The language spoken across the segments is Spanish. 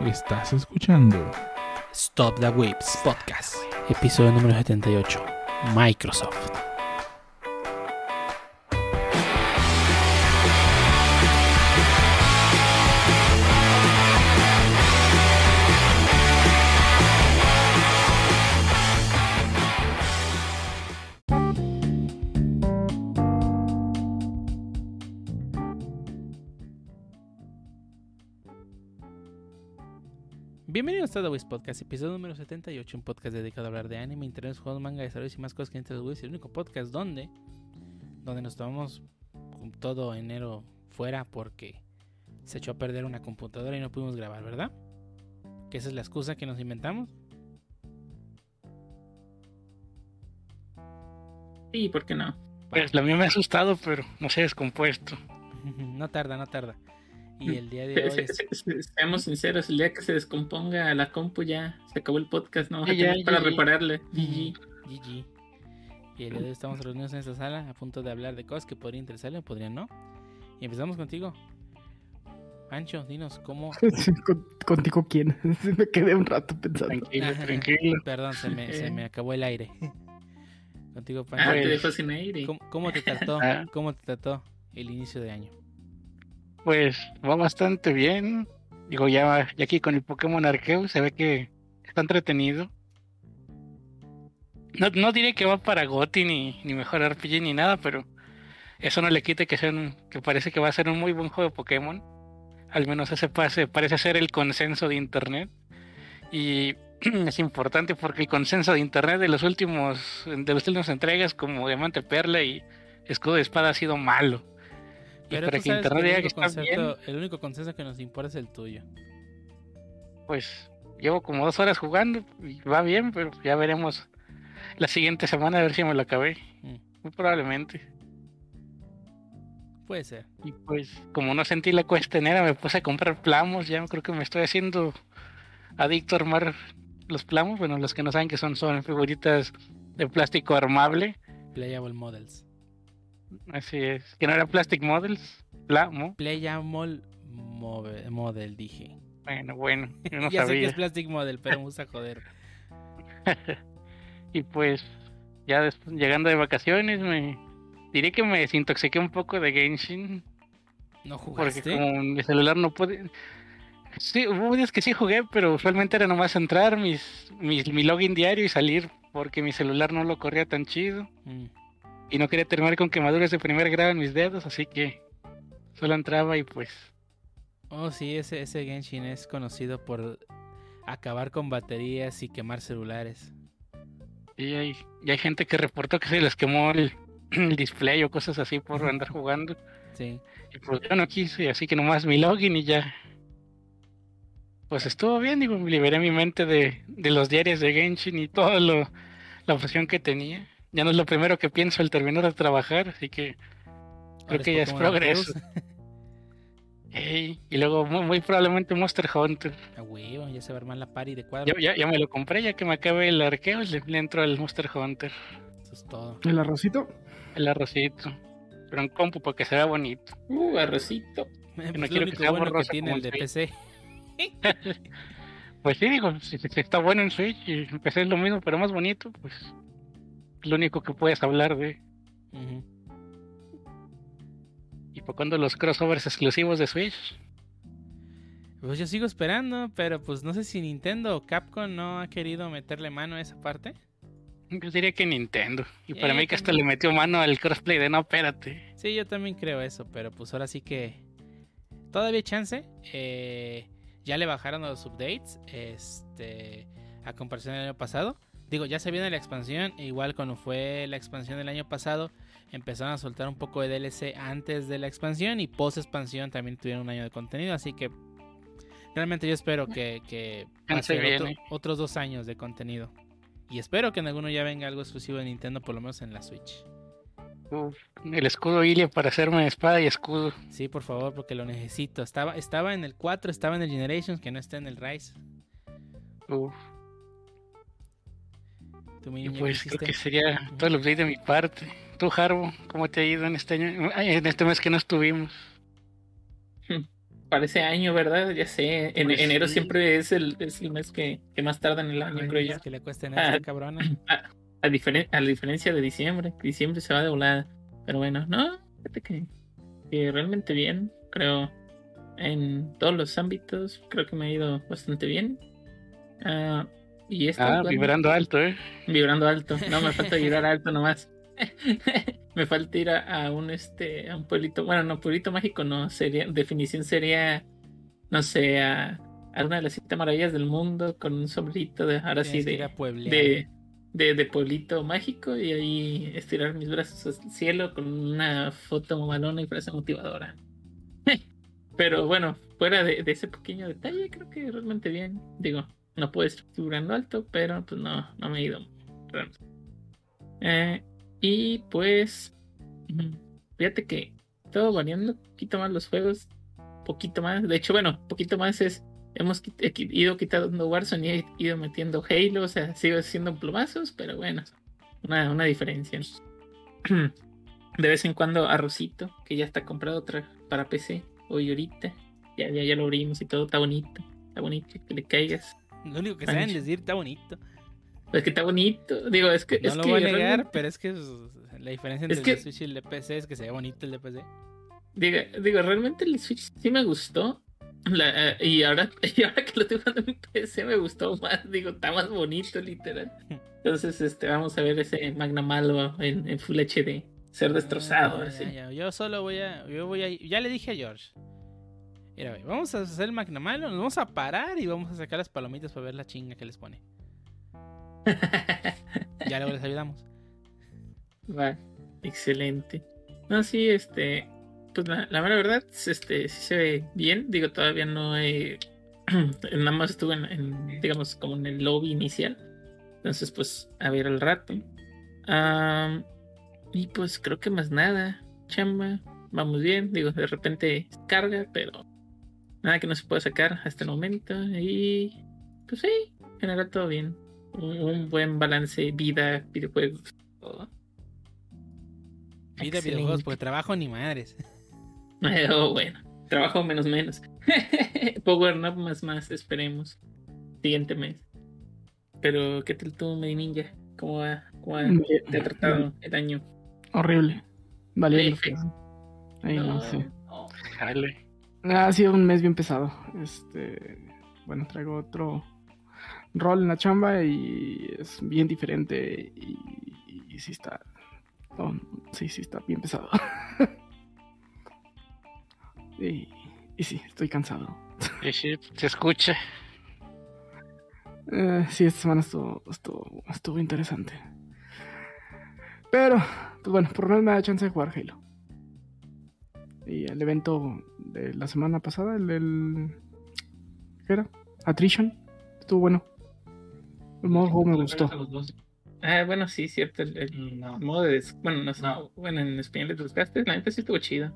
Estás escuchando Stop the Whips Podcast, episodio número 78. Microsoft. A Stop the Whips Podcast, episodio número 78, un podcast dedicado a hablar de anime, internet, juegos, manga, desarrollos y más cosas que entre los Whips, el único podcast donde, donde nos tomamos todo enero fuera porque se echó a perder una computadora y no pudimos grabar, ¿verdad? Que esa es la excusa que nos inventamos. Sí, ¿por qué no? Pues la mía me ha asustado, pero no se ha descompuesto. No tarda, no tarda. Y el día de Se- hoy se- se- se- Seamos sinceros, el día que se descomponga la compu ya se acabó el podcast, no vamos tener para repararle. GG. GG. Y el día de hoy estamos reunidos en esta sala a punto de hablar de cosas que podrían interesarle o podrían no. Y empezamos contigo. Pancho, dinos cómo. Con- ¿Contigo quién? Me quedé un rato pensando. Tranquilo. Perdón, se me, se me acabó el aire. Contigo, Ah, Pancho. te Pues- dejó sin aire. ¿Cómo, cómo te trató? Ah. ¿Cómo te trató el inicio de año? Pues va bastante bien. Digo, ya, ya aquí con el Pokémon Arceus se ve que está entretenido. No, no diré que va para GOTY ni, ni mejor RPG ni nada, pero eso no le quite que, sea un- que parece que va a ser un muy buen juego de Pokémon. Al menos ese pase, parece ser el consenso de internet. Y es importante porque el consenso de internet de los últimos, de las últimas entregas como Diamante Perla y Escudo de Espada ha sido malo. Pero para tú que sabes internet que el, único está bien, concepto, el único consenso que nos importa es el tuyo. pues llevo como dos horas jugando y va bien, pero ya veremos la siguiente semana a ver si me lo acabé. Mm, Muy probablemente. puede ser. Y pues como no sentí la cuestenera me puse a comprar plamos, ya creo que me estoy haciendo adicto a armar los plamos, bueno, los que no saben que son, son figuritas de plástico armable, Playable Models. Así es, que no era Plastic Models, Move- Model, dije. bueno, bueno, yo no ya sé que es Plastic Model, pero me gusta joder. Y pues ya después, llegando de vacaciones me diré que me desintoxiqué un poco de Genshin. ¿No Porque jugaste? como mi celular no puede. Sí, hubo días que sí jugué, pero usualmente era nomás entrar, mis, mis- mi login diario y salir, porque mi celular no lo corría tan chido. Mm. Y no quería terminar con quemaduras de primer grado en mis dedos, así que solo entraba y pues. Oh, sí, ese, ese Genshin es conocido por acabar con baterías y quemar celulares. Y hay, y hay gente que reportó que se les quemó el, el display o cosas así por andar jugando. Sí. Y pues yo no quise, así que nomás mi login y ya. Pues estuvo bien, digo, liberé mi mente de, de los diarios de Genshin y toda lo, la obsesión que tenía. Ya no es lo primero que pienso al terminar de trabajar, así que creo que ya es progreso. Ey, y luego muy, muy probablemente Monster Hunter. A huevo, ya se va a armar la party de cuadro. Ya, ya, ya me lo compré, ya que me acabe el arqueo, le, le entro al Monster Hunter, Eso es todo. ¿El arrocito? el arrocito. Pero en compu porque se vea bonito. Uh, arrocito. Pues no quiero que único sea bueno que tiene el de PC. Pues sí, digo, si, si está bueno en Switch y empecé es lo mismo, pero más bonito, pues es lo único que puedes hablar de. ¿Y por cuándo los crossovers exclusivos de Switch? Pues yo sigo esperando, pero pues no sé si Nintendo o Capcom no ha querido meterle mano a esa parte. Yo diría que Nintendo. Y para Eh, mí que hasta también. le metió mano al crossplay de no, espérate. Sí, yo también creo eso, pero pues ahora sí que todavía hay chance. Eh, ya le bajaron los updates, este, a comparación del año pasado. Digo, ya se viene la expansión, e igual cuando fue la expansión del año pasado, empezaron a soltar un poco de DLC antes de la expansión y post expansión también tuvieron un año de contenido, así que realmente yo espero que, que otro- viene. otros dos años de contenido. Y espero que en alguno ya venga algo exclusivo de Nintendo, por lo menos en la Switch. Uf, el escudo Ilia para hacerme espada y escudo. Sí, por favor, porque lo necesito. Estaba, estaba en el 4, estaba en el Generations, que no está en el Rise. Uf, Tú, mi y pues ¿qué creo que sería todo el update de mi parte. Tú, Harbo, ¿cómo te ha ido en este año? Ay, en este mes que no estuvimos. parece año, ¿verdad? Ya sé. En Pues enero sí. siempre es el, es el mes que, que más tarda en el año, Ay, creo yo. que le Ah. cabrona. A, a diferen- a la diferencia de diciembre. Diciembre se va de volada. Pero bueno, no, fíjate que, que realmente bien. Creo en todos los ámbitos. Creo que me ha ido bastante bien. Ah, y esto, Ah, bueno, vibrando alto, ¿eh? Vibrando alto. No, me falta vibrar alto nomás. me falta ir a, a un este a un pueblito. Bueno, no, pueblito mágico no. Sería, definición sería, no sé, a, a una de las siete maravillas del mundo con un sombrerito de ahora sí Tienes de, de, de pueblito mágico y ahí estirar mis brazos al cielo con una foto mamalona y frase motivadora. Pero bueno, fuera de, de ese pequeño detalle, creo que realmente bien. Digo, no puedo estar vibrando alto, pero pues no, no me he ido. Eh, y pues, fíjate que todo variando un poquito más los juegos, poquito más. De hecho, bueno, poquito más es hemos ido quitando Warzone y he ido metiendo Halo, o sea, sigo haciendo plomazos, pero bueno, una, una diferencia. De vez en cuando Arrocito, que ya está comprado otra para PC, hoy ahorita, ya, ya, ya lo abrimos y todo, está bonito, está bonito, que le caigas. Lo único que saben decir está bonito. Es que está bonito, digo, es que... No es lo que voy a negar, realmente- pero es que la diferencia entre Es el que- Switch y el de PC es que se ve bonito el de PC. Digo, digo, realmente el Switch sí me gustó. La- eh, y, ahora, y ahora que lo estoy jugando en PC me gustó más. Digo, está más bonito, literal. Entonces, este, vamos a ver ese Magna Malo en, en Full HD. Ser destrozado, Ah, así. ya, ya. Yo solo voy a, yo voy a. Ya le dije a George. Mira, vamos a hacer el Magnamalo, nos vamos a parar y vamos a sacar las palomitas para ver la chinga que les pone. Ya luego les ayudamos. Va, excelente. No, sí, este. Pues la, la mera verdad, este, sí se ve bien. Digo, todavía no he. Nada más estuve en, en, digamos, como en el lobby inicial. Entonces, pues, a ver al rato. Am, y pues creo que más nada. Chamba, vamos bien. Digo, de repente carga, pero nada que no se pueda sacar hasta el momento. Y pues sí, en general todo bien. Un, un buen balance, vida, videojuegos, todo. Vida Excelente. videojuegos, porque trabajo ni madres. Oh, bueno, trabajo menos menos. Power Up más más, esperemos. Siguiente mes. Pero, ¿qué tal tú, Medi Ninja? ¿Cómo va? ¿Cómo va- te ha tratado el año? Horrible. Feo. Ay, no, sé. Dale. Ha sido un mes bien pesado. Este, bueno, traigo otro rol en la chamba y es bien diferente y, y sí está, sí, sí está bien pesado. y, y sí, estoy cansado. Sí, sí, se escucha. Eh, sí, esta semana estuvo, estuvo, estuvo interesante. Pero, pues bueno, por lo menos me da chance de jugar Halo. Y el evento de la semana pasada, el del. ¿Qué era? Attrition. Estuvo bueno. El modo de juego me gustó. Ah, bueno, sí, cierto. El, el modo de. des- Bueno, no sé. Bueno, en español de desgaste, la neta sí estuvo chido.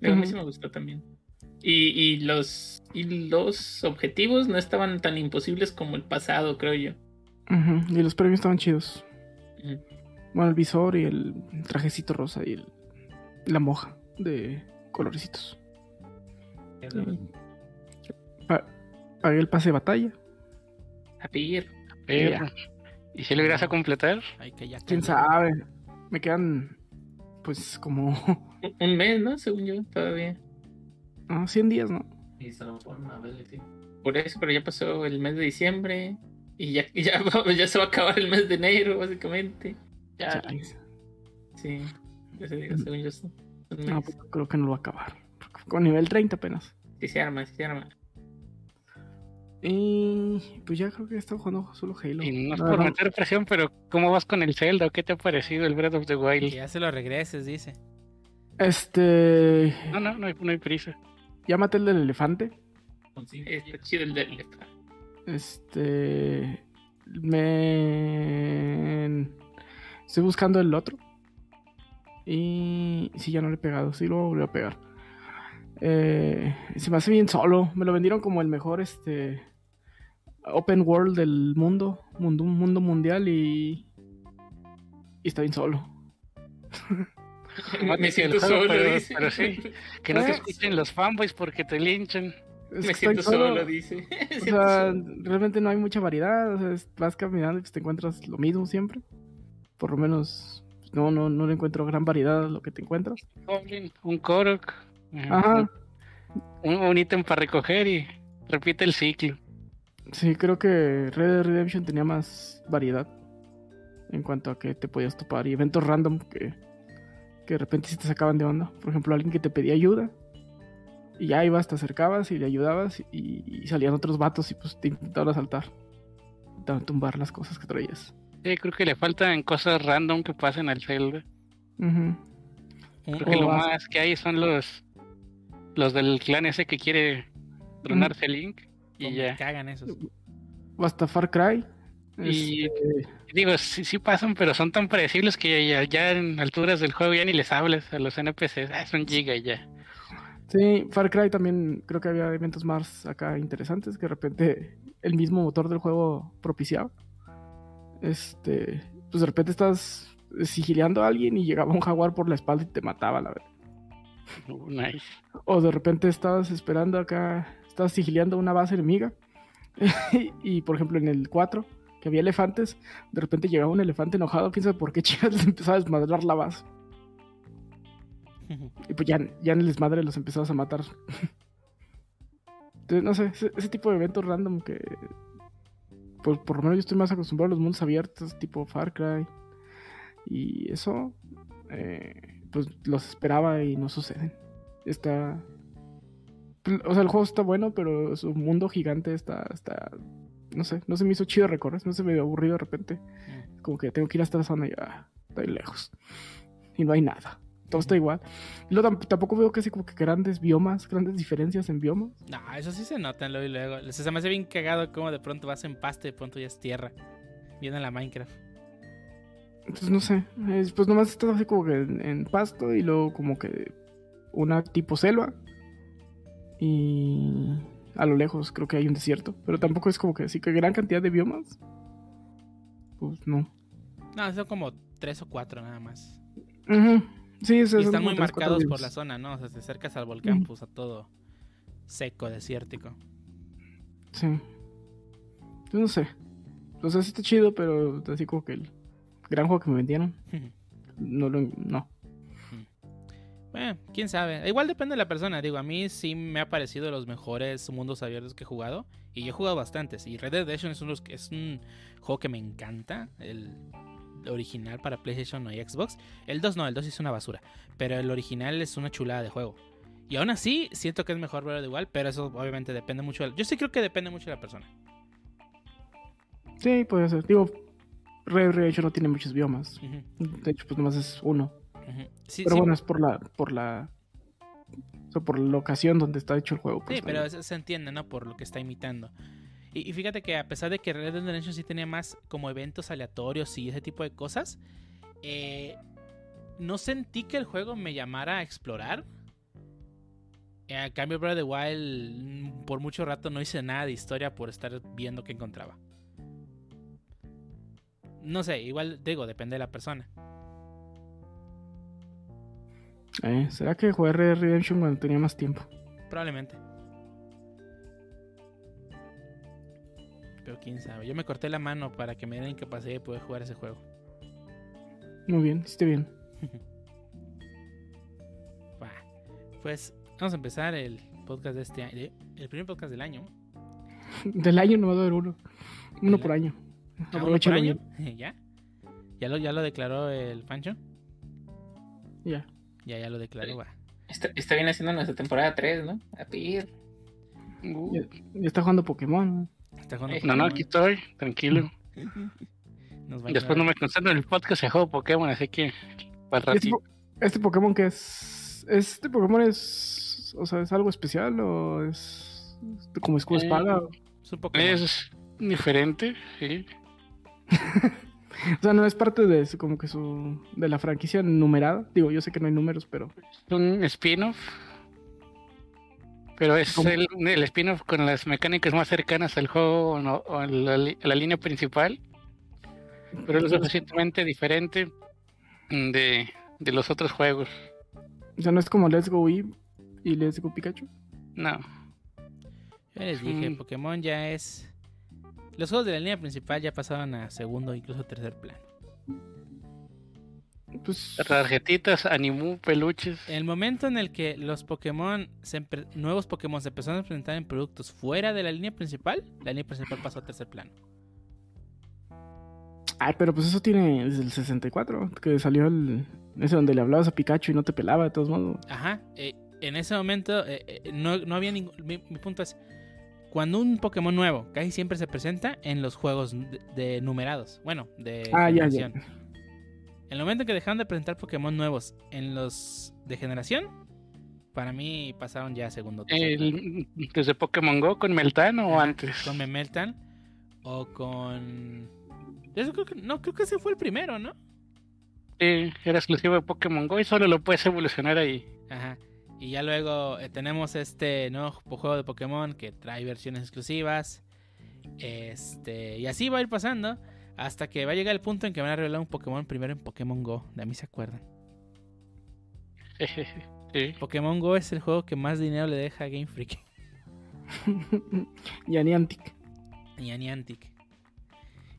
Digo, A mí sí me gustó también. Y, y los y los objetivos no estaban tan imposibles como el pasado, creo yo. Ujú, Y los premios estaban chidos. Bueno, el visor y el trajecito rosa y el, la moja de colorecitos. Pa- pagué el pase de batalla. A pedir. ¿Y si lo irás a completar? Ay, que ya ¿Quién sabe? Me quedan, pues, como Un- mes, ¿no? Según yo, todavía. ah, 100 días, ¿no? Por eso, pero ya pasó el mes de diciembre. Y ya, y ya, se va a acabar el mes de enero, básicamente. Ya, sí. Ya se según yo, es un mes. No, pues, creo que no lo va a acabar. Con nivel 30 apenas. Sí se arma, sí se arma. Y pues ya creo que he estado jugando solo Halo. Y no es por verdad, meter presión, pero ¿cómo vas con el Zelda? ¿Qué te ha parecido el Breath of the Que Wild? ya se lo regreses, dice. Este. No, no, no hay, no hay prisa. Ya maté el del elefante. Está chido el de Este. Me. Estoy buscando el otro. Y. Sí, ya no le he pegado. Sí, lo voy a volver a pegar. Eh, se me hace bien solo. Me lo vendieron como el mejor este. Open world del mundo. Mundo, mundo mundial y. Y está bien solo. Me siento juego, solo, pero, dice. pero sí, que no te Eh. escuchen los fanboys porque te linchan. Es Me siento estoy solo, dice. O sea, realmente no hay mucha variedad. O sea, vas caminando y pues te encuentras lo mismo siempre. Por lo menos, pues, no, no, no le encuentro gran variedad a lo que te encuentras. Goblin, un Korok, Ajá. un, un ítem para recoger y repite el ciclo. Sí, creo que Red Dead Redemption tenía más variedad en cuanto a que te podías topar y eventos random que, que de repente sí te sacaban de onda. Por ejemplo, alguien que te pedía ayuda y ya ibas, te acercabas y le ayudabas y, y salían otros vatos y pues te intentaban asaltar. Intentaban tumbar las cosas que traías. Sí, creo que le faltan cosas random que pasen al Zelda. Un- Creo que lo vas- más que hay son los los del clan ese que quiere tronarse Link y ya. cagan esos. O hasta Far Cry. Y- Este, Digo, sí, sí pasan, pero son tan predecibles que ya, ya en alturas del juego ya ni les hablas a los NPCs. Ah, es un giga y ya. sí, Far Cry también creo que había eventos más acá interesantes que de repente el mismo motor del juego propiciaba. Este, pues de repente estás sigileando a alguien y llegaba un jaguar por la espalda y te mataba, la verdad. Nice. O de repente estabas esperando acá, estabas sigileando una base enemiga. y por ejemplo en el 4, que había elefantes, de repente llegaba un elefante enojado, sabe por qué chicas les empezaba a desmadrar la base. Y pues ya, ya en el desmadre los empezabas a matar. Entonces, no sé, ese, ese tipo de eventos random que. Pues por lo menos yo estoy más acostumbrado a los mundos abiertos, tipo Far Cry. Y eso. eh, pues los esperaba y no suceden. Está. O sea, el juego está bueno, pero su mundo gigante está. está no sé, no se me hizo chido recorrer, no se me dio aburrido de repente. Como que tengo que ir hasta la zona y ya, está ahí lejos. Y no hay nada. Todo está igual. Y luego tam- tampoco veo que así como que grandes biomas, grandes diferencias en biomas. No, eso sí se nota luego y luego. Se me hace bien cagado como de pronto vas en pasto y de pronto ya es tierra. Viene la Minecraft. Pues no sé. es- pues nomás estás así como que en, en pasto y luego como que una tipo selva. Y a lo lejos creo que hay un desierto. Pero tampoco es como que así que gran cantidad de biomas. Pues no. No, son como tres o cuatro nada más. Ujú. Sí, eso Y están muy marcados por la zona, ¿no? O sea, te acercas al volcán, pues a todo seco, desértico. Sí. Pues no sé. O sea, sí está chido, pero así como que el gran juego que me vendieron. No lo. No. Bueno, quién sabe. Igual depende de la persona. Digo, a mí sí me ha parecido de los mejores mundos abiertos que he jugado. Y yo he jugado bastantes. Y Red Dead Redemption es, de que- es un juego que me encanta. El original para PlayStation y Xbox. El 2 no, el 2 es una basura. Pero el original es una chulada de juego. Y aún así, siento que es mejor verlo igual. Pero eso obviamente depende mucho. de- Yo sí creo que depende mucho de la persona. Sí, puede ser. Digo, Red Dead Redemption no tiene muchos biomas. De hecho, pues nomás es uno. Sí, Pero sí, bueno, es por la. por la. O sea, por la ocasión donde está hecho el juego. Pues, Sí, pero se, se entiende, ¿no? Por lo que está imitando. Y, y fíjate que a pesar de que Red Dead Redemption sí tenía más como eventos aleatorios y ese tipo de cosas, eh, no sentí que el juego me llamara a explorar. Eh, A cambio, Breath of the Wild, mm, por mucho rato no hice nada de historia por estar viendo qué encontraba. No sé, igual digo, depende de la persona. Eh, ¿Será que jugué Red Redemption cuando tenía más tiempo? Probablemente. Pero quién sabe. Yo me corté la mano para que me den incapacidad de poder jugar ese juego. Muy bien, hiciste bien. Pues vamos a empezar el podcast de este año. El primer podcast del año. Del año no va a haber uno. Uno Del por año. Ah, ¿uno Aprovechalo por año? bien. ¿Ya? ¿Ya lo, ¿Ya lo declaró el Pancho? Ya. Ya, ya lo declaró, va. Está, está bien haciendo nuestra temporada 3, ¿no? A pedir. Uh, Ya, ya está jugando Pokémon. Está jugando Eh, no, no, aquí estoy, tranquilo. Nos va a Después no me concentro en el podcast, se juego Pokémon, así que para Este, ratito. po- este Pokémon que es. ¿Este Pokémon es. O sea, es algo especial o es. como escudo Eh, espada? Es un Pokémon. Es diferente, sí. O sea, no es parte de su- como que su. de la franquicia numerada. Digo, yo sé que no hay números, pero. Es un spin-off. Pero es ¿Cómo? el, el spin-off con las mecánicas más cercanas al juego o no- o a la, li- a la línea principal. Pero es lo suficientemente diferente de, de los otros juegos. O sea, no es como Let's Go Eevee y Let's Go Pikachu. No. Yo les dije, Mm. Pokémon ya es. Los juegos de la línea principal ya pasaron a segundo, incluso tercer plano. Pues Tarjetitas, animu, peluches. El momento en el que los Pokémon, se nuevos Pokémon se empezaron a presentar en productos fuera de la línea principal, la línea principal pasó a tercer plano. Ay, pero pues eso tiene desde el 64, que salió el... Ese donde le hablabas a Pikachu y no te pelaba de todos modos. Ajá, eh, en ese momento eh, eh, no, no había ningún... Mi, mi punto es, cuando un Pokémon nuevo casi siempre se presenta en los juegos de, de numerados, bueno, de Ah, ya, ya. generación. En el momento en que dejaron de presentar Pokémon nuevos en los de generación, para mí pasaron ya a segundo. El- desde Pokémon Go con Meltano o antes. Con Memeltan o con... Eso creo que, no, creo que ese fue el primero, ¿no? Sí, era exclusivo de Pokémon Go y solo lo puedes evolucionar ahí. Ajá. Y ya luego eh, tenemos este nuevo juego de Pokémon que trae versiones exclusivas. Este, y así va a ir pasando hasta que va a llegar el punto en que van a revelar un Pokémon primero en Pokémon Go. De a mí se acuerdan. sí. Pokémon Go es el juego que más dinero le deja a Game Freak y a Niantic. y a Niantic.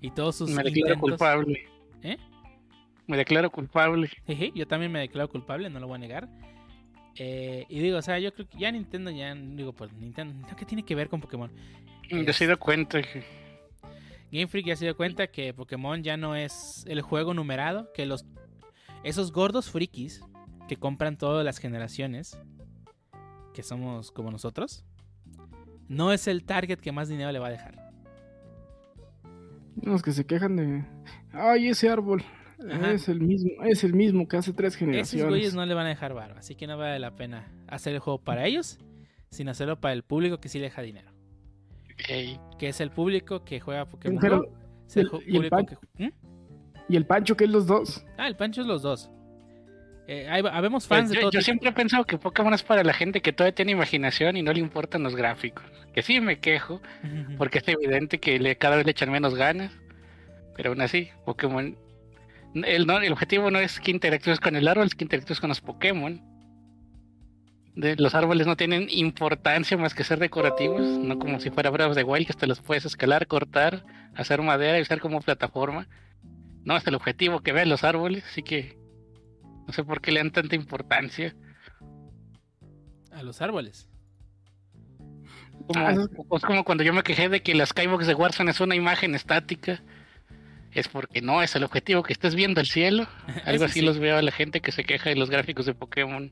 Y todos sus Me declaro intentos. culpable. ¿Eh? Me declaro culpable. Yo también me declaro culpable, no lo voy a negar. Eh, y digo, o sea, yo creo que ya Nintendo, ya digo, pues Nintendo, ¿Nintendo ¿qué tiene que ver con Pokémon? Yo se he dado cuenta que Game Freak ya se dio cuenta que Pokémon ya no es el juego numerado, que los esos gordos frikis que compran todas las generaciones, que somos como nosotros, no es el target que más dinero le va a dejar. Los que se quejan de. Ay, ese árbol. Ajá. Es el mismo, es el mismo que hace tres Esos generaciones. güeyes no le van a dejar varo, así que no vale la pena hacer el juego para ellos, sino hacerlo para el público que sí le deja dinero, que es el público que juega Pokémon Pero- Go, es el el- y el público pan- que- ¿Mm? Y el Pancho, que es los dos. Ah, el Pancho es los dos. Eh, hay- habemos fans de yo, todo yo tipo. siempre he pensado que Pokémon es para la gente que todavía tiene imaginación y no le importan los gráficos. Que sí me quejo, porque es evidente que le, cada vez le echan menos ganas. Pero aún así, Pokémon. El, no, el objetivo no es que interactúes con el árbol, es que interactúes con los Pokémon. De, los árboles no tienen importancia más que ser decorativos, no como si fuera Bravos de Wild, que hasta los puedes escalar, cortar, hacer madera y usar como plataforma. No, es el objetivo que vean los árboles, así que no sé por qué le dan tanta importancia. A los árboles. Como, Ah, es como cuando yo me quejé de que la Skybox de Warzone es una imagen estática. Es porque no es el objetivo que estés viendo el cielo. Algo así sí. los veo a la gente que se queja de los gráficos de Pokémon.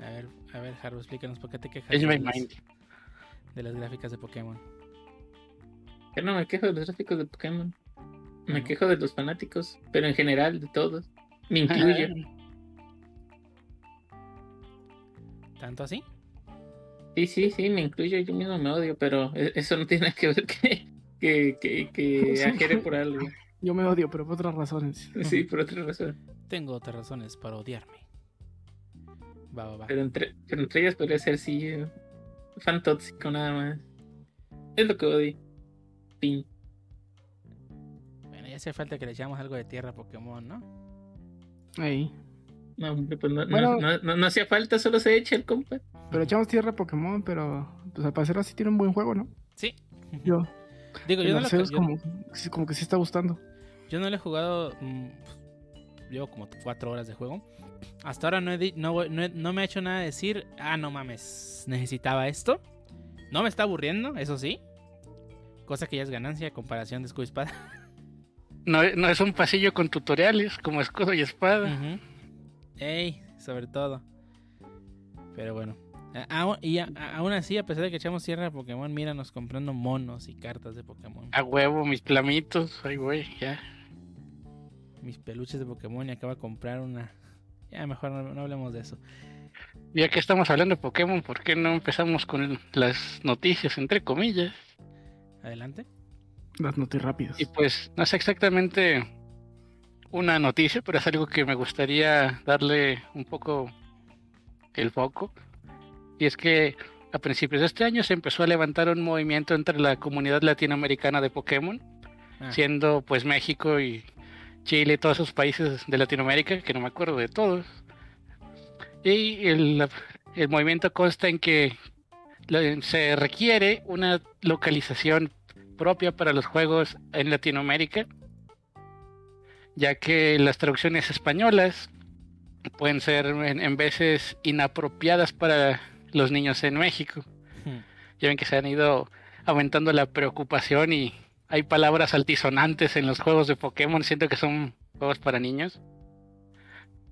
A ver, a ver, Haru, explícanos por qué te quejas de my las, mind. de las gráficas de Pokémon. Yo no me quejo de los gráficos de Pokémon. Me quejo de los fanáticos, pero en general de todos. Me incluyo. ¿Tanto así? Sí, sí, sí, me incluyo. Yo mismo me odio, pero e- eso no tiene nada que ver que, que, que, que ajere por algo. Yo me odio, pero por otras razones. Sí, por otra razón. Tengo otras razones para odiarme. Va, va, va. Pero entre, pero entre ellas podría ser sí, eh, fan tóxico nada más. Es lo que odio. Fin. Bueno, ya hace falta que le echamos algo de tierra a Pokémon, ¿no? Ey. No, hombre, pues no, no- Bueno. no, no- no hacía falta, solo se echa el compa. Pero echamos tierra a Pokémon, pero pues al parecer así tiene un buen juego, ¿no? Sí. Yo, Digo, yo no, lo, Arceus yo- como, como que sí está gustando. yo no lo he jugado. mm, llevo como cuatro horas de juego. Hasta ahora no, he no, no me ha hecho nada decir. Ah, no mames, necesitaba esto. No me está aburriendo, eso sí. Cosa que ya es ganancia comparación de escudo y espada. No, no es un pasillo con tutoriales como escudo y espada. Ujú. Ey, sobre todo. Pero bueno. A- aún- y a- a- aún así, a pesar de que echamos tierra a Pokémon, míranos comprando monos y cartas de Pokémon. A huevo, mis plamitos. Ay, güey, ya. Mis peluches de Pokémon y acaba de comprar una. Ya, mejor no, no hablemos de eso. Ya que estamos hablando de Pokémon, ¿por qué no empezamos con las noticias, entre comillas? Adelante. Las noticias rápidas. Y pues no es exactamente una noticia, pero es algo que me gustaría darle un poco el foco. Y es que a principios de este año se empezó a levantar un movimiento entre la comunidad latinoamericana de Pokémon, Ah, siendo pues México y Chile, todos esos países de Latinoamérica, que no me acuerdo de todos. Y el, el movimiento consta en que se requiere una localización propia para los juegos en Latinoamérica, ya que las traducciones españolas pueden ser en, en veces inapropiadas para los niños en México. Hmm. Ya ven que se han ido aumentando la preocupación y hay palabras altisonantes en los juegos de Pokémon, siento que son juegos para niños.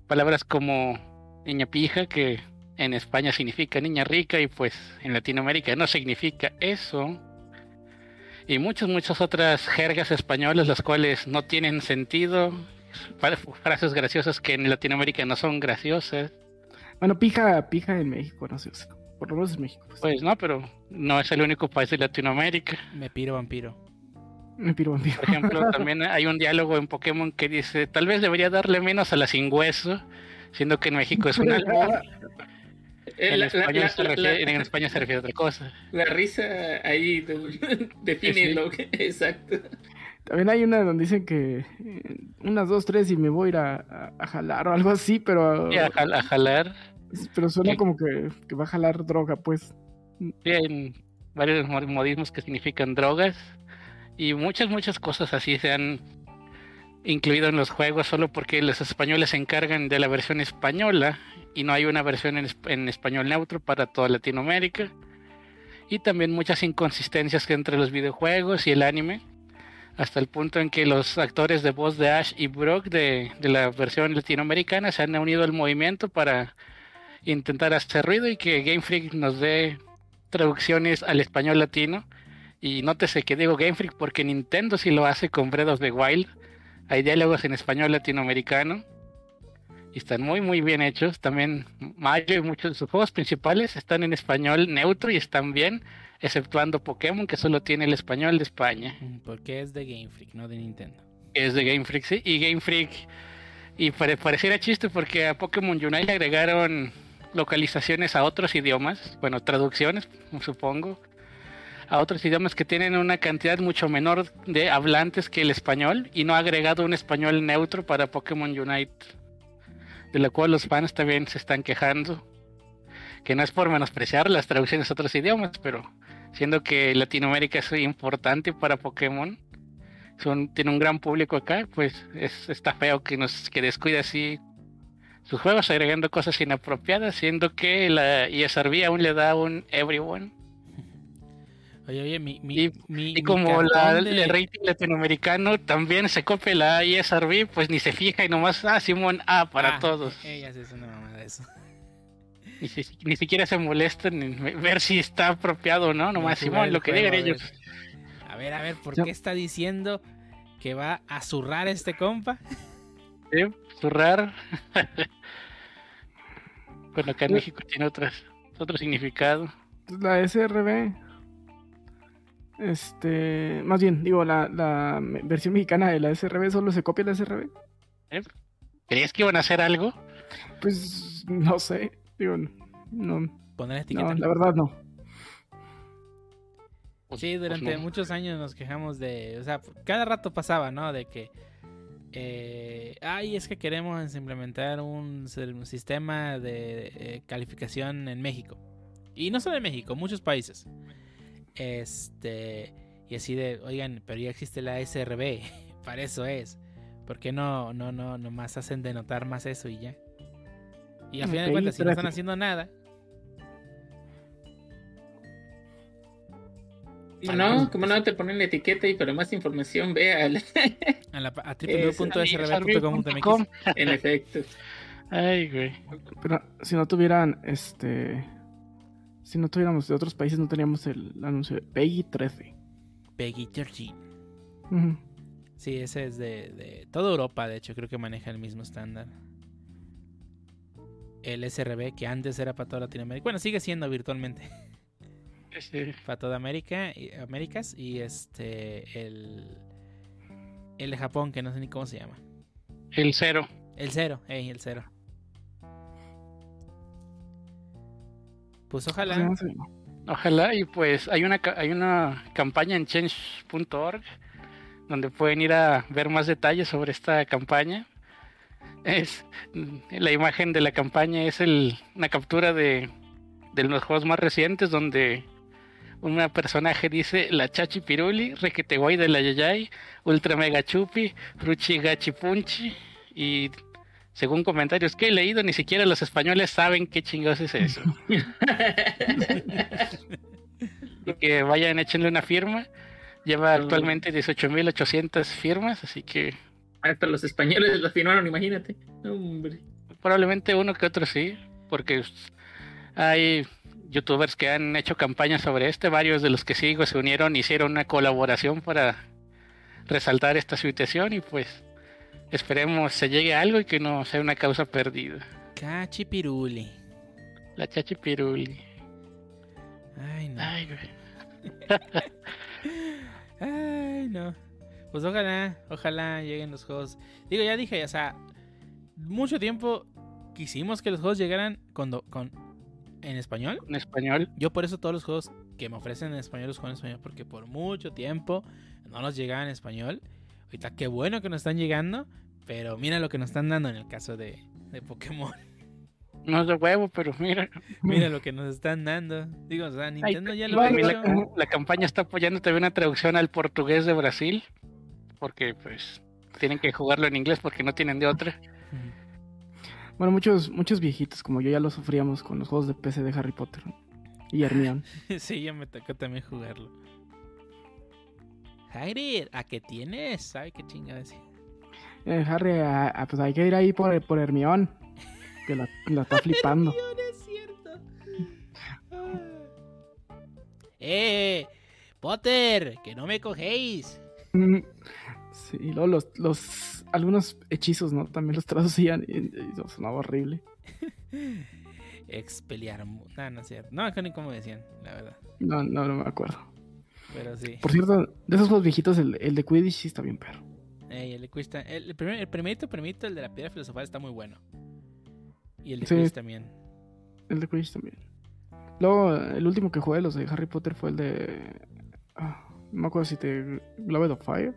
Palabras como niña pija, que en España significa niña rica y pues en Latinoamérica no significa eso. Y muchas, muchas otras jergas españolas, las cuales no tienen sentido. Fra- Frases graciosas que en Latinoamérica no son graciosas. Bueno, pija, pija en México, no sé. Por lo menos en México. Pues. Pues no, pero no es el único país de Latinoamérica. Me piro vampiro. Me piro vampiro. Por ejemplo, también hay un diálogo en Pokémon que dice, tal vez debería darle menos a la sin hueso, siendo que en México es un. Eh, En la, España, la- se la- refiere, la- en España se refiere a otra cosa. la risa ahí de- define lo que. Exacto. También hay una donde dicen que eh, unas dos, tres y me voy a ir a, a- a jalar o algo así, pero, a jalar, pero suena Sí. como que, que va a jalar droga, pues. hay varios mo- modismos que significan drogas y muchas, muchas cosas así se han incluido en los juegos solo porque los españoles se encargan de la versión española y no hay una versión en, en español neutro para toda Latinoamérica. Y también muchas inconsistencias que entre los videojuegos y el anime, hasta el punto en que los actores de voz de Ash y Brock de, de la versión latinoamericana se han unido al movimiento para intentar hacer ruido y que Game Freak nos dé traducciones al español latino. Y nótese que digo Game Freak porque Nintendo sí lo hace con Breath of the Wild. Hay diálogos en español latinoamericano. Y están muy muy bien hechos. También Mario y muchos de sus juegos principales están en español neutro y están bien. Exceptuando Pokémon que solo tiene el español de España. Mm, Porque es de Game Freak, no de Nintendo. Es de Game Freak, sí. Y Game Freak. Y pare- pareciera chiste porque a Pokémon Unite le agregaron localizaciones a otros idiomas. Bueno, traducciones, supongo. A otros idiomas que tienen una cantidad mucho menor de hablantes que el español. Y no ha agregado un español neutro para Pokémon Unite. De la cual los fans también se están quejando. Que no es por menospreciar las traducciones a otros idiomas, pero siendo que Latinoamérica es importante para Pokémon tiene un gran público acá, pues es, está feo que nos que descuide así sus juegos agregando cosas inapropiadas, siendo que la ESRB aún le da un everyone. Oye, oye, mi. mi, Y- mi- Y mi como la, de- el rating latinoamericano también se copia la ESRB, pues ni se fija y nomás, ah, Simón, ah, para Ah, todos. Ella es una mamada eso. Ni, si- ni siquiera se molestan en ver si está apropiado o no, nomás Simón, lo que digan ellos. A ver, a ver, ¿por qué está diciendo que va a zurrar este compa? ¿Sí? Zurrar. bueno, acá en Sí. México tiene otras, otro significado. La SRB. Este. Más bien, digo, la, la versión mexicana de la SRB solo se copia la SRB. ¿Crees que iban a hacer algo? Pues no sé. Digo, no, Poner etiqueta. no la verdad no. Sí, pues durante no. muchos años nos quejamos de, o sea, cada rato pasaba, ¿no? De que, eh, ay, es que queremos implementar un sistema de eh, calificación en México. Y no solo en México, muchos países. Este, y así de, oigan, pero ya existe la SRB, para eso es. ¿Por qué no, no, no, nomás hacen denotar más eso y ya? Y a final de cuentas, si no están haciendo nada, No, como no te ponen la etiqueta y para más información ve al. a, la, a www.srb.com.mx. en efecto. Ay, güey. Pero si no tuvieran, este. Si no tuviéramos de otros países, no teníamos el anuncio de Peggy 13. Peggy 13. Ujú. Sí, ese es de, de toda Europa, de hecho, creo que maneja el mismo estándar. El SRB, que antes era para toda Latinoamérica. Bueno, sigue siendo virtualmente Sí. para toda América y Américas. Y este, el, el de Japón, que no sé ni cómo se llama. El cero. El cero, el cero. Pues ojalá. Sé. Ojalá y pues hay una hay una campaña en change.org donde pueden ir a ver más detalles sobre esta campaña. Es la imagen de la campaña es el, una captura de, de los juegos más recientes donde un personaje dice la chachi piruli, requete guay de la yayay, ultra mega chupi, fruchi gachi punchi y según comentarios que he leído, ni siquiera los españoles saben qué chingados es eso. y que vayan, échenle una firma. Lleva actualmente 18.800 firmas, así que... Hasta los españoles lo firmaron, imagínate. Hombre. Probablemente uno que otro sí, porque hay youtubers que han hecho campañas sobre este, varios de los que sigo se unieron, hicieron una colaboración para resaltar esta situación y pues Esperemos se llegue a algo y que no sea una causa perdida. Cachipiruli. La chachipiruli. Ay, no. Ay, no. Pues ojalá, ojalá lleguen los juegos. Digo, ya dije, o sea, mucho tiempo quisimos que los juegos llegaran con, do- con en español. En español. Yo por eso todos los juegos que me ofrecen en español los juego en español porque por mucho tiempo no nos llegaban en español. Ahorita qué bueno que nos están llegando, pero mira lo que nos están dando en el caso de, de Pokémon. No es de huevo, pero mira. Mira lo que nos están dando. Digo, o sea, Nintendo ya lo hecho. La, la campaña está apoyando también una traducción al portugués de Brasil. Porque pues tienen que jugarlo en inglés porque no tienen de otra. Bueno, muchos, muchos viejitos como yo ya lo sufríamos con los juegos de PC de Harry Potter y Hermione. sí, ya me tocó también jugarlo. Hagrid, ¿a qué tienes? ¿Sabe qué chingada decir? Eh, Harry, ah, ah, pues hay que ir ahí por, por Hermione, que la, la está flipando. es cierto. ¡Eh! ¡Potter! ¡Que no me cogéis! Sí, y luego los, los algunos hechizos, ¿no? También los traducían y, y sonaba horrible. Expeliarmus. No, no es cierto. No, que ni cómo decían, la verdad. No, no, no me acuerdo. Pero sí. Por cierto, de esos juegos viejitos, el, el de Quidditch sí está bien perro. Ey, el de Quidditch está- el, el primer, el primerito, primerito, el de la piedra filosofal está muy bueno. Y el de Sí. Quidditch también. El de Quidditch también. Luego, el último que jugué, los de Harry Potter, fue el de... ah, no me acuerdo si te... Glove of Fire.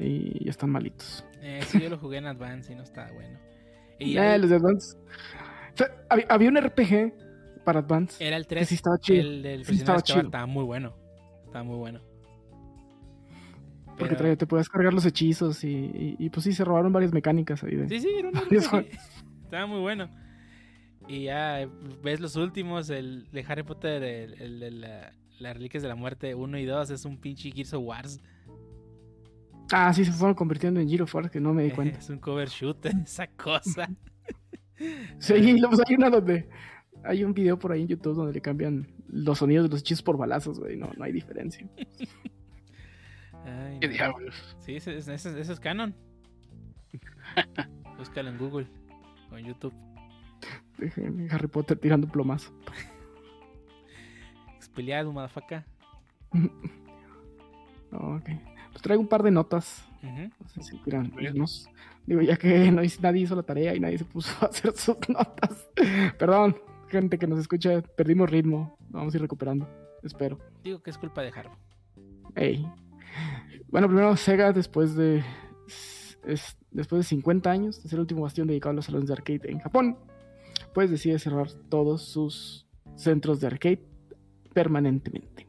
Y ya están malitos. Eh, sí, yo lo jugué en Advance y no estaba bueno. Y Eh, los de Advance. O sea, había, había un RPG para Advance. era el que 3. sí estaba chido. El del Sí estaba chido. estaba muy bueno. Estaba muy bueno. Porque Pero- te podías cargar los hechizos y, y, y, pues sí, se robaron varias mecánicas ahí. De... Sí, sí, era un. Estaba muy bueno. Y ya ves los últimos, el de Harry Potter, el, el de la, las Reliquias de la Muerte 1 y 2, es un pinche Gears of Wars. Ah, sí, se fueron convirtiendo en Giro Force, que no me di cuenta. Es un cover shooter, esa cosa. Sí, luego hay una donde... Hay un video por ahí en YouTube donde le cambian los sonidos de los hechizos por balazos, güey. No, no hay diferencia. Ay, ¿Qué no. diablos? Sí, ese, ese- ese- ese es canon. Búscalo en Google o en YouTube. Harry Potter tirando plomazo. Expeliado, motherfucker. ok. Pues traigo un par de notas. No sé si quieran irnos. Digo, ya que no nadie hizo la tarea y nadie se puso a hacer sus notas. Perdón, gente que nos escucha, perdimos ritmo. Vamos a ir recuperando. Espero. Digo que es culpa de Harbo. Ey. Bueno, primero Sega, después de. es- después de 50 años, de ser el último bastión dedicado a los salones de arcade en Japón, pues decide cerrar todos sus centros de arcade permanentemente.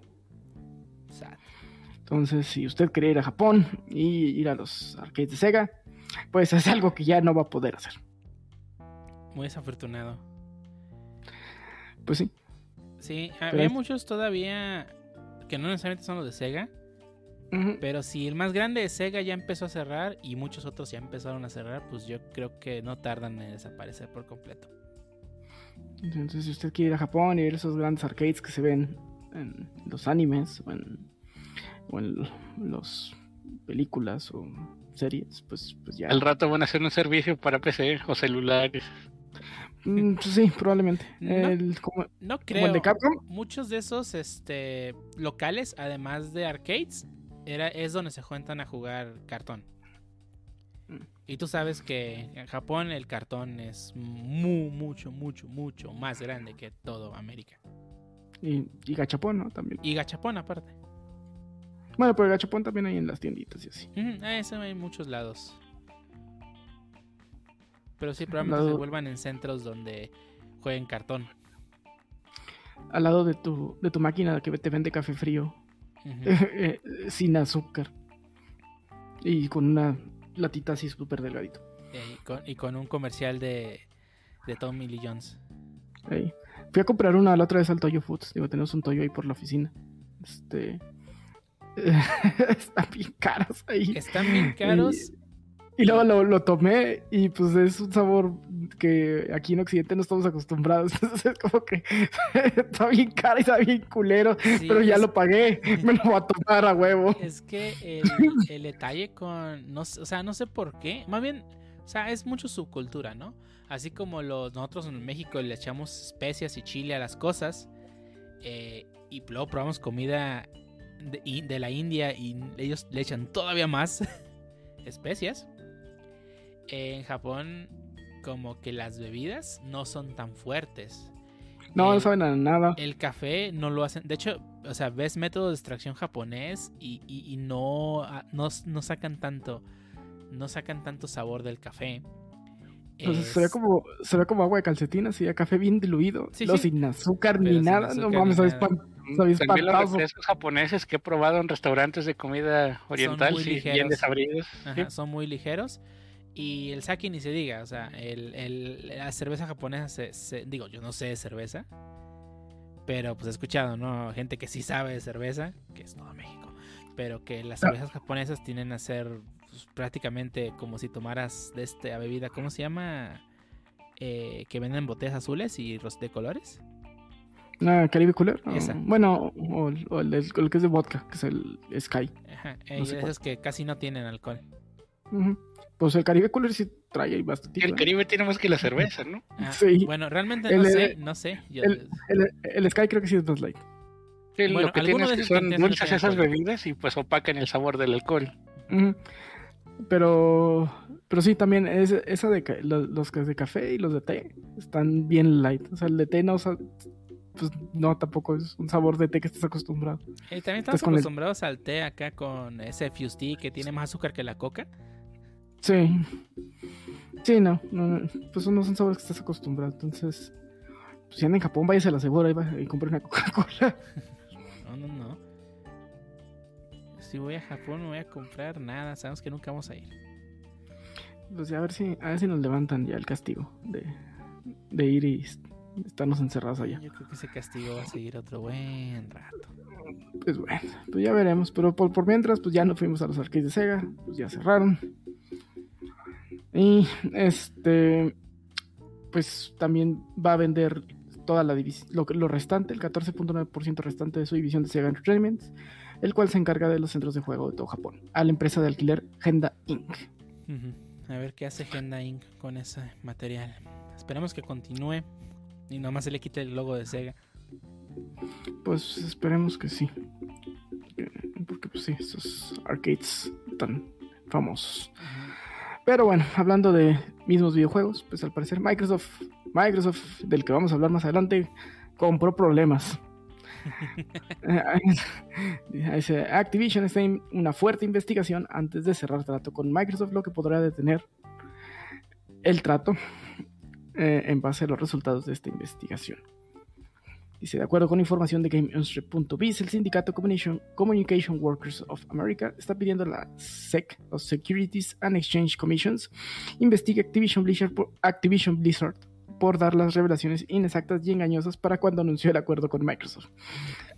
Entonces, si usted quiere ir a Japón y ir a los arcades de Sega, pues es algo que ya no va a poder hacer. Muy desafortunado. Pues sí. Sí, Pero había es- muchos todavía que no necesariamente son los de Sega. Pero si el más grande de Sega ya empezó a cerrar y muchos otros ya empezaron a cerrar, pues yo creo que no tardan en desaparecer por completo. Entonces, si usted quiere ir a Japón y ver esos grandes arcades que se ven en los animes o en, o en las películas o series, pues, pues ya. Al rato van a hacer un servicio para PC o celulares. Mm, pues sí, probablemente. No. El- como, No como creo. el de Capcom. Muchos de esos este, locales, además de arcades, era, es donde se juntan a jugar cartón. Y tú sabes que en Japón el cartón es mu- mucho, mucho, mucho más grande que todo América. Y, y Gachapón, ¿no? También. Y gachapón aparte. Bueno, pero el gachapón también hay en las tienditas y así. Ah, Eso hay en muchos lados. Pero sí, probablemente Lado- se vuelvan en centros donde jueguen cartón. Al lado de tu, de tu máquina que te vende café frío. Eh, sin azúcar. Y con una latita así súper delgadito. Eh, y, con, y con un comercial de, de Tommy Lee Jones. Fui a comprar una la otra vez al Toyo Foods. Digo, tenemos un Toyo ahí por la oficina. Este. Están bien caros ahí. Están bien caros. Y luego lo, lo tomé y pues es un sabor que aquí en Occidente no estamos acostumbrados. Entonces es como que está bien caro y está bien culero. Sí, pero ya es- lo pagué. Me lo voy a tomar a huevo. Es que el, el detalle con. No, o sea, no sé por qué. Más bien, o sea, es mucho subcultura, ¿no? Así como los, nosotros en México le echamos especias y chile a las cosas. eh, y luego probamos comida de, de la India y ellos le echan todavía más especias. En Japón, como que las bebidas no son tan fuertes. No, no saben a nada. el café no lo hacen. De hecho, o sea, ves método de extracción japonés y, y- y no, ah, no, no sacan tanto. No sacan tanto sabor del café. Entonces Es- se ve como, se ve como agua de calcetín, así, a café bien diluido. Sí, no sí. sin azúcar Pero ni sin nada. azúcar no mames, nada. pan- Sabía También los refrescos japoneses que he probado en restaurantes de comida oriental, muy sí, ligeros. bien desabridos. Ajá, son muy ligeros. Y el sake ni se diga. O sea, el, el- la cerveza japonesa se, se- Digo, yo no sé de cerveza. Pero pues he escuchado, ¿no? Gente que sí sabe de cerveza, que es todo México. Pero que las cervezas japonesas tienen a ser pues, prácticamente como si tomaras de esta bebida, ¿cómo se llama? Eh, que venden botellas azules y de colores. Ah, Caribe Cooler. o- Esa. bueno, o, el- o el, el que es de vodka, que es el Sky. Ajá, No y sé de esas que casi no tienen alcohol. Pues el Caribe Cooler sí trae ahí bastante. Y el Caribe tiene más que la cerveza, ¿no? Ah, Sí. Bueno, realmente El- no sé, el- no sé. Yo- el, el, el Sky creo que sí es más light. Sí, Bueno, lo que tiene es que son alcohol. esas bebidas y pues opacan el sabor del alcohol. Pero, pero sí, también es, esa de los, que de café y los de té están bien light. O sea, el de té no, sa- pues no, tampoco es un sabor de té que estés acostumbrado. Eh, también estamos el- acostumbrados al té acá con ese Fuse Tea que tiene más azúcar que la coca. Sí. Sí, no, no, no, pues no son sabores que estás acostumbrado. Entonces, pues si anda en Japón, váyase a la segura y, y compre una Coca-Cola. No, no, no. Si voy a Japón no voy a comprar nada. Sabemos que nunca vamos a ir. Pues ya a ver si, a ver si nos levantan ya el castigo de, de ir y estarnos encerrados allá. Yo creo que ese castigo va a seguir otro buen rato. Pues bueno, pues ya veremos. Pero por, por mientras, pues ya no fuimos a los arcades de Sega, pues ya cerraron. Y este, pues también va a vender toda la división, lo, lo restante, el 14.9% restante de su división de Sega Entertainment, el cual se encarga de los centros de juego de todo Japón, a la empresa de alquiler Genda Inc. A ver qué hace Genda Inc. con ese material. Esperemos que continúe y nomás se le quite el logo de Sega. Pues esperemos que sí. Porque pues sí, esos arcades tan famosos. Pero bueno, hablando de mismos videojuegos, pues al parecer Microsoft, Microsoft, del que vamos a hablar más adelante, compró problemas. Activision está en una fuerte investigación antes de cerrar trato con Microsoft, lo que podrá detener el trato eh, en base a los resultados de esta investigación. Dice, de acuerdo con información de GameIndustry.biz, el sindicato Communication, Workers of America está pidiendo a la SEC, los Securities and Exchange Commissions, investigue Activision Blizzard por, Activision Blizzard por dar las revelaciones inexactas y engañosas para cuando anunció el acuerdo con Microsoft.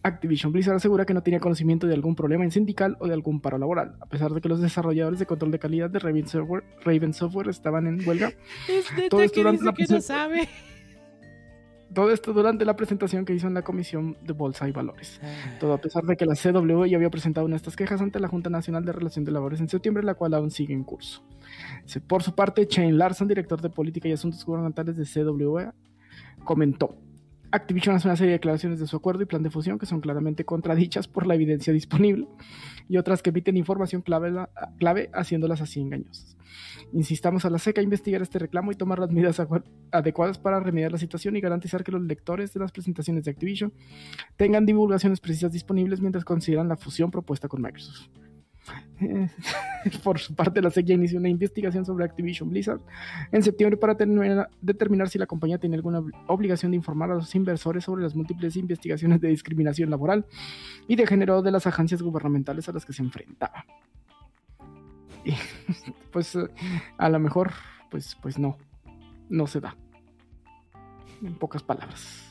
Activision Blizzard asegura que no tenía conocimiento de algún problema en sindical o de algún paro laboral, a pesar de que los desarrolladores de control de calidad de Raven Software, Raven Software estaban en huelga Es Todo esto que durante la que no sabe. todo esto durante la presentación que hizo en la Comisión de Bolsa y Valores. Todo a pesar de que la CW ya había presentado una de estas quejas ante la Junta Nacional de Relación de Labores en septiembre, la cual aún sigue en curso. Por su parte, Shane Larson, director de Política y Asuntos Gubernamentales de CWA, comentó, Activision hace una serie de declaraciones de su acuerdo y plan de fusión que son claramente contradichas por la evidencia disponible y otras que emiten información clave, clave haciéndolas así engañosas. Insistamos a la SECA a investigar este reclamo y tomar las medidas adecuadas para remediar la situación y garantizar que los lectores de las presentaciones de Activision tengan divulgaciones precisas disponibles mientras consideran la fusión propuesta con Microsoft. Por su parte, la SEC inició una investigación sobre Activision Blizzard en septiembre para determinar si la compañía tiene alguna obligación de informar a los inversores sobre las múltiples investigaciones de discriminación laboral y de género de las agencias gubernamentales a las que se enfrentaba. Y, pues a lo mejor, pues, pues no, no se da. En pocas palabras.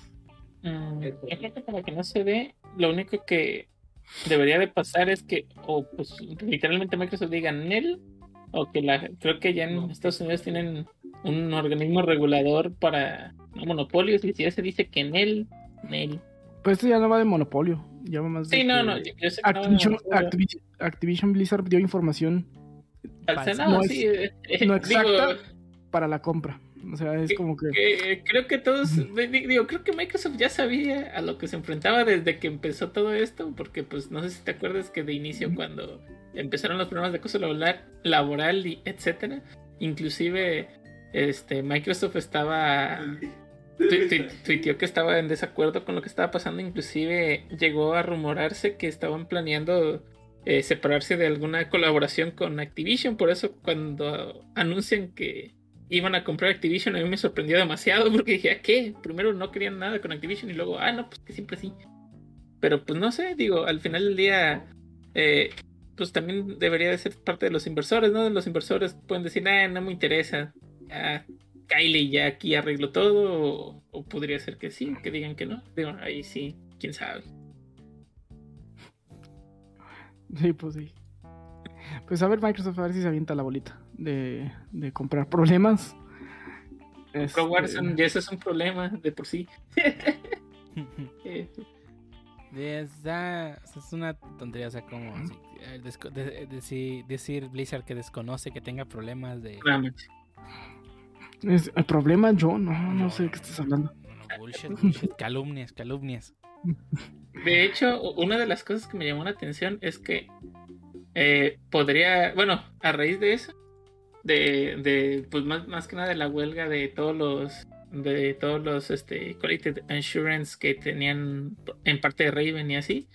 Mm, que no se dé, lo único que debería de pasar es que, o pues literalmente Microsoft diga NEL, o que la, creo que ya en Estados Unidos tienen un organismo regulador para no monopolios, y si ya se dice que NEL, NEL. Pues esto ya no va de monopolio, ya va más de Sí, no, no, Activision, Blizzard dio información no, sí, eh, exacta para la compra. O sea, es como que... Creo que todos, digo, creo que Microsoft ya sabía a lo que se enfrentaba desde que empezó todo esto, porque pues no sé si te acuerdas que de inicio cuando empezaron los problemas de acoso laboral, laboral y etcétera, inclusive este Microsoft estaba tuiteó que estaba en desacuerdo con lo que estaba pasando, inclusive llegó a rumorarse que estaban planeando eh, separarse de alguna colaboración con Activision, por eso cuando anuncian que iban a comprar Activision, a mí me sorprendió demasiado porque dije, ¿a qué? Primero no querían nada con Activision y luego, ah, no, pues que siempre sí. Pero pues no sé, digo, al final del día, eh, pues también debería de ser parte de los inversores, ¿no? Los inversores pueden decir, ah, no me interesa, ya, Kylie ya aquí arregló todo, o, podría ser que sí, que digan que no. Digo, ahí sí, quién sabe. Sí, pues sí. Pues a ver Microsoft, a ver si se avienta la bolita de, de comprar problemas. Este... Warzone, ya eso es un problema de por sí. es, una tontería, o sea, como decir Blizzard que desconoce que tenga problemas de... ¿Es, ¿El problema yo? No, no, sé de qué estás hablando. bullshit, calumnias, calumnias. De hecho, una de las cosas que me llamó la atención es que eh, podría, bueno, a raíz de eso, de, de pues más, más, que nada de la huelga de todos los de todos los este quality insurance que tenían en parte de Raven y así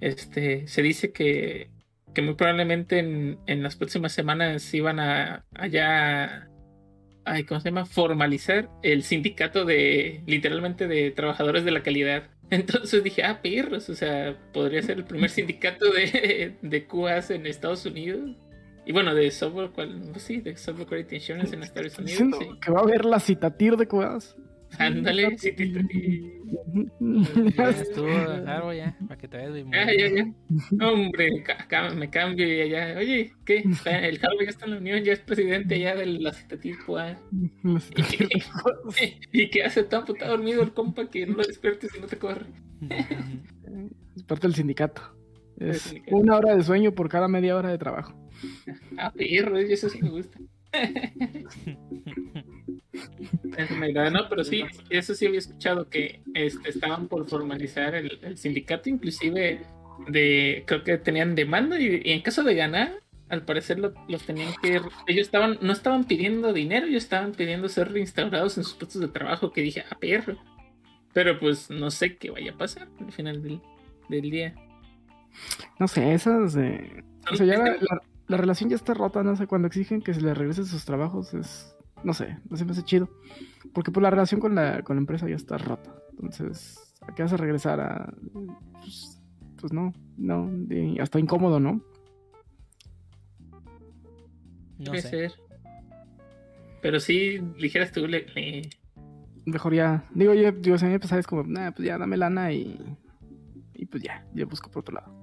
este se dice que, que muy probablemente en, en, las próximas semanas iban a allá ay, ¿cómo se llama? formalizar el sindicato de literalmente de trabajadores de la calidad entonces dije, ah, perros, o sea, podría ser el primer sindicato de, de QAs en Estados Unidos. Y bueno, de software, pues sí, de software quality insurance en Estados Unidos. Sí. Que va a haber la citatir de QAs. Ándale, citatir. Ya estuvo, claro, ya, para que te veas bien. Ya, ya, ya. Hombre, me cambio y ya. Oye, ¿qué? El Harvey ya está en la unión, ya es presidente ya de la citatir QA. ¿Y, qué hace tan puta dormido el compa que no lo despiertes y no te corre. es parte del sindicato. Es una hora de sueño por cada media hora de trabajo. Ah, perro, eso sí me gusta. no, pero sí, eso sí había escuchado que este, estaban por formalizar el, sindicato, inclusive de creo que tenían demanda y, en caso de ganar, al parecer los tenían que ellos estaban no estaban pidiendo dinero, ellos estaban pidiendo ser reinstaurados en sus puestos de trabajo, que dije, ah, perro. Pero pues no sé qué vaya a pasar al final del, día. No sé, esas de... O sea, ya la, relación ya está rota, no sé, cuando exigen que se les regrese sus trabajos es... No sé, no se me hace chido. Porque pues la relación con la, con la empresa ya está rota. Entonces, ¿a qué vas a regresar a...? Pues, pues no, no, hasta incómodo, ¿no? No Puede ser. Pero sí, ligeras tú le, Mejor ya. Digo, yo, digo, si a mí me es como, nah, pues ya dame lana y. Y pues ya, yo busco por otro lado.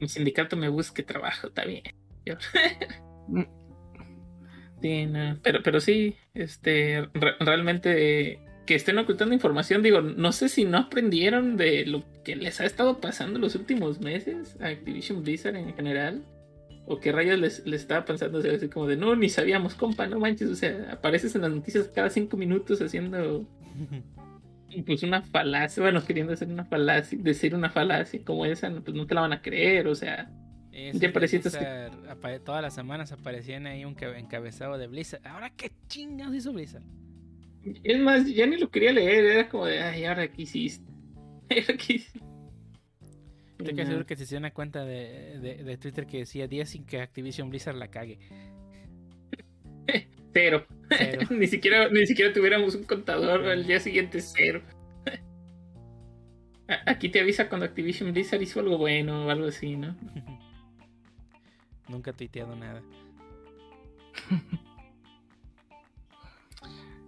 Mi sindicato me busque trabajo, está bien. Mm. sí, no, pero, pero sí, este, realmente que estén ocultando información, digo, no sé si no aprendieron de lo que les ha estado pasando los últimos meses a Activision Blizzard en general. O qué rayos les, les estaba pensando, así como de, no, ni sabíamos, compa, no manches, o sea, apareces en las noticias cada cinco minutos haciendo pues una falacia, bueno, queriendo hacer una falacia, decir una falacia como esa, pues no te la van a creer, o sea, Ya pareciste todas las semanas aparecían ahí un cabe- encabezado de Blizzard. Ahora qué chingados hizo Blizzard. es más, ya ni lo quería leer, era como de, ay, ahora qué hiciste. Ahora qué hiciste. Estoy casi seguro que se hacía una cuenta de, de- de Twitter que decía días sin que Activision Blizzard la cague. Cero. Cero. ni siquiera, ni siquiera tuviéramos un contador al día siguiente cero. Aquí te avisa cuando Activision Blizzard hizo algo bueno o algo así, ¿no? Nunca he tuiteado nada.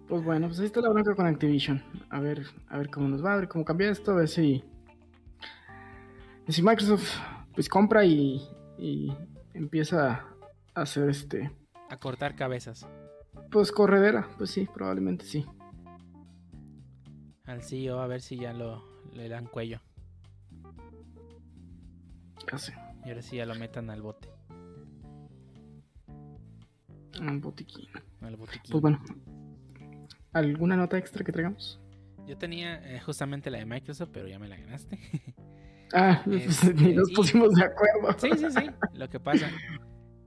Pues bueno, pues ahí está la bronca con Activision. A ver, a ver cómo nos va, a ver cómo cambia esto, a ver si. Si Microsoft pues compra y, y empieza a hacer este. A cortar cabezas. Pues corredera, pues sí, probablemente sí. Al CEO a ver si ya lo le dan cuello. Ya sé. Y ahora sí ya lo metan al bote. Un botiquín. Al botiquín. Pues bueno. ¿Alguna nota extra que traigamos? Yo tenía eh, justamente la de Microsoft, pero ya me la ganaste. Ah, Este, ni nos y- pusimos de acuerdo. Sí, sí, sí. Lo que pasa.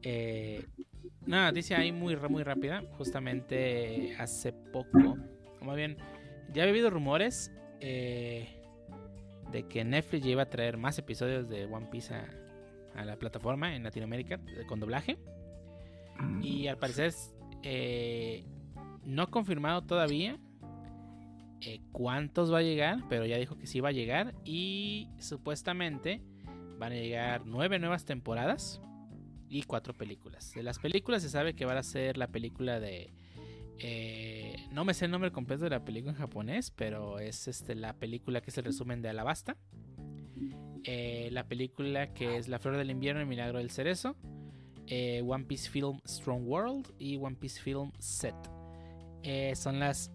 Eh, una noticia ahí muy, muy rápida. Justamente hace poco. O más bien, ya había habido rumores eh, de que Netflix ya iba a traer más episodios de One Piece a, a la plataforma en Latinoamérica eh, con doblaje. Y al parecer eh, no confirmado todavía eh, cuántos va a llegar, pero ya dijo que sí va a llegar y supuestamente van a llegar nueve nuevas temporadas y cuatro películas. De las películas se sabe que va a ser la película de... eh, no me sé el nombre completo de la película en japonés, pero es este, la película que es el resumen de Alabasta. Eh, la película que es La Flor del Invierno y Milagro del Cerezo. eh, One Piece Film Strong World y One Piece Film Set. Eh, son las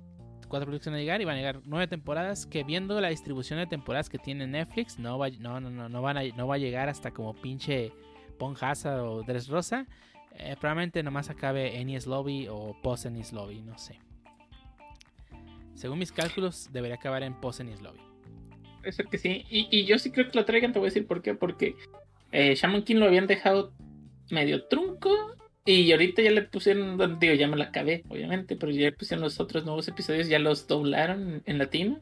cuatro van a llegar y van a llegar nueve temporadas que viendo la distribución de temporadas que tiene Netflix no va, no, no, no, no van a, no va a llegar hasta como pinche Ponjasa o Dressrosa. Eh, probablemente nomás acabe Enies Lobby o Post Enies Lobby, no sé. Según mis cálculos, debería acabar en Post Enies Lobby. Puede ser que sí. Y, yo sí creo que lo traigan, te voy a decir por qué. Porque eh, Shaman King lo habían dejado medio trunco. Y ahorita ya le pusieron, digo, ya me la acabé, obviamente, pero ya le pusieron los otros nuevos episodios, ya los doblaron en latino.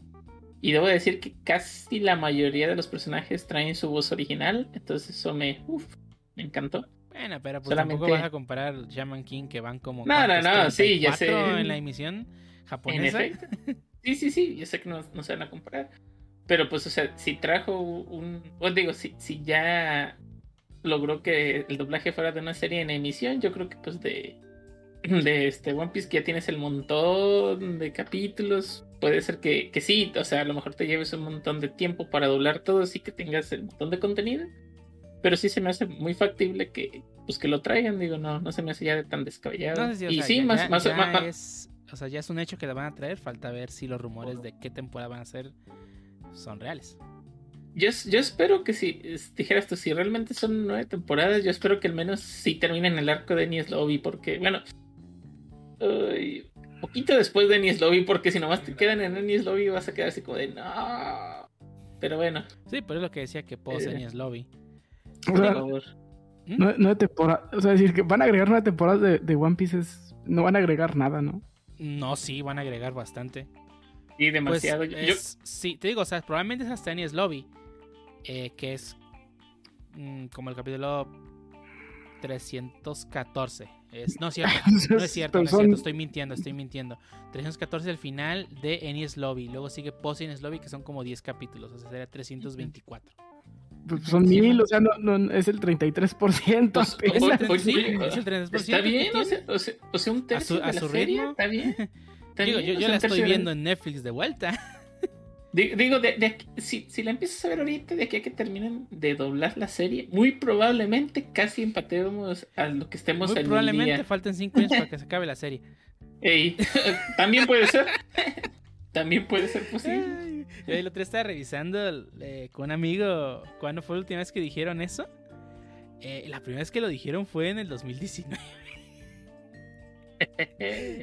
Y debo decir que casi la mayoría de los personajes traen su voz original. Entonces eso me, uf, me encantó. Bueno, pero pues Solamente- tampoco vas a comparar Shaman King que van como No, no, no, sí, ya 34 sé. en la emisión En japonesa. efecto. Sí, sí, sí, yo sé que no, no se van a comparar. Pero pues, o sea, si trajo un... Pues digo, si, si ya logró que el doblaje fuera de una serie en emisión, yo creo que pues de... De este One Piece que ya tienes el montón de capítulos, puede ser que, que sí, o sea, a lo mejor te lleves un montón de tiempo para doblar todo, así que tengas el montón de contenido. Pero sí se me hace muy factible que, pues, que lo traigan, digo, no, no se me hace ya de tan descabellado. No sé si, o y sea, sí, ya- más, ya- más, ya más- es, o sea, ya es un hecho que la van a traer. Falta ver si los rumores de qué temporada van a ser son reales. Yo, yo espero que si dijeras tú, si realmente son nueve temporadas, yo espero que al menos sí terminen el arco de Lobby, porque, bueno, ay, poquito después de Enies Lobby, porque si nomás te quedan en Enies Lobby vas a quedar así como de no. Pero bueno, Sí, pero es lo que decía que Post Eh. es Lobby. O por sea, favor. ¿Mm? temporadas. O sea, decir que van a agregar nueve temporadas de, de One Piece es- No van a agregar nada, ¿no? No, sí, van a agregar bastante. Sí, Pues, demasiado. Yo- es- sí, te digo, o sea, probablemente es hasta Enies Lobby, eh, que es mm, como el capítulo 314. Es, no, es cierto, no es cierto, no es cierto, estoy mintiendo, estoy mintiendo. 314 el final de Enies Lobby, luego sigue Post Enies Lobby, que son como 10 capítulos, o sea, sería 324. Pues, son Sí, mil, o sea, no, no, es el 33%. Pues, apenas. Es Oye, el, tre- oye, sí, es el 33%. Está bien, o sea, o sea, o sea, un tercio a de la su serie, ritmo. Está bien. Está Digo, bien, yo, yo la estoy tercio de- viendo en Netflix de vuelta. Di- Digo, de, de aquí- si, si la empiezas a ver ahorita, de aquí a que terminen de doblar la serie, muy probablemente casi empatemos a lo que estemos Muy en probablemente día. falten 5 años para que se acabe la serie. Ey, también puede ser. También puede ser posible. Yo el otro día estaba revisando eh, con un amigo cuándo fue la última vez que dijeron eso. Eh, la primera vez que lo dijeron fue en el 2019.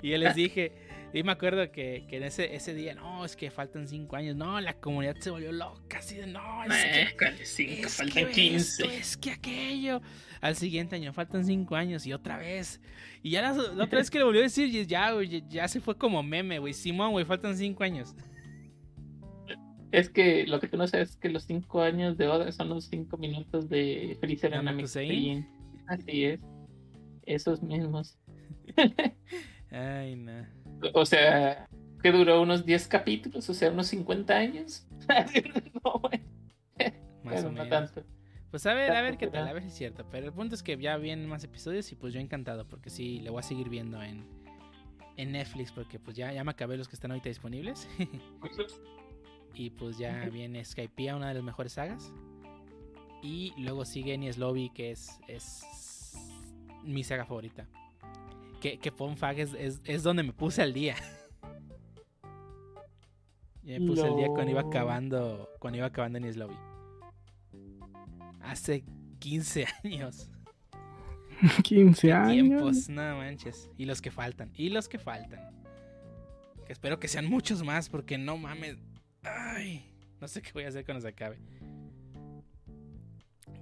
Y yo les dije, Y me acuerdo que, que en ese, ese día, no, es que faltan cinco años. No, la comunidad se volvió loca. Así de, no, es que, Eh, es Faltan que 15. esto, es que aquello. Al siguiente año, faltan cinco años y otra vez. Y ya la, la otra vez que le volvió a decir, ya, güey, ya, ya se fue como meme, güey. Simón, güey, faltan cinco años. Es que lo que tú no sabes es que los cinco años de Oda son los cinco minutos de Freezer en. Namekusei. Así es. Esos mismos. Ay, no. O sea, que duró unos 10 capítulos, o sea, unos 50 años. no, güey. Más Bueno, o no menos. tanto. Pues a ver, a ver qué tal, a ver si es cierto. Pero el punto es que ya vienen más episodios y pues yo encantado, porque sí, le voy a seguir viendo en, en Netflix, porque pues ya, ya me acabé los que están ahorita disponibles. y pues ya viene Skypiea, una de las mejores sagas. Y luego sigue Lobby, que es, es mi saga favorita. Que, que Fun Fact es, es, es donde me puse al día. Me puse al día cuando iba acabando, cuando iba acabando Enies Lobby. Hace 15 años. 15 años. Tiempos, no manches. Y los que faltan, y los que faltan. Que espero que sean muchos más, porque no mames. Ay, no sé qué voy a hacer cuando se acabe.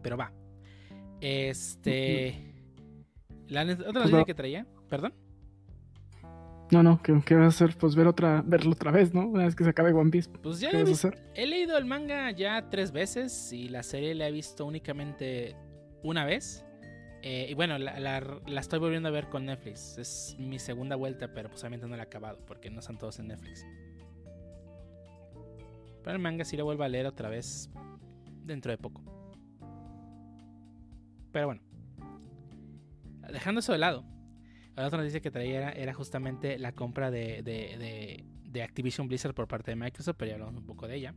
Pero va. Este. La otra Pues va. que traía, perdón. No, no, ¿qué, qué vas a hacer? Pues ver otra, verlo otra vez, ¿no? Una vez que se acabe One Piece. Pues ya ¿Qué he, vas a visto- hacer? he leído el manga ya tres veces y la serie la he visto únicamente una vez. Eh, y bueno, la, la- la estoy volviendo a ver con Netflix. Es mi segunda vuelta, pero pues obviamente no la he acabado porque no están todos en Netflix. Pero el manga sí lo vuelvo a leer otra vez dentro de poco. Pero bueno, dejando eso de lado, la otra noticia que traía era, justamente la compra de, de- de- Activision Blizzard por parte de Microsoft, pero ya hablamos un poco de ella.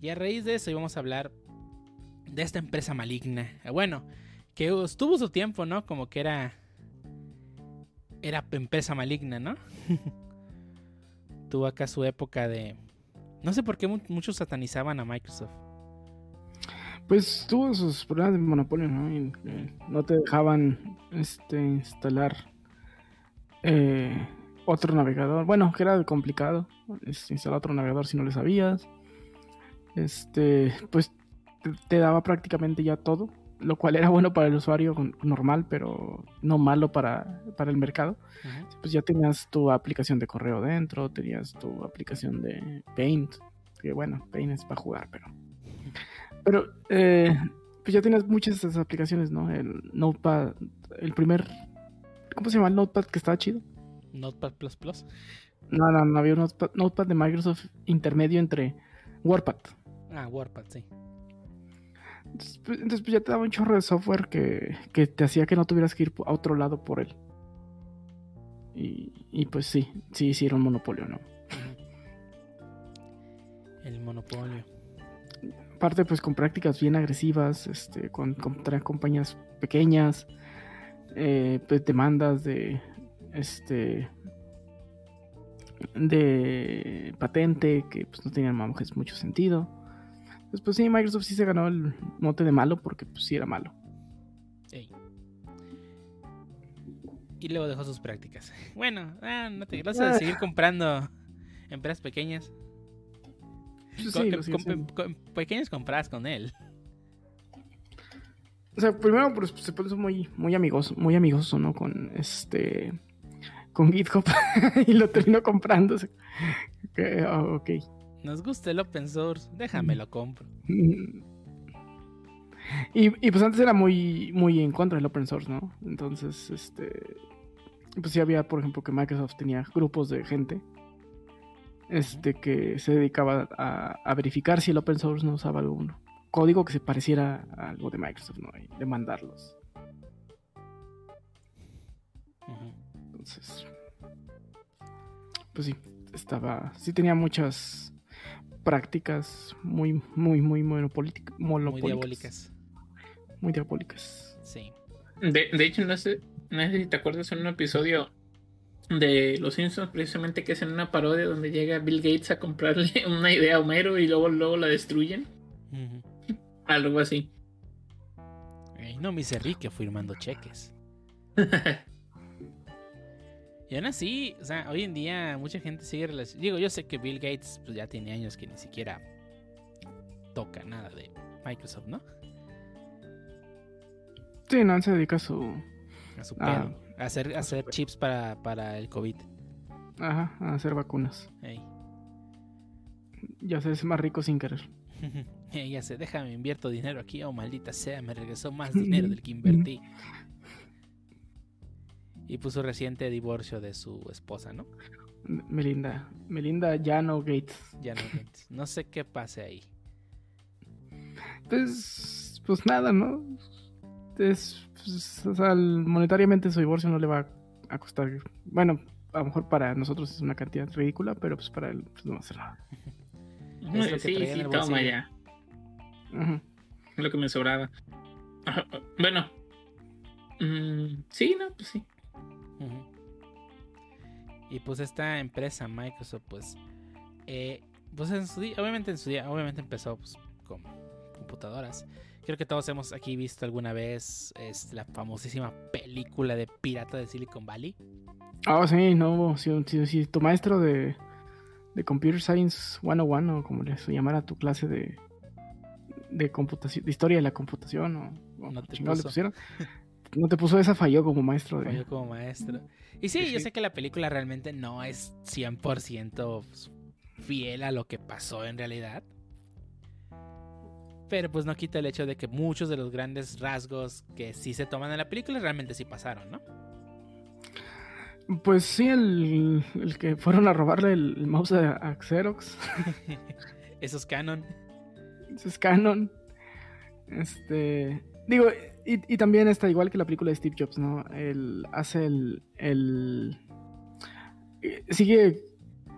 Y a raíz de eso íbamos a hablar de esta empresa maligna. Bueno, que estuvo su tiempo, ¿no? Como que era. Era empresa maligna, ¿no? Tuvo acá su época de. No sé por qué mu- muchos satanizaban a Microsoft. Pues tuvo sus problemas de monopolio, ¿no? Eh, no te dejaban este, instalar eh, otro navegador. Bueno, que era complicado instalar otro navegador si no le sabías. Este, pues te, te daba prácticamente ya todo, lo cual era bueno para el usuario normal, pero no malo para, para el mercado. Pues ya tenías tu aplicación de correo dentro, tenías tu aplicación de Paint, que bueno, Paint es para jugar, pero... Pero, eh, pues ya tienes muchas de esas aplicaciones, ¿no? El Notepad, el primer... ¿Cómo se llama el Notepad que estaba chido? Notepad Plus Plus. No, no, no había un Notepad, Notepad de Microsoft intermedio entre WordPad. Ah, Warpad, sí. Entonces, pues, entonces, pues, ya te daba un chorro de software que, que te hacía que no tuvieras que ir a otro lado por él. Y, y pues sí, sí hicieron monopolio, ¿no? El monopolio. Aparte, pues con prácticas bien agresivas, este, con, contra compañías pequeñas, eh, pues demandas de, este, de patente que pues no tenían mucho sentido. Pues, pues sí, Microsoft sí se ganó el mote de malo porque pues sí era malo. Y luego dejó sus prácticas. Bueno, ah, no te vas a seguir comprando empresas pequeñas. Pues, sí, con- con- pequeñas compradas con él. O sea, primero pues, se puso muy, muy amigoso, muy amigoso, ¿no? Con este con GitHub y lo terminó comprando. Que, ah, ok. Nos gusta el open source, déjame lo compro. Y, y, pues antes era muy, muy en contra del open source, ¿no? Entonces, este. Pues sí había, por ejemplo, que Microsoft tenía grupos de gente. Este que se dedicaba a, a verificar si el open source no usaba algún código que se pareciera a algo de Microsoft, ¿no? Y demandarlos. Entonces. Pues sí, estaba. Sí tenía muchas prácticas muy, muy, muy monopolíticas. Muy diabólicas. Muy diabólicas. Sí. De, de hecho, no sé, no sé si te acuerdas en un episodio de Los Simpsons, precisamente que es en una parodia donde llega Bill Gates a comprarle una idea a Homero y luego, luego la destruyen. Ujú. Algo así. Ey, no me hice rico firmando cheques. Y aún así, o sea, hoy en día mucha gente sigue relacionando. Digo, yo sé que Bill Gates pues, ya tiene años que ni siquiera toca nada de Microsoft, ¿no? Sí, no, se dedica a su. A su Ah, pedo. A hacer, a hacer chips para, para el COVID. Ajá, a hacer vacunas. Ey. Ya se hace más rico sin querer. ya sé, déjame, invierto dinero aquí. Oh, maldita sea, me regresó más dinero del que invertí. Y puso reciente divorcio de su esposa, ¿no? Melinda. Melinda Llano Gates. Ya no, no sé qué pase ahí. Pues, pues nada, ¿no? Es, pues, o sea, el- monetariamente su divorcio no le va a costar. Bueno, a lo mejor para nosotros es una cantidad ridícula, pero pues para él pues, no va a ser nada. Es lo que sí, sí, toma ya. Lo que me sobraba. Bueno. Mm, sí, no, pues sí. Y pues esta empresa, Microsoft, pues, eh, pues en su día, obviamente en su día, obviamente empezó pues, con computadoras. Creo que todos hemos aquí visto alguna vez es la famosísima película de Pirata de Silicon Valley. Ah, sí, no, si, si- si tu maestro de, de Computer Science 101 o como le llamara tu clase de, de computación, de historia de la computación o, o No te chingado le puso. pusieron, no te puso esa falló como maestro de... Yo como maestro. Y sí, Sí, yo sé que la película realmente no es 100% fiel a lo que pasó en realidad. Pero pues no quita el hecho de que muchos de los grandes rasgos que sí se toman en la película realmente sí pasaron, ¿no? Pues sí, el, el que fueron a robarle el, el mouse a, a Xerox, Eso es canon. ese es canon. Este, digo, y, y también está igual que la película de Steve Jobs, ¿no? Él hace el, el eh, sigue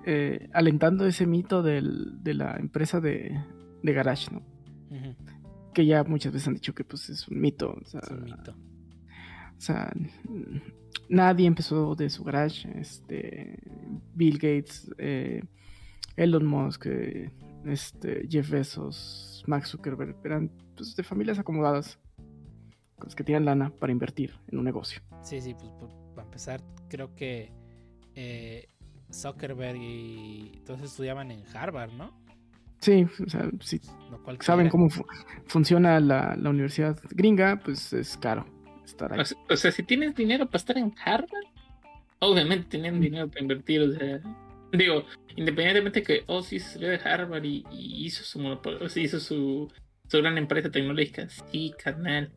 eh, alentando ese mito del- de la empresa de, de garage, ¿no? Que ya muchas veces han dicho que pues es un mito. O sea, Es un mito. o sea, nadie empezó de su garage. Este, Bill Gates, eh, Elon Musk, eh, este, Jeff Bezos, Max Zuckerberg, eran pues, de familias acomodadas. Las que tienen lana para invertir en un negocio. Sí, sí, pues por- para empezar, creo que eh, Zuckerberg y todos estudiaban en Harvard, ¿no? Sí, o sea, si saben cómo fu- funciona la, la universidad gringa, pues es caro estar ahí. O sea, o sea, si tienes dinero para estar en Harvard, obviamente tienen dinero para invertir. O sea, digo, independientemente que, oh, sí, salió de Harvard y, y hizo su monopolio, o sea, hizo su, su gran empresa tecnológica, sí, carnal.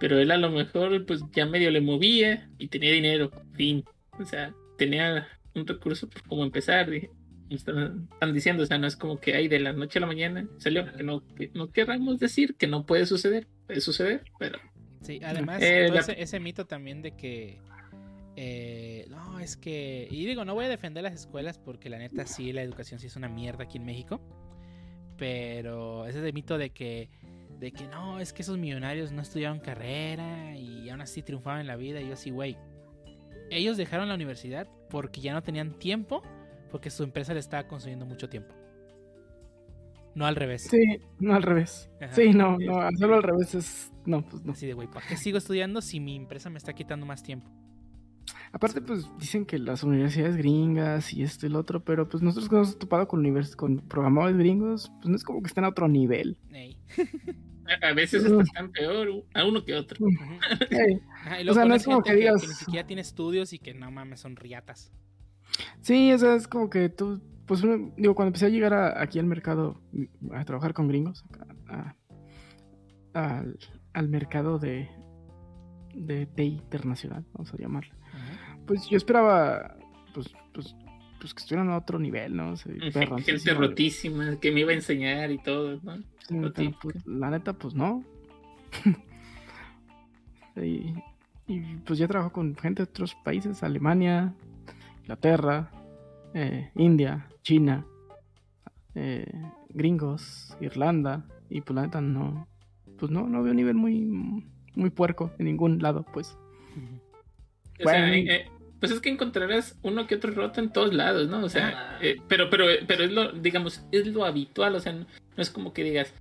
Pero él a lo mejor, pues ya medio le movía y tenía dinero, fin. O sea, tenía un recurso por cómo empezar. están, están diciendo, o sea, no es como que hay de la noche a la mañana salió, que no, que no querramos decir que no puede suceder, puede suceder, pero Sí, además, Eh, todo la- ese, ese mito también de que. eh, no, es que. Y digo, no voy a defender las escuelas porque la neta sí, la educación sí es una mierda aquí en México. Pero ese es el mito de que. De que no, es que esos millonarios no estudiaron carrera y aún así triunfaban en la vida. Y yo así, güey. Ellos dejaron la universidad porque ya no tenían tiempo. Porque su empresa le estaba consumiendo mucho tiempo. No al revés. Sí, no al revés. Ajá. Sí, no, no, hacerlo al revés es. No, pues no. Así de, güey, ¿para qué sigo estudiando si mi empresa me está quitando más tiempo? Aparte, pues dicen que las universidades gringas y esto y lo otro, pero pues nosotros que nos hemos topado con, univers con programadores gringos, pues no es como que estén a otro nivel. Ey. a, a veces hasta están peor a uno que otro. Ajá, y O sea, no es como que que, digas- que ni siquiera tiene estudios y que no mames, son riatas. Sí, o sea, es como que tú, pues digo, cuando empecé a llegar a- aquí al mercado, a trabajar con gringos, a- a- al, al mercado de, de internacional, vamos a llamarlo, pues yo esperaba, pues, pues, pues que estuvieran a otro nivel, ¿no? O sea, Gente rotísima que me iba a enseñar y todo, ¿no? Sí, pues, la neta, pues no. y, y, pues ya trabajo con gente de otros países, Alemania, Inglaterra, eh, India, China, eh, gringos, Irlanda, y pues la neta no, pues no, no veo un nivel muy, muy puerco en ningún lado, pues. O sea, Bueno. eh, pues es que encontrarás uno que otro roto en todos lados, ¿no? O sea, Ah. eh, pero, pero, pero es lo, digamos, es lo habitual, o sea, no, no es como que digas,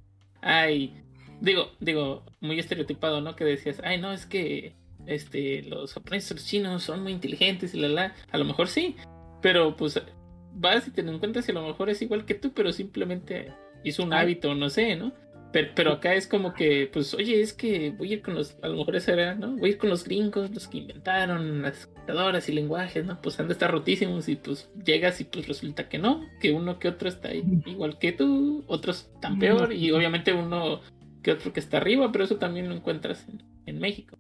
ay, digo, digo, muy estereotipado, ¿no? Que decías, ay, no, es que este, los japoneses, los chinos son muy inteligentes y la la, a lo mejor sí, pero pues vas y te encuentras y a lo mejor es igual que tú, pero simplemente hizo un hábito, no sé, ¿no? Pero, pero, acá es como que, pues, oye, es que voy a ir con los, a lo mejor eso era, ¿no? Voy a ir con los gringos, los que inventaron las computadoras y lenguajes, ¿no? Pues han de estar rotísimos y pues llegas y pues resulta que no, que uno que otro está ahí igual que tú, otros tan peor y obviamente uno que otro que está arriba, pero eso también lo encuentras en, en México.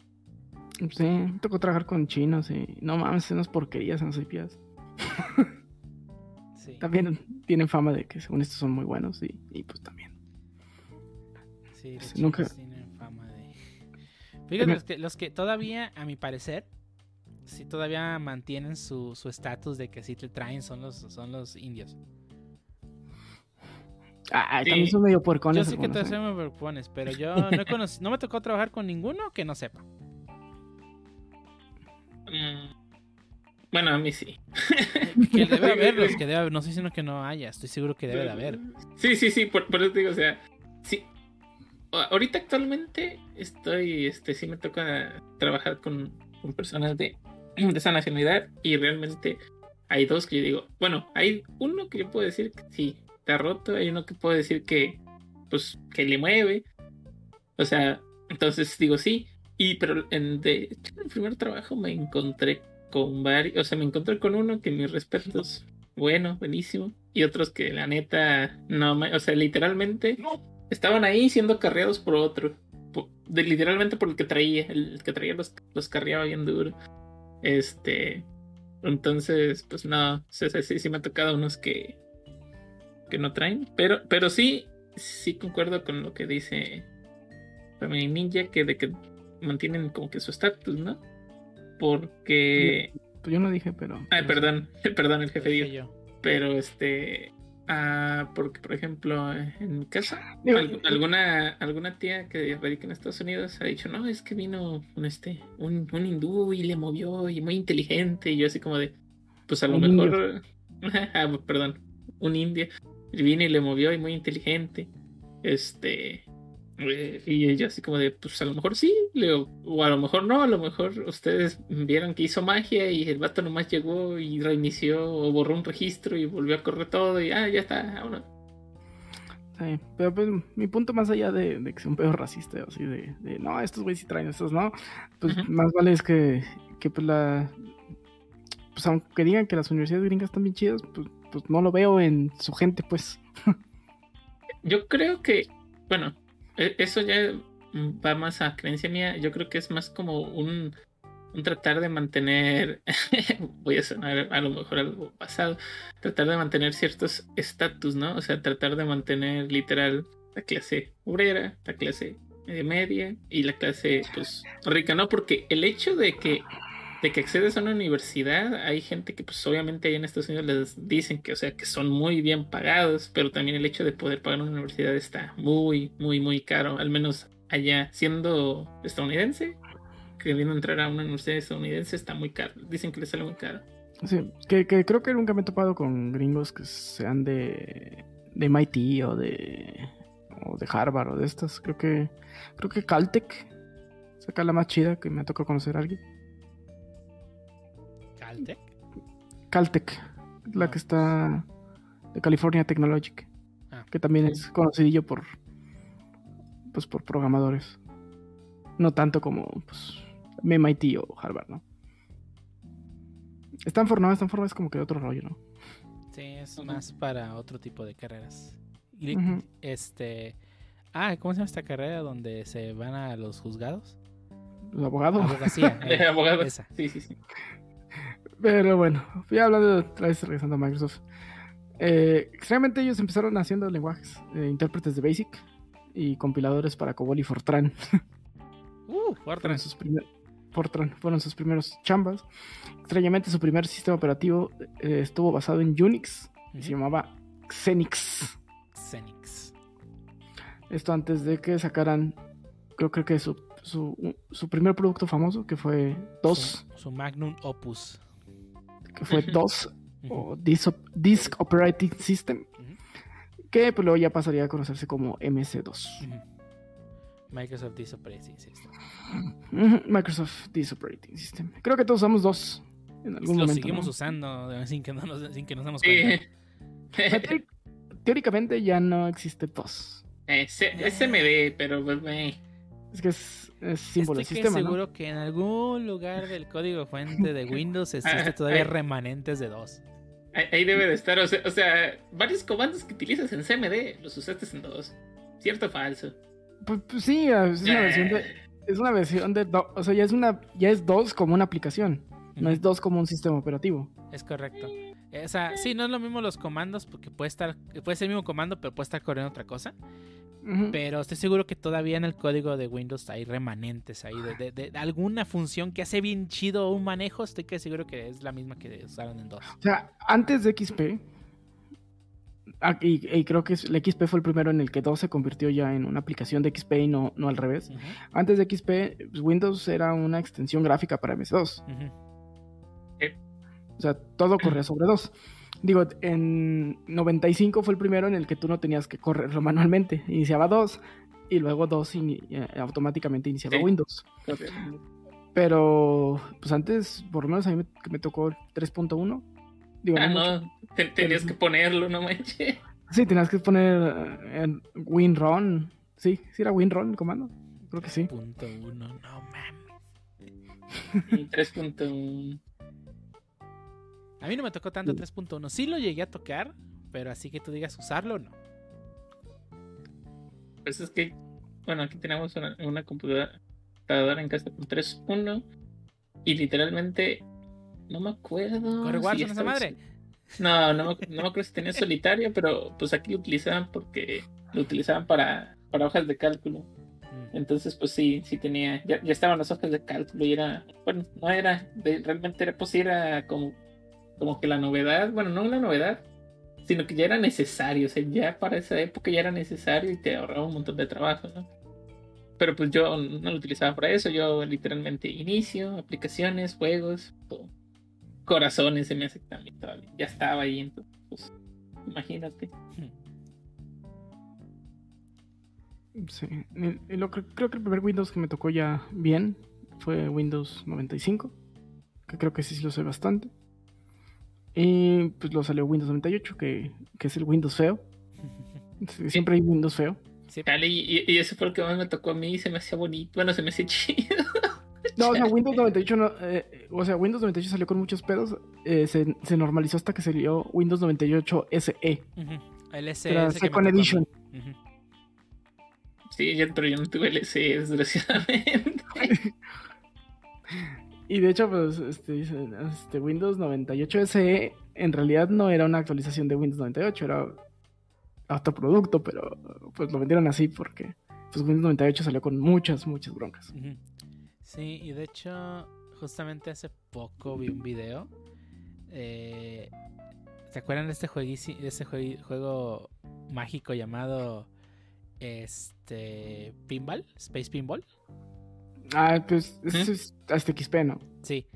Sí, me tocó trabajar con chinos y no mames, unas porquerías las IPs. También tienen fama de que según estos son muy buenos y, y pues también. Sí, los Sí, nunca- tienen fama de. Fíjate, los que, los que todavía, a mi parecer, sí todavía mantienen su su estatus de que sí te traen son los, son los indios. Ah, Sí. también son medio puercones. Yo sé que te ¿eh? me propones, pero yo no, he no me tocó trabajar con ninguno que no sepa. Mm, Bueno, a mí sí. Que debe haber los que debe haber, no estoy diciendo que no haya, estoy seguro que debe de haber. Sí, sí, sí, por, por eso te digo, o sea, sí. Ahorita actualmente estoy, este, sí me toca trabajar con, con personas de, de esa nacionalidad y realmente hay dos que yo digo, bueno, hay uno que yo puedo decir que sí, está roto, hay uno que puedo decir que, pues, que le mueve. O sea, entonces digo sí, y pero en, de hecho, en el primer trabajo me encontré con varios, o sea, me encontré con uno que mis respetos, bueno, buenísimo, y otros que la neta, no, me, o sea, literalmente estaban ahí siendo carreados por otro, de, literalmente por el que traía, el que traía los, los carreaba bien duro. Este, entonces, pues no, o sea, sí, sí me ha tocado unos que, que no traen, pero, pero sí, sí concuerdo con lo que dice Family Ninja, que de que mantienen como que su estatus, ¿no? Porque... Yo no dije, pero. Ay, perdón, perdón, el jefe yo. Pero este. ah, porque, por ejemplo, en mi casa, Digo, al- alguna, alguna tía que radica en Estados Unidos ha dicho: No, es que vino un, este, un, un hindú y le movió y muy inteligente. Y yo, así como de: Pues a lo Un mejor. ah, perdón, un indio. Y vino y le movió y muy inteligente. Este. Eh, Y yo así como de, pues a lo mejor sí, le digo, o a lo mejor no, a lo mejor ustedes vieron que hizo magia y el vato nomás llegó y reinició o borró un registro y volvió a correr todo y ah, ya está, vámonos. Sí, pero pues mi punto más allá de, de que sea un pedo racista, así de, de, no, estos güeyes sí traen, estos no, pues más vale es que, que pues la, pues aunque digan que las universidades gringas están bien chidas, pues, pues no lo veo en su gente, pues. Yo creo que, bueno, eso ya va más a creencia mía, yo creo que es más como un, un tratar de mantener, voy a sonar a lo mejor algo pasado, tratar de mantener ciertos estatus, ¿no? O sea, tratar de mantener literal la clase obrera, la clase media media y la clase pues rica, ¿no? Porque el hecho de que de que accedes a una universidad, hay gente que pues obviamente ahí en Estados Unidos les dicen que, o sea, que son muy bien pagados, pero también el hecho de poder pagar una universidad está muy, muy, muy caro, al menos allá, siendo estadounidense, queriendo entrar a una universidad estadounidense está muy caro, dicen que les sale muy caro. Sí, que, que creo que nunca me he topado con gringos que sean de, de MIT o de, o de Harvard o de estas. Creo que creo que Caltech saca la más chida que me ha tocado conocer a alguien. Caltech. Caltech, la que está de California Technologic, Ah. que también es conocidillo por pues por programadores. No tanto como pues MIT o Harvard, ¿no? Stanford no, Stanford es como que otro rollo, ¿no? Sí, es más para otro tipo de carreras. Y. Este. Ah, ¿cómo se llama esta carrera donde se van a los juzgados? Los abogados. Abogacía. De eh, abogados. esa. Sí, sí, sí. Pero bueno, ya hablando otra vez regresando a Microsoft. Eh, extrañamente ellos empezaron haciendo lenguajes, eh, intérpretes de Basic y compiladores para COBOL y Fortran. Uh, Fortran. sus, primer- Fortran fueron sus primeros chambas. Extrañamente su primer sistema operativo eh, estuvo basado en Unix y se llamaba Xenix. Xenix. Esto antes de que sacaran, creo, creo que su, su, su primer producto famoso, que fue DOS, Su, su Magnum Opus. Que fue. DOS o Disk, Disk Operating System, que pues luego ya pasaría a conocerse como MS2. Ujú. Microsoft Disk Operating System. Microsoft Disk Operating System. Creo que todos usamos dos en algún Lo momento. seguimos ¿no? usando sin que, no nos, sin que nos demos Sí. cuenta. Teóricamente ya no existe dos. Eh, C- SMD, pero pues, eh, Es que es, es símbolo Estoy del sistema, ¿no? seguro que en algún lugar del código fuente de Windows existe Ah, todavía ah. remanentes de dos. ahí, ahí debe de estar. O sea, o sea, varios comandos que utilizas en CMD los usaste en dos. ¿Cierto o falso? Pues, pues sí, es una versión de, es una versión de do- o sea, ya es una ya es dos como una aplicación, no es dos como un sistema operativo. Es correcto. O sea, sí, no es lo mismo los comandos porque puede estar, puede ser el mismo comando, pero puede estar corriendo otra cosa. Pero estoy seguro que todavía en el código de Windows hay remanentes ahí de, de- de alguna función que hace bien chido un manejo. Estoy que seguro que es la misma que usaron en dos. O sea, antes de XP ah, y, y creo que el XP fue el primero en el que 2 se convirtió ya en una aplicación de XP y no, no al revés. Antes de XP, pues, Windows era una extensión gráfica para MS2. ujú. O sea, todo corría sobre 2. Digo, en 95 fue el primero en el que tú no tenías que correrlo manualmente. Iniciaba 2 y luego 2 automáticamente iniciaba Sí. Windows. Pero, pues antes, por lo menos a mí me, que me tocó el 3.1. Digo, Ah, no mucho. no. te- tenías que ponerlo, no manches. Sí, tenías que poner eh, en WinRun. Sí, sí era WinRun el comando. Creo que sí. Punto uno, no mames. Y 3.1. A mí no me tocó tanto 3.1. Sí lo llegué a tocar, pero así que tú digas usarlo, no. Pues es que, bueno, aquí tenemos una, una computadora en casa con 3.1 y literalmente no me acuerdo. Corre si Warzone esa estaba- madre. No, no me, no me acuerdo si tenía solitario, pero pues aquí lo utilizaban porque lo utilizaban para, para hojas de cálculo. Mm. Entonces, pues sí, sí tenía, ya, ya estaban las hojas de cálculo y era, bueno, no era, de- realmente era, pues sí era como, como que la novedad, bueno, no la novedad, sino que ya era necesario, o sea, ya para esa época ya era necesario y te ahorraba un montón de trabajo, ¿no? Pero pues yo no lo utilizaba para eso, yo literalmente inicio, aplicaciones, juegos, todo. corazones se me hace también todavía, ya estaba ahí, entonces, pues, imagínate. Sí. Lo que- creo que el primer Windows que me tocó ya bien fue Windows 95. Que creo que sí lo sé bastante. Y pues lo salió Windows 98, que, que es el Windows feo. Sí, Siempre hay Windows feo. Sí, Dale, y, y- y ese fue el que más me tocó a mí, se me hacía bonito, bueno, se me hacía chido. No, o sea, Windows 98 no, eh, o sea, Windows 98 salió con muchos pedos. eh, se, se normalizó hasta que salió Windows 98 SE. Ujú. El S. Era ese que me Second. Edition. Sí, yo- pero yo no tuve el S, desgraciadamente. Y de hecho, pues, este, este, Windows 98 SE en realidad no era una actualización de Windows 98, era otro producto, pero pues lo vendieron así porque pues Windows 98 salió con muchas, muchas broncas. Sí, y de hecho, justamente hace poco vi un video. eh, ¿Se acuerdan de este, de este jue- juego mágico llamado este Pinball? Space Pinball. Ah, pues eso ¿Mm? es hasta XP, ¿no? Sí.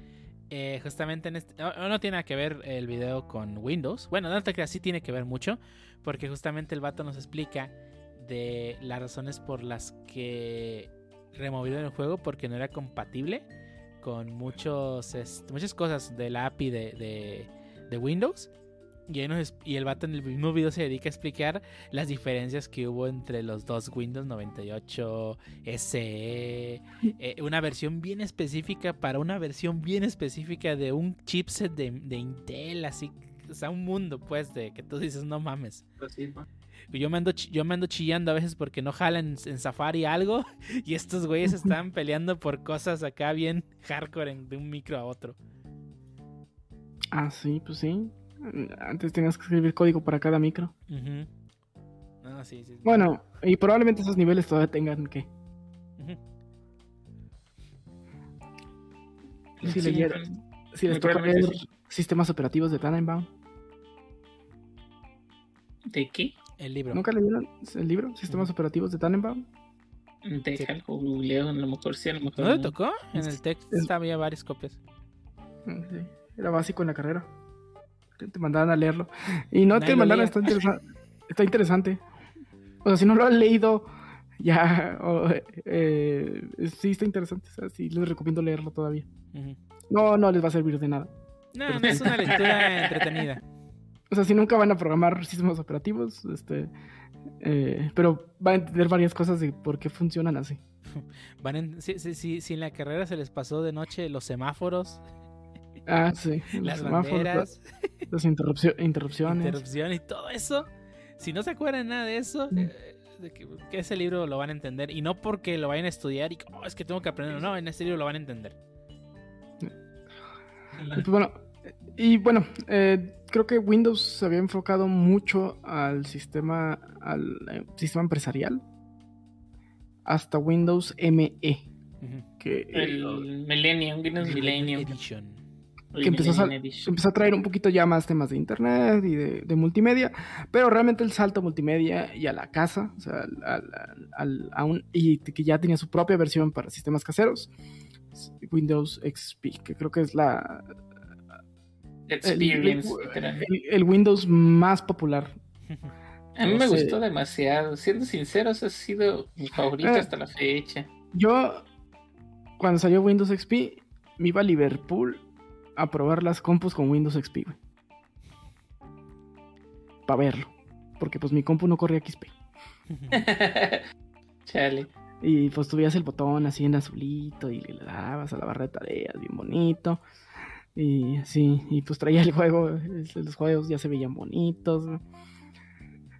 Eh, justamente en este. No, no tiene nada que ver el video con Windows. Bueno, no te creas, sí tiene que ver mucho. Porque justamente el vato nos explica de las razones por las que removieron el juego porque no era compatible con muchos, este, muchas cosas de la API de, de- de Windows. Y, ahí nos es- y el vato en el mismo video se dedica a explicar las diferencias que hubo entre los dos Windows 98 SE, eh, una versión bien específica para una versión bien específica de un chipset de, de Intel, así, o sea, un mundo pues de que tú dices, no mames. Yo me ando, yo me ando chillando a veces porque no jalan en, en Safari algo y estos güeyes estaban peleando por cosas acá bien hardcore en- de un micro a otro. Ah, sí, pues sí. Antes tenías que escribir código para cada micro. Sí, sí. Bueno, y probablemente esos niveles todavía tengan que. Si, Sí, leyeron- si les toca sí. sistemas operativos de Tannenbaum. ¿De qué? El libro. ¿Nunca leyeron el libro? Sistemas operativos de Tannenbaum. Deja algo googleo, a lo mejor sí, a lo mejor ¿No le tocó? En el texto Es- había varias copias. Mm, Sí, era básico en la carrera. Te mandaban a leerlo. Y no Nadie te mandaron, está, interesa- está interesante. O sea, si no lo has leído ya, o, eh, sí está interesante. O sea, sí, les recomiendo leerlo todavía. No, no les va a servir de nada. No, no es una lectura entretenida. O sea, si nunca van a programar sistemas operativos, este, eh, pero van a entender varias cosas de por qué funcionan así. Van en- si- si- si en la carrera se les pasó de noche los semáforos, Ah, sí. las banderas, Las interrupcio- interrupciones. interrupción y todo eso. Si no se acuerdan nada de eso, Mm. eh, de que, que ese libro lo van a entender. Y no porque lo vayan a estudiar y "Oh, es que tengo que aprender. No, en este libro lo van a entender. Y pues bueno, y bueno, eh, creo que Windows se había enfocado mucho al sistema, al eh, sistema empresarial hasta Windows ME, que, El Millennium, Windows Millennium. Edition. Que empezó a, empezó traer un poquito ya más temas de internet y de, de multimedia, pero realmente el salto a multimedia y a la casa, o sea, al, al- al- a un- y que ya tenía su propia versión para sistemas caseros, Windows XP, que creo que es la, Experience, el, el- el Windows más popular. A mí me sé. gustó demasiado. Siendo sinceros, ha sido mi favorito Eh. hasta la fecha. Yo, cuando salió Windows XP, me iba a Liverpool a probar las compus con Windows XP, güey. Para verlo. Porque pues mi compu no corría XP. Chale. Y pues tuvías el botón así en azulito y le dabas a la barra de tareas, bien bonito. Y así, y pues traía el juego, los juegos ya se veían bonitos.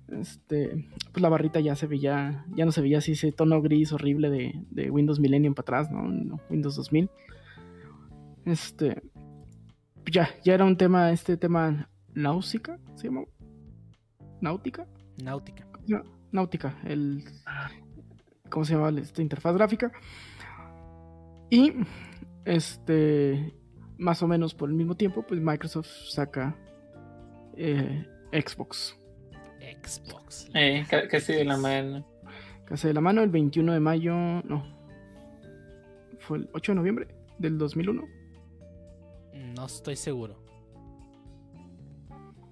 Este, pues la barrita ya se veía, ya no se veía así ese tono gris horrible de, de Windows Millennium para atrás, ¿no? No, Windows 2000. Este, ya, ya era un tema, este tema náutica, ¿se llama? ¿Náutica? Náutica. No, Náutica, el. ¿Cómo se llama esta interfaz gráfica? Y este. Más o menos por el mismo tiempo, pues Microsoft saca eh, Xbox. Xbox. Eh, ca- casi de la mano. Casi de la mano el 21 de mayo. No. Fue el 8 de noviembre del 2001. No estoy seguro.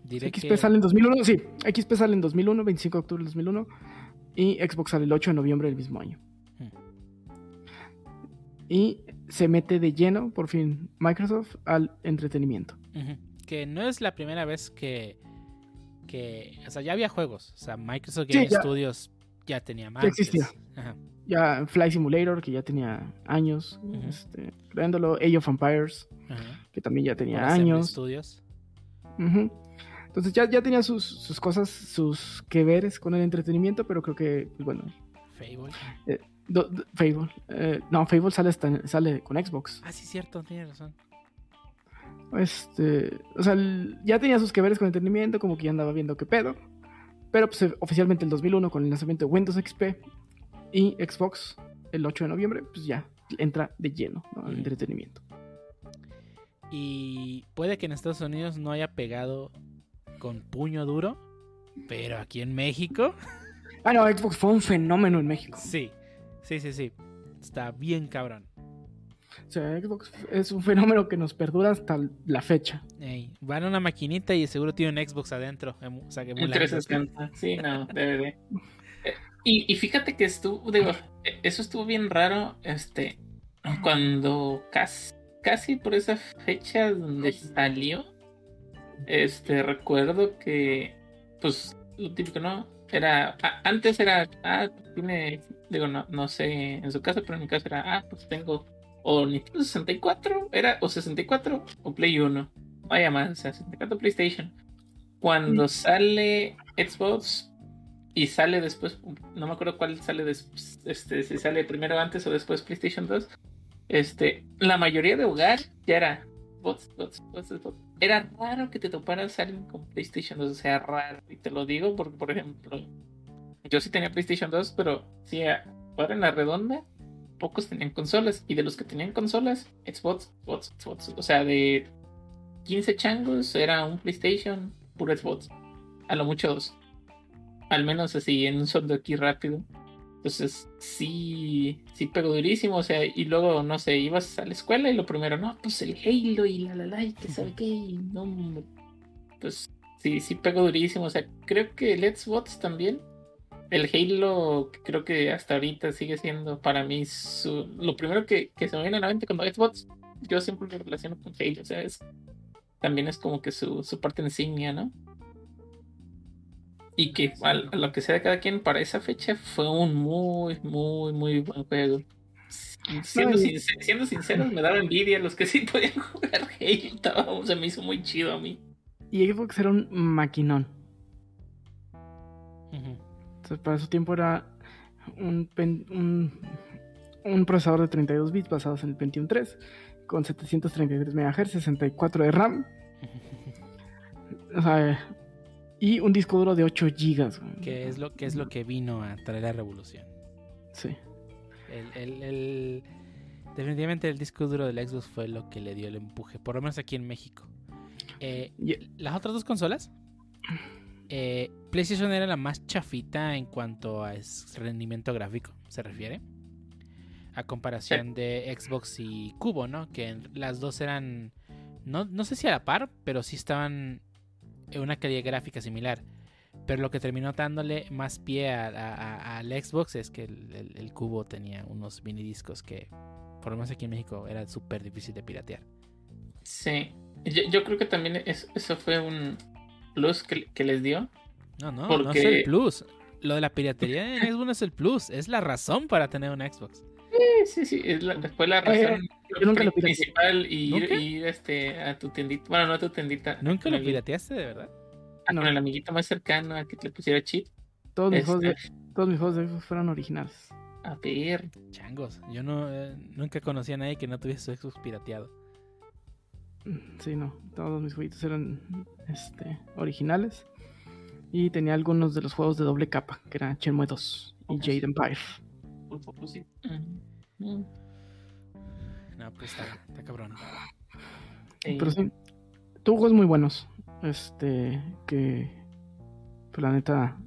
Diré XP que sale en 2001. Sí, XP sale en 2001, 25 de octubre del 2001. Y Xbox sale el 8 de noviembre del mismo año. Hmm. Y se mete de lleno, por fin, Microsoft al entretenimiento. Que no es la primera vez que. que o sea, ya había juegos. O sea, Microsoft Sí, Game ya. Studios ya tenía más. existía. Ajá. Ya Fly Simulator, que ya tenía años Ujú. este, creándolo. Age of Empires, Ajá. Que también ya tenía años. Studios. Ujú. Entonces ya, ya tenía sus, sus cosas, sus que veres con el entretenimiento, pero creo que, pues bueno, Fable. do- do- Fable. eh, no, Fable sale, hasta- sale con Xbox. Ah, sí, cierto, tienes razón. Este, o sea, el- ya tenía sus que veres con entretenimiento, como que ya andaba viendo qué pedo. Pero pues eh, oficialmente el 2001 con el lanzamiento de Windows XP y Xbox el 8 de noviembre, pues ya entra de lleno ¿no? al Ujú. entretenimiento. Y puede que en Estados Unidos no haya pegado con puño duro, pero aquí en México, Ah, no, Xbox fue un fenómeno en México. sí. Sí, sí, sí. Está bien cabrón. O sea, Xbox es un fenómeno que nos perdura hasta la fecha. Ey, van a una maquinita y seguro tiene un Xbox adentro. emu- O sea, que En emulando. 360. Sí, no, DVD. Y, y fíjate que estuvo, digo, eh, eso estuvo bien raro, este, cuando casi, casi por esa fecha donde salió, este, recuerdo que, pues, lo típico, ¿no? Era, a- antes era, ah, tiene, digo, no, no sé en su caso, pero en mi caso era, ah, pues tengo, o Nintendo 64, era, o 64, o Play 1, vaya más, o sea, 64 PlayStation. Cuando sale Xbox y sale después, no me acuerdo cuál sale después, este, si sale primero antes o después PlayStation 2, este, la mayoría de hogar ya era bots, bots, bots, bots. Era raro que te toparas a alguien con PlayStation 2, o sea, raro. Y te lo digo porque, por ejemplo, yo sí tenía PlayStation 2, pero sí, ahora en la redonda, pocos tenían consolas. Y de los que tenían consolas, Xbox, Xbox, Xbox. O sea, de 15 changos era un PlayStation, puro Xbox. A lo mucho. Al menos así, en un soldo aquí rápido. Entonces, sí, sí pegó durísimo, o sea, y luego, no sé, ibas a la escuela y lo primero, no, pues el Halo y la la la, y que sabe qué, y no, pues sí, sí pegó durísimo, o sea, creo que el Xbox también el Halo creo que hasta ahorita sigue siendo para mí su, lo primero que, que se me viene a la mente cuando Xbox, yo siempre lo relaciono con Halo, o sea, es, también es como que su, su parte insignia, ¿no? Y que a, lo que sea de cada quien, para esa fecha fue un muy, muy, muy buen juego. Siendo, No, y- sincer- siendo sinceros, me daba envidia los que sí podían jugar Halo. Estaba- Se me hizo muy chido a mí. Y Xbox era un maquinón. Entonces, para su tiempo era un, un, un procesador de 32 bits basados en el Pentium 3 con 733 MHz, 64 de RAM. O sea, y un disco duro de 8 GB. güey. que es lo que es lo que vino a traer la revolución. Sí. El, el- el- definitivamente el disco duro del Xbox fue lo que le dio el empuje, por lo menos aquí en México. Eh, las otras dos consolas, eh, PlayStation era la más chafita en cuanto a rendimiento gráfico se refiere. A comparación de Xbox y Cubo, ¿no? Que las dos eran, no, no sé si a la par, pero sí estaban una calidad gráfica similar. Pero lo que terminó dándole más pie a- a- a- al Xbox es que el, el- el Cubo tenía unos mini discos que, por lo menos aquí en México, era súper difícil de piratear. Sí. Yo, yo creo que también es- eso fue un plus que, que les dio. No, no, no es el plus. Lo de la piratería en Xbox no es el plus, es la razón para tener un Xbox. Sí, sí, sí. Es la, fue la razón yo nunca lo principal y ir, este, a tu tiendita. Bueno, no a tu tiendita. ¿Nunca lo pirateaste de verdad? ah, No. Con el amiguito más cercano a que te le pusiera chip. Todos, mis Este, juegos de, todos mis juegos de Xbox fueron originales. A ver. Changos, yo no eh, nunca conocí a nadie que no tuviese su Xbox pirateado. Sí, no. Todos mis jueguitos eran este, originales. Y tenía algunos de los juegos de doble capa, que era Shenmue 2 y. Jade Empire. Por poco sí. Mm, mm, No, pues está, está cabrón. sí. Pero sí, tuvo juegos muy buenos. Este, que, pues la neta,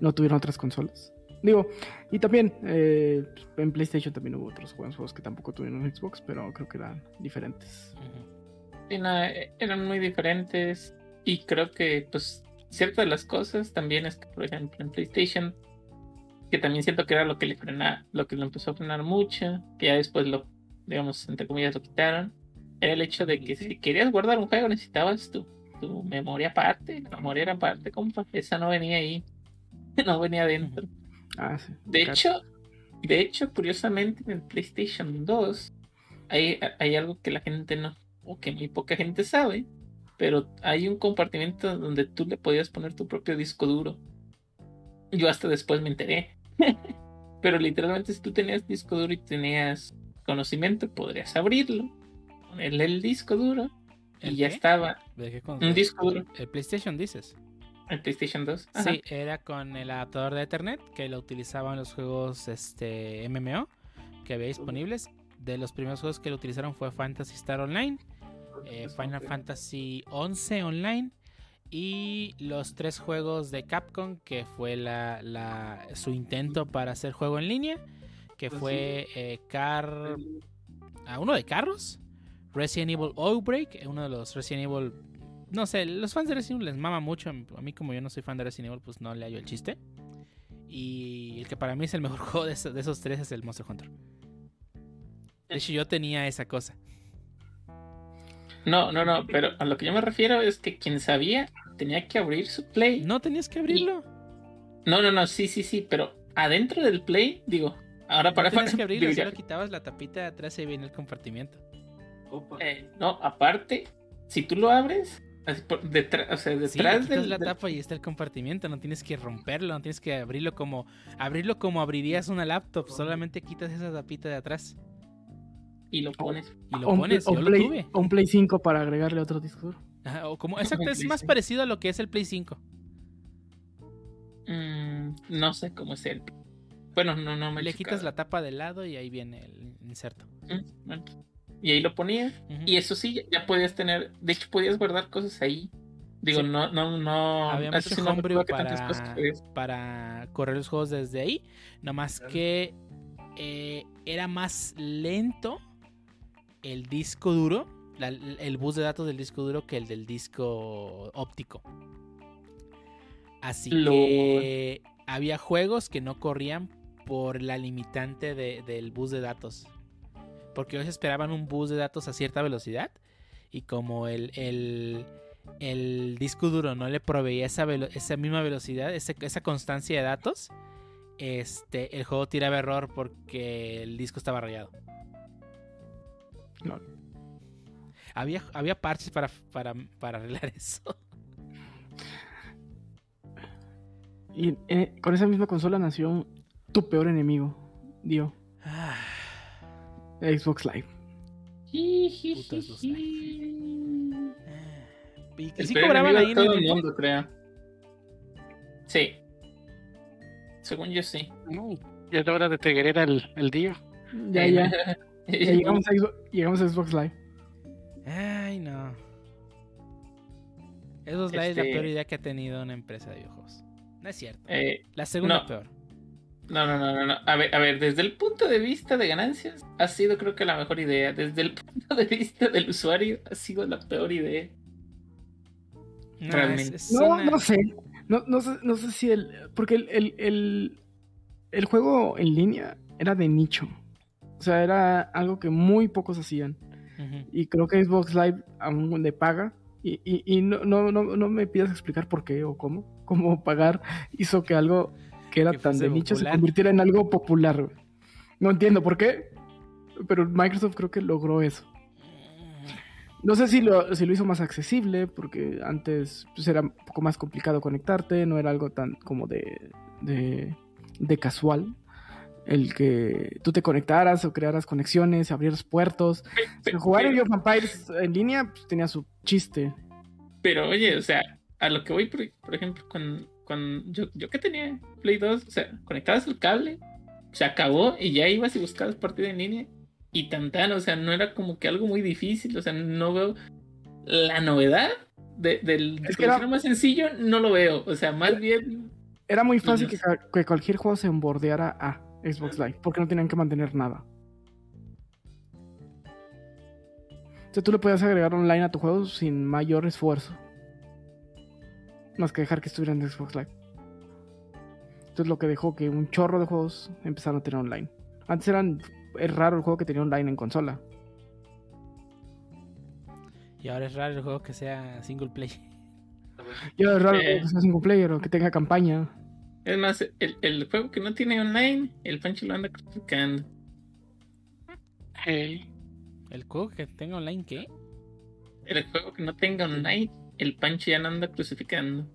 no tuvieron otras consolas. Digo, y también eh, en PlayStation también hubo otros juegos que tampoco tuvieron en Xbox, pero creo que eran diferentes. Sí, eh, eran muy diferentes y creo que pues ciertas de las cosas también es que por ejemplo en PlayStation que también siento que era lo que le frena, lo que lo empezó a frenar mucho, que ya después lo digamos entre comillas lo quitaron, era el hecho de que si querías guardar un juego necesitabas tu, tu memoria aparte, la memoria era aparte, compa, esa no venía ahí, no venía adentro. Ah, sí. De hecho, de hecho, curiosamente, en el PlayStation 2 hay, hay algo que la gente no, o que muy poca gente sabe, pero hay un compartimento donde tú le podías poner tu propio disco duro. Yo hasta después me enteré. pero literalmente si tú tenías disco duro y tenías conocimiento, podrías abrirlo, ponerle el disco duro y ¿El ya qué? estaba. ¿De qué Un disco duro, El PlayStation dices. el PlayStation 2. Ajá. Sí, era con el adaptador de Ethernet que lo utilizaban los juegos este, MMO que había disponibles. De los primeros juegos que lo utilizaron fue Fantasy Star Online, eh, Final Fantasy 11 Online y los tres juegos de Capcom que fue la, la- su intento para hacer juego en línea, que fue eh, Car... a uno de carros, Resident Evil Outbreak, eh, uno de los Resident Evil no sé, los fans de Resident Evil les mama mucho. A mí, como yo no soy fan de Resident Evil, pues no le hallo el chiste. Y el que para mí es el mejor juego de esos, de esos tres es el Monster Hunter. De hecho, yo tenía esa cosa. No, no, no, pero a lo que yo me refiero es que quien sabía tenía que abrir su play. No tenías que abrirlo. No, no, no, sí, sí, sí, pero adentro del play, digo, ahora para No tenías que abrirlo, solo quitabas la tapita de atrás y viene el compartimiento. eh, no, aparte, si tú lo abres, detrás, o sea, Sí, detrás quitas del, la tapa y está el compartimiento. No tienes que romperlo, no tienes que abrirlo como abrirlo como abrirías una laptop. Solamente quitas esa tapita de atrás y lo pones. y lo pones. Yo lo Play, tuve. o un Play 5 para agregarle otro disco. Ajá, o como, exacto, es más 5. parecido a lo que es el Play 5. Mm, no sé cómo es el. Bueno, no, no me Le quitas la tapa de lado y ahí viene el inserto. Mm, bueno. Y ahí lo ponías. Ujú. Y eso sí, ya- ya podías tener. De hecho, podías guardar cosas ahí. Digo, Sí. no, no, no. Había eso mucho sí no para, para correr los juegos desde ahí. Nada más que eh, era más lento el disco duro, la- el bus de datos del disco duro que el del disco óptico. Así que había juegos que no corrían por la limitante de- del bus de datos. Porque ellos esperaban un bus de datos a cierta velocidad. Y como el, el, el disco duro no le proveía esa, velo- esa misma velocidad, esa constancia de datos, este, el juego tiraba error porque el disco estaba rayado. No. Había, había parches para, para, para arreglar eso. Y eh, con esa misma consola nació tu peor enemigo, Dio, Ah, Xbox Live. Xbox El Y que sí peor cobraban ahí en todo el el mundo, creo. Sí. Según yo sí. No, ya es hora de teguerer al, al Dio. Ya, ya. ya llegamos, a Xbox, llegamos a Xbox Live. Ay, no. Xbox Live es la Este- peor idea que ha tenido una empresa de videojuegos. No es cierto. Eh, La segunda no. peor. No, no, no, no, no. A ver, a ver, desde el punto de vista de ganancias, ha sido creo que la mejor idea. Desde el punto de vista del usuario, ha sido la peor idea. No, Realmente. es- es No, una- no sé. No, no sé. no sé si el. Porque el, el, el, el juego en línea era de nicho. O sea, era algo que muy pocos hacían. Y creo que Xbox Live aún le paga. Y, y, y no, no, no, no me pidas explicar por qué o cómo. Cómo pagar hizo que algo que era Que tan de nicho se convirtiera en algo popular. güey. No entiendo por qué. Pero Microsoft creo que logró eso. No sé si lo, si lo hizo más accesible, porque antes pues, era un poco más complicado conectarte, no era algo tan como de, de, de casual. El que tú te conectaras o crearas conexiones, abrieras puertos. O sea, jugar en pero, Age of Empires en línea pues, tenía su chiste. pero, oye, o sea, a lo que voy, por, por ejemplo, con, yo, yo que tenía Play 2, o sea, conectabas el cable, se acabó y ya ibas y buscabas partida en línea. Y tan tan, o sea, no era como que algo muy difícil, o sea, no veo la novedad de- del Es que era- más sencillo, no lo veo, o sea, más bien Era muy fácil que cualquier juego se embordeara a Xbox Live, porque no tenían que mantener nada. O sea, tú le podías agregar online a tu juego sin mayor esfuerzo. Más que dejar que estuviera en Xbox Live. Entonces lo que dejó que un chorro de juegos empezaron a tener online. Antes eran es raro el juego que tenía online en consola. Y ahora es raro el juego que sea single play. Y ahora es raro el Eh. juego que sea single player o que tenga campaña. Es más, el, el juego que no tiene online, el Pancho lo anda criticando. Hey, ¿El juego que tenga online qué? El juego que no tenga online, el Pancho ya lo anda crucificando.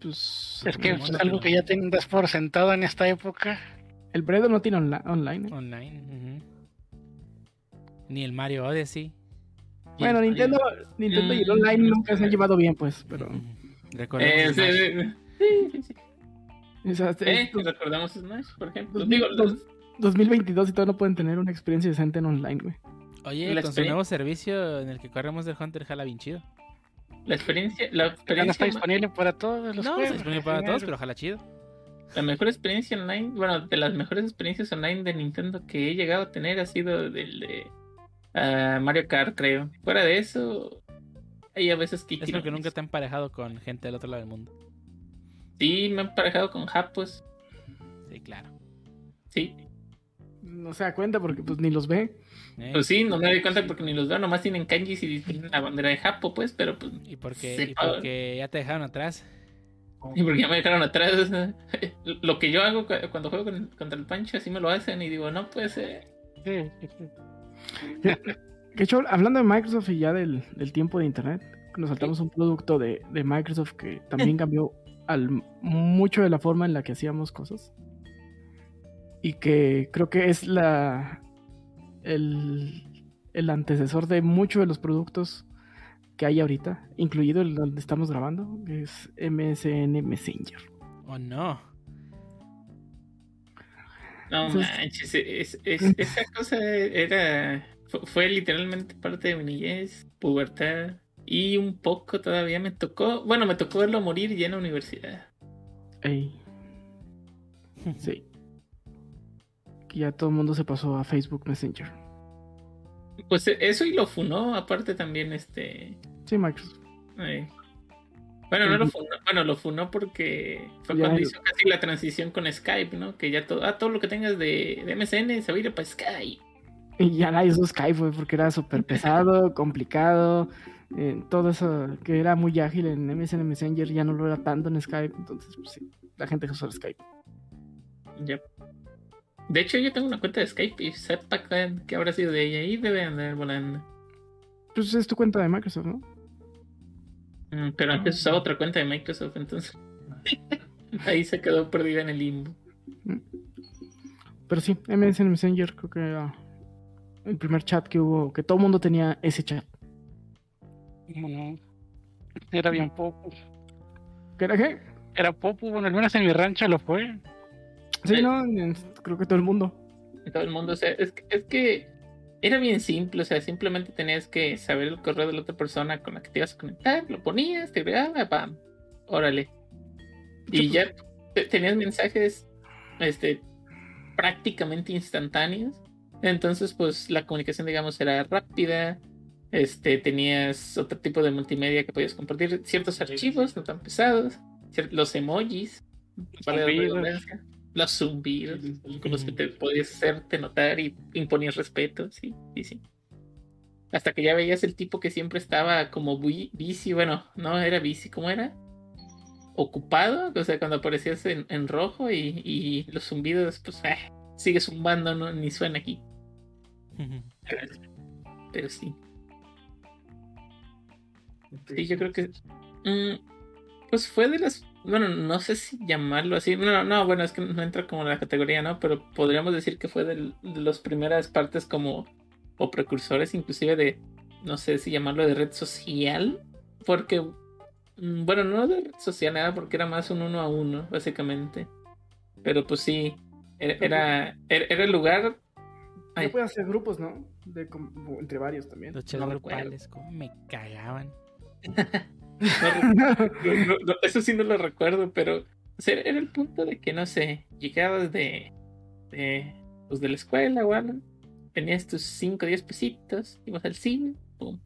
Pues, es que es algo que ya tengas por sentado en esta época. el Bredo no tiene onla- online. ¿eh? Online. ujú. Ni el Mario Odyssey. Bueno, Nintendo, Nintendo y el Mm. online nunca se han llevado bien, pues, pero... Ujú. Eh, Recordemos sí, Smash. sí, sí, sí. o sea, Eh, estos recordamos Smash, por ejemplo. Digo, dos- los- 2022 y todavía no pueden tener una experiencia decente en online, güey. Oye, con su nuevo servicio en el que corremos del Hunter jala bien chido. La experiencia, la Ya no está experiencia, disponible para todos los No, juegos. está disponible para todos, pero jala chido. la mejor experiencia online, bueno, de las mejores experiencias online de Nintendo que he llegado a tener ha sido del de ah, Mario Kart, creo. Fuera de eso, hay a veces que Es porque nunca te han emparejado con gente del otro lado del mundo. Sí, me han parejado con japos. Sí, claro. Sí, No se da cuenta porque pues ni los ve. ¿Eh? pues sí, no me doy cuenta porque ni los veo, nomás tienen kanjis y tienen la bandera de Japo, pues, pero pues. Y porque, y porque ya te dejaron atrás. Y porque ya me dejaron atrás. Lo que yo hago cu- cuando juego con- contra el Pancho, así me lo hacen y digo, no puede ser. Sí, sí, sí. De hecho, hablando de Microsoft y ya del, del tiempo de internet, nos saltamos un producto de, de Microsoft que también cambió al, mucho de la forma en la que hacíamos cosas. Y que creo que es la el, el antecesor de muchos de los productos que hay ahorita, incluido el donde estamos grabando, que es MSN Messenger. Oh no. No Entonces- manches, es- es- esa cosa era. Fue, fue literalmente parte de mi niñez, pubertad. Y un poco todavía me tocó. Bueno, me tocó verlo morir ya en la universidad. Ey, sí. Que ya todo el mundo se pasó a Facebook Messenger. Pues eh, eso y lo funó, aparte también este. Sí, Microsoft. eh, Bueno, no lo funó, bueno, lo funó porque fue Ya cuando hizo casi la transición con Skype, ¿no? Que ya todo, ah, todo lo que tengas de, de MSN se va a ir para Skype. Y ya nadie usó Skype, güey, porque era súper pesado, complicado. eh, todo eso que era muy ágil en MSN Messenger ya no lo era tanto en Skype. Entonces, pues sí, la gente usó Skype. Ya. De hecho, yo tengo una cuenta de Skype y sepa que habrá sido de ella. Ahí debe andar volando. Pues es tu cuenta de Microsoft, ¿no? Mm, Pero antes usaba otra cuenta de Microsoft, entonces. Ahí se quedó perdida en el limbo. Pero sí, MSN Messenger creo que era el primer chat que hubo, que todo el mundo tenía ese chat. ¿Cómo no? Era bien popo. ¿Qué era qué? Era popo, bueno, al menos en mi rancho lo fue. Sí, Eh. ¿no? Creo que todo el mundo. Todo el mundo, o sea, es que, es que era bien simple, o sea, simplemente tenías que saber el correo de la otra persona con la que te ibas a conectar, lo ponías, te agregaba, pam, órale. Y ya te- tenías mensajes, este, prácticamente instantáneos. Entonces, pues la comunicación, digamos, era rápida. Este, tenías otro tipo de multimedia que podías compartir, ciertos archivos no tan pesados, los emojis, para la Zumbidos. redundancia, los zumbidos, con los que te podías hacerte notar y imponías respeto, sí, sí, sí. Hasta que ya veías el tipo que siempre estaba como bici, bueno, no era bici, ¿cómo era? Ocupado, o sea, cuando aparecías en, en rojo y, y los zumbidos, pues, eh, sigue zumbando, no, ni suena aquí. Pero sí. Sí, yo creo que. mm, pues fue de las. Bueno, no sé si llamarlo así. No, no, bueno, es que no entra como en la categoría, ¿no? Pero podríamos decir que fue de, las primeras partes como. O precursores, inclusive de. No sé si llamarlo de red social. Porque. mm, Bueno, no de red social, nada, porque era más un uno a uno, básicamente. Pero pues sí. Era, era, era- era el lugar. Ay. Puede hacer grupos, ¿no? De, como- entre varios también. Los No grupales, cómo me cagaban. No, no, no, eso sí no lo recuerdo, pero o sea, era el punto de que, no sé, llegabas de, de, pues, de la escuela o algo, tenías tus 5 o 10 pesitos, ibas al cine, pum,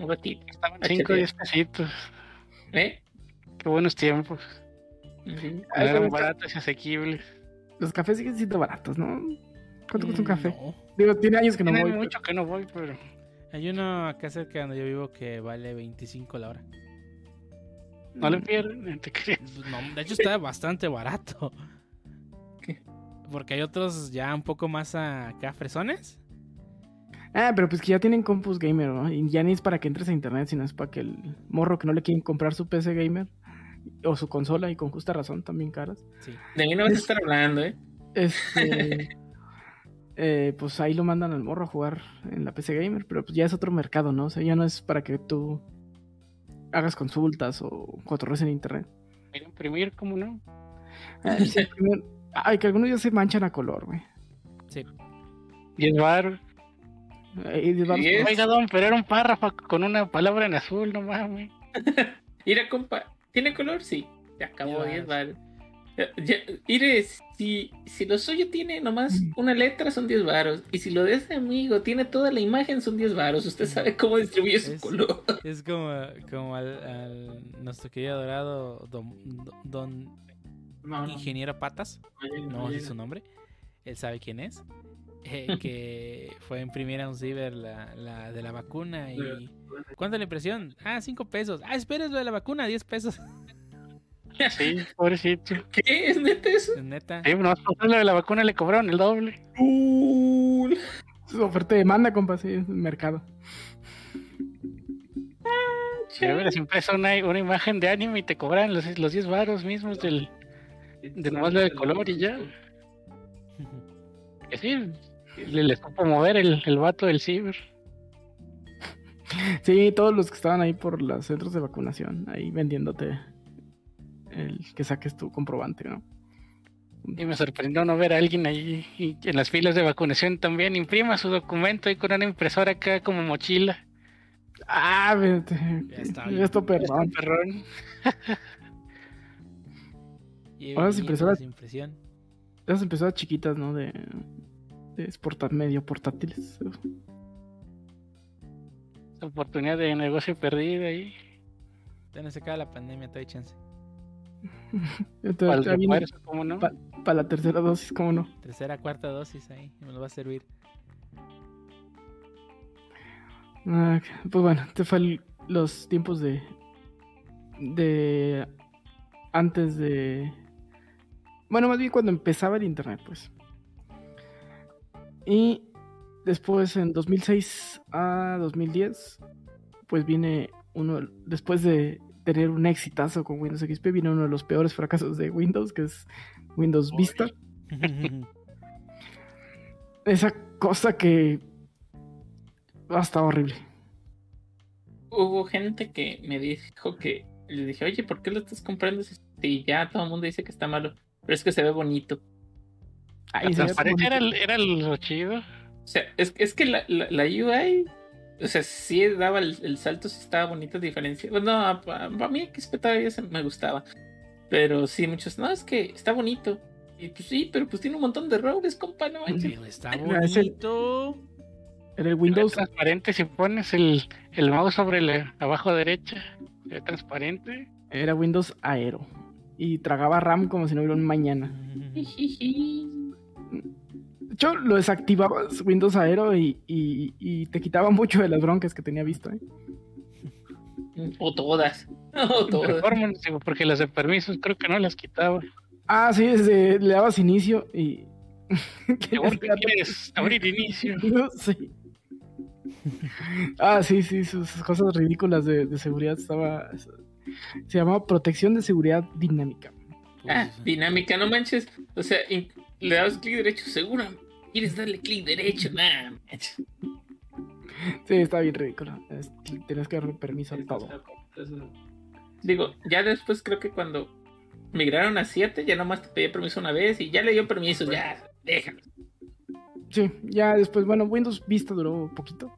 un ratito. Estaban HDR. 5 o 10 pesitos. ¿Eh? Qué buenos tiempos. Ujú. Ah, Eran pero- baratos y asequibles. Los cafés siguen siendo baratos, ¿no? ¿Cuánto cuesta un Mm, café? no. Digo, tiene años que no Tiene voy. mucho que no voy, pero Hay uno acá cerca donde yo vivo que vale 25 la hora. No le pierden, te crees. Pues no, de hecho está bastante barato. ¿Qué? Porque hay otros ya un poco más acá fresones. Ah, pero pues que ya tienen compus gamer, ¿no? Y ya ni es para que entres a internet, sino es para que el morro que no le quieren comprar su PC gamer o su consola, y con justa razón, también caras. Sí. De mí no vas a estar hablando, ¿eh? Este. eh, pues ahí lo mandan al morro a jugar en la PC gamer, pero pues ya es otro mercado, ¿no? O sea, ya no es para que tú hagas consultas o cotorrees en internet. Quiero imprimir, ¿cómo no? Ay, sí, primero- ay, que algunos ya se manchan a color, güey. Sí. 10 baros. Ahí de varios- Diez. Oiga, don, pero era un párrafo con una palabra en azul, no mames. Mira, compa, ¿tiene color? Sí. Se acabó Ya 10 vas. Mire, si, si lo suyo tiene nomás una letra, son 10 varos. Y si lo de ese amigo tiene toda la imagen, son 10 varos. Usted sabe cómo distribuye su Es- color. Es como, como al, al- nuestro querido adorado don, don No, Ingeniero Patas. no sé su nombre, él sabe quién es, eh, que fue a imprimir a un ciber la, la de la vacuna y... ¿Cuánto la impresión? Ah, 5 pesos. Ah, espera, es lo de la vacuna, 10 pesos. Sí, pobrecito. ¿Qué? ¿Es neta eso? Es neta. Sí, no, por lo de la vacuna le cobraron el doble. Cool. Es oferta y demanda, compa, sí, es el mercado. Si hubieras impreso una, una imagen de anime y te cobran los, los 10 baros mismos del, de nomás lo de color y ya. Que sí, le, le supo mover el, el vato del ciber. Sí, todos los que estaban ahí por los centros de vacunación, ahí vendiéndote el que saques tu comprobante, ¿no? Y me sorprendió no ver a alguien ahí y en las filas de vacunación también imprima su documento ahí con una impresora acá como mochila. Ah, vete. Ya está bien. Esto, perdón. Perrón. Y Ahora las y impresoras- impresión. Esas empezadas chiquitas, ¿no? De, de porta- medio portátiles. Oportunidad de negocio perdida ahí. Todavía no se acaba la pandemia, todavía hay chance. Entonces, Para el ya viene refuerzo, ¿cómo no? pa- para la tercera dosis, ¿cómo no? Tercera, cuarta dosis ahí, me lo va a servir. Ah, pues bueno, este fue los tiempos de. de. antes de. Bueno, más bien cuando empezaba el internet, pues. Y después, en 2006 a 2010, pues viene uno. Después de tener un exitazo con Windows XP, viene uno de los peores fracasos de Windows, que es Windows. Vista. Esa cosa que. Hasta horrible. Hubo gente que me dijo que le dije, oye, ¿por qué lo estás comprando si ya todo el mundo dice que está malo? Pero es que se ve bonito. Ay, se ve transparencia era, bonito. el- era lo chido. O sea, es, es que la, la, la UI, o sea, sí daba el, el salto, sí estaba bonita diferencia. Bueno, para mí XP todavía se- me gustaba. Pero sí, muchos, no, es que está bonito. Y pues sí, pero pues tiene un montón de errores, compa, no manches. Está bonito. Era el Era Windows. transparente si pones el, el mouse sobre la abajo derecha. Era transparente. Era Windows Aero. Y tragaba RAM como si no hubiera un mañana. Hecho, lo desactivabas Windows Aero y, y- y te quitaba mucho de las broncas que tenía visto. ¿eh? O todas. O todas. Porque las de permisos creo que no las quitaba. Ah, sí, desde- le dabas inicio y. Quieres abrir inicio. Sí. Ah, sí, sí, sus, cosas ridículas de, de seguridad estaba. Se llamaba protección de seguridad dinámica. Ah, dinámica, no manches. O sea, le das clic derecho, seguro. ¿Quieres darle clic derecho? Nah. Sí, está bien ridículo. Es- Tenías que darle permiso a todo. Digo, ya después creo que cuando migraron a 7, ya nomás te pedía permiso una vez y ya le dio permiso, ya, déjalo. Sí, ya después, bueno, Windows Vista duró poquito.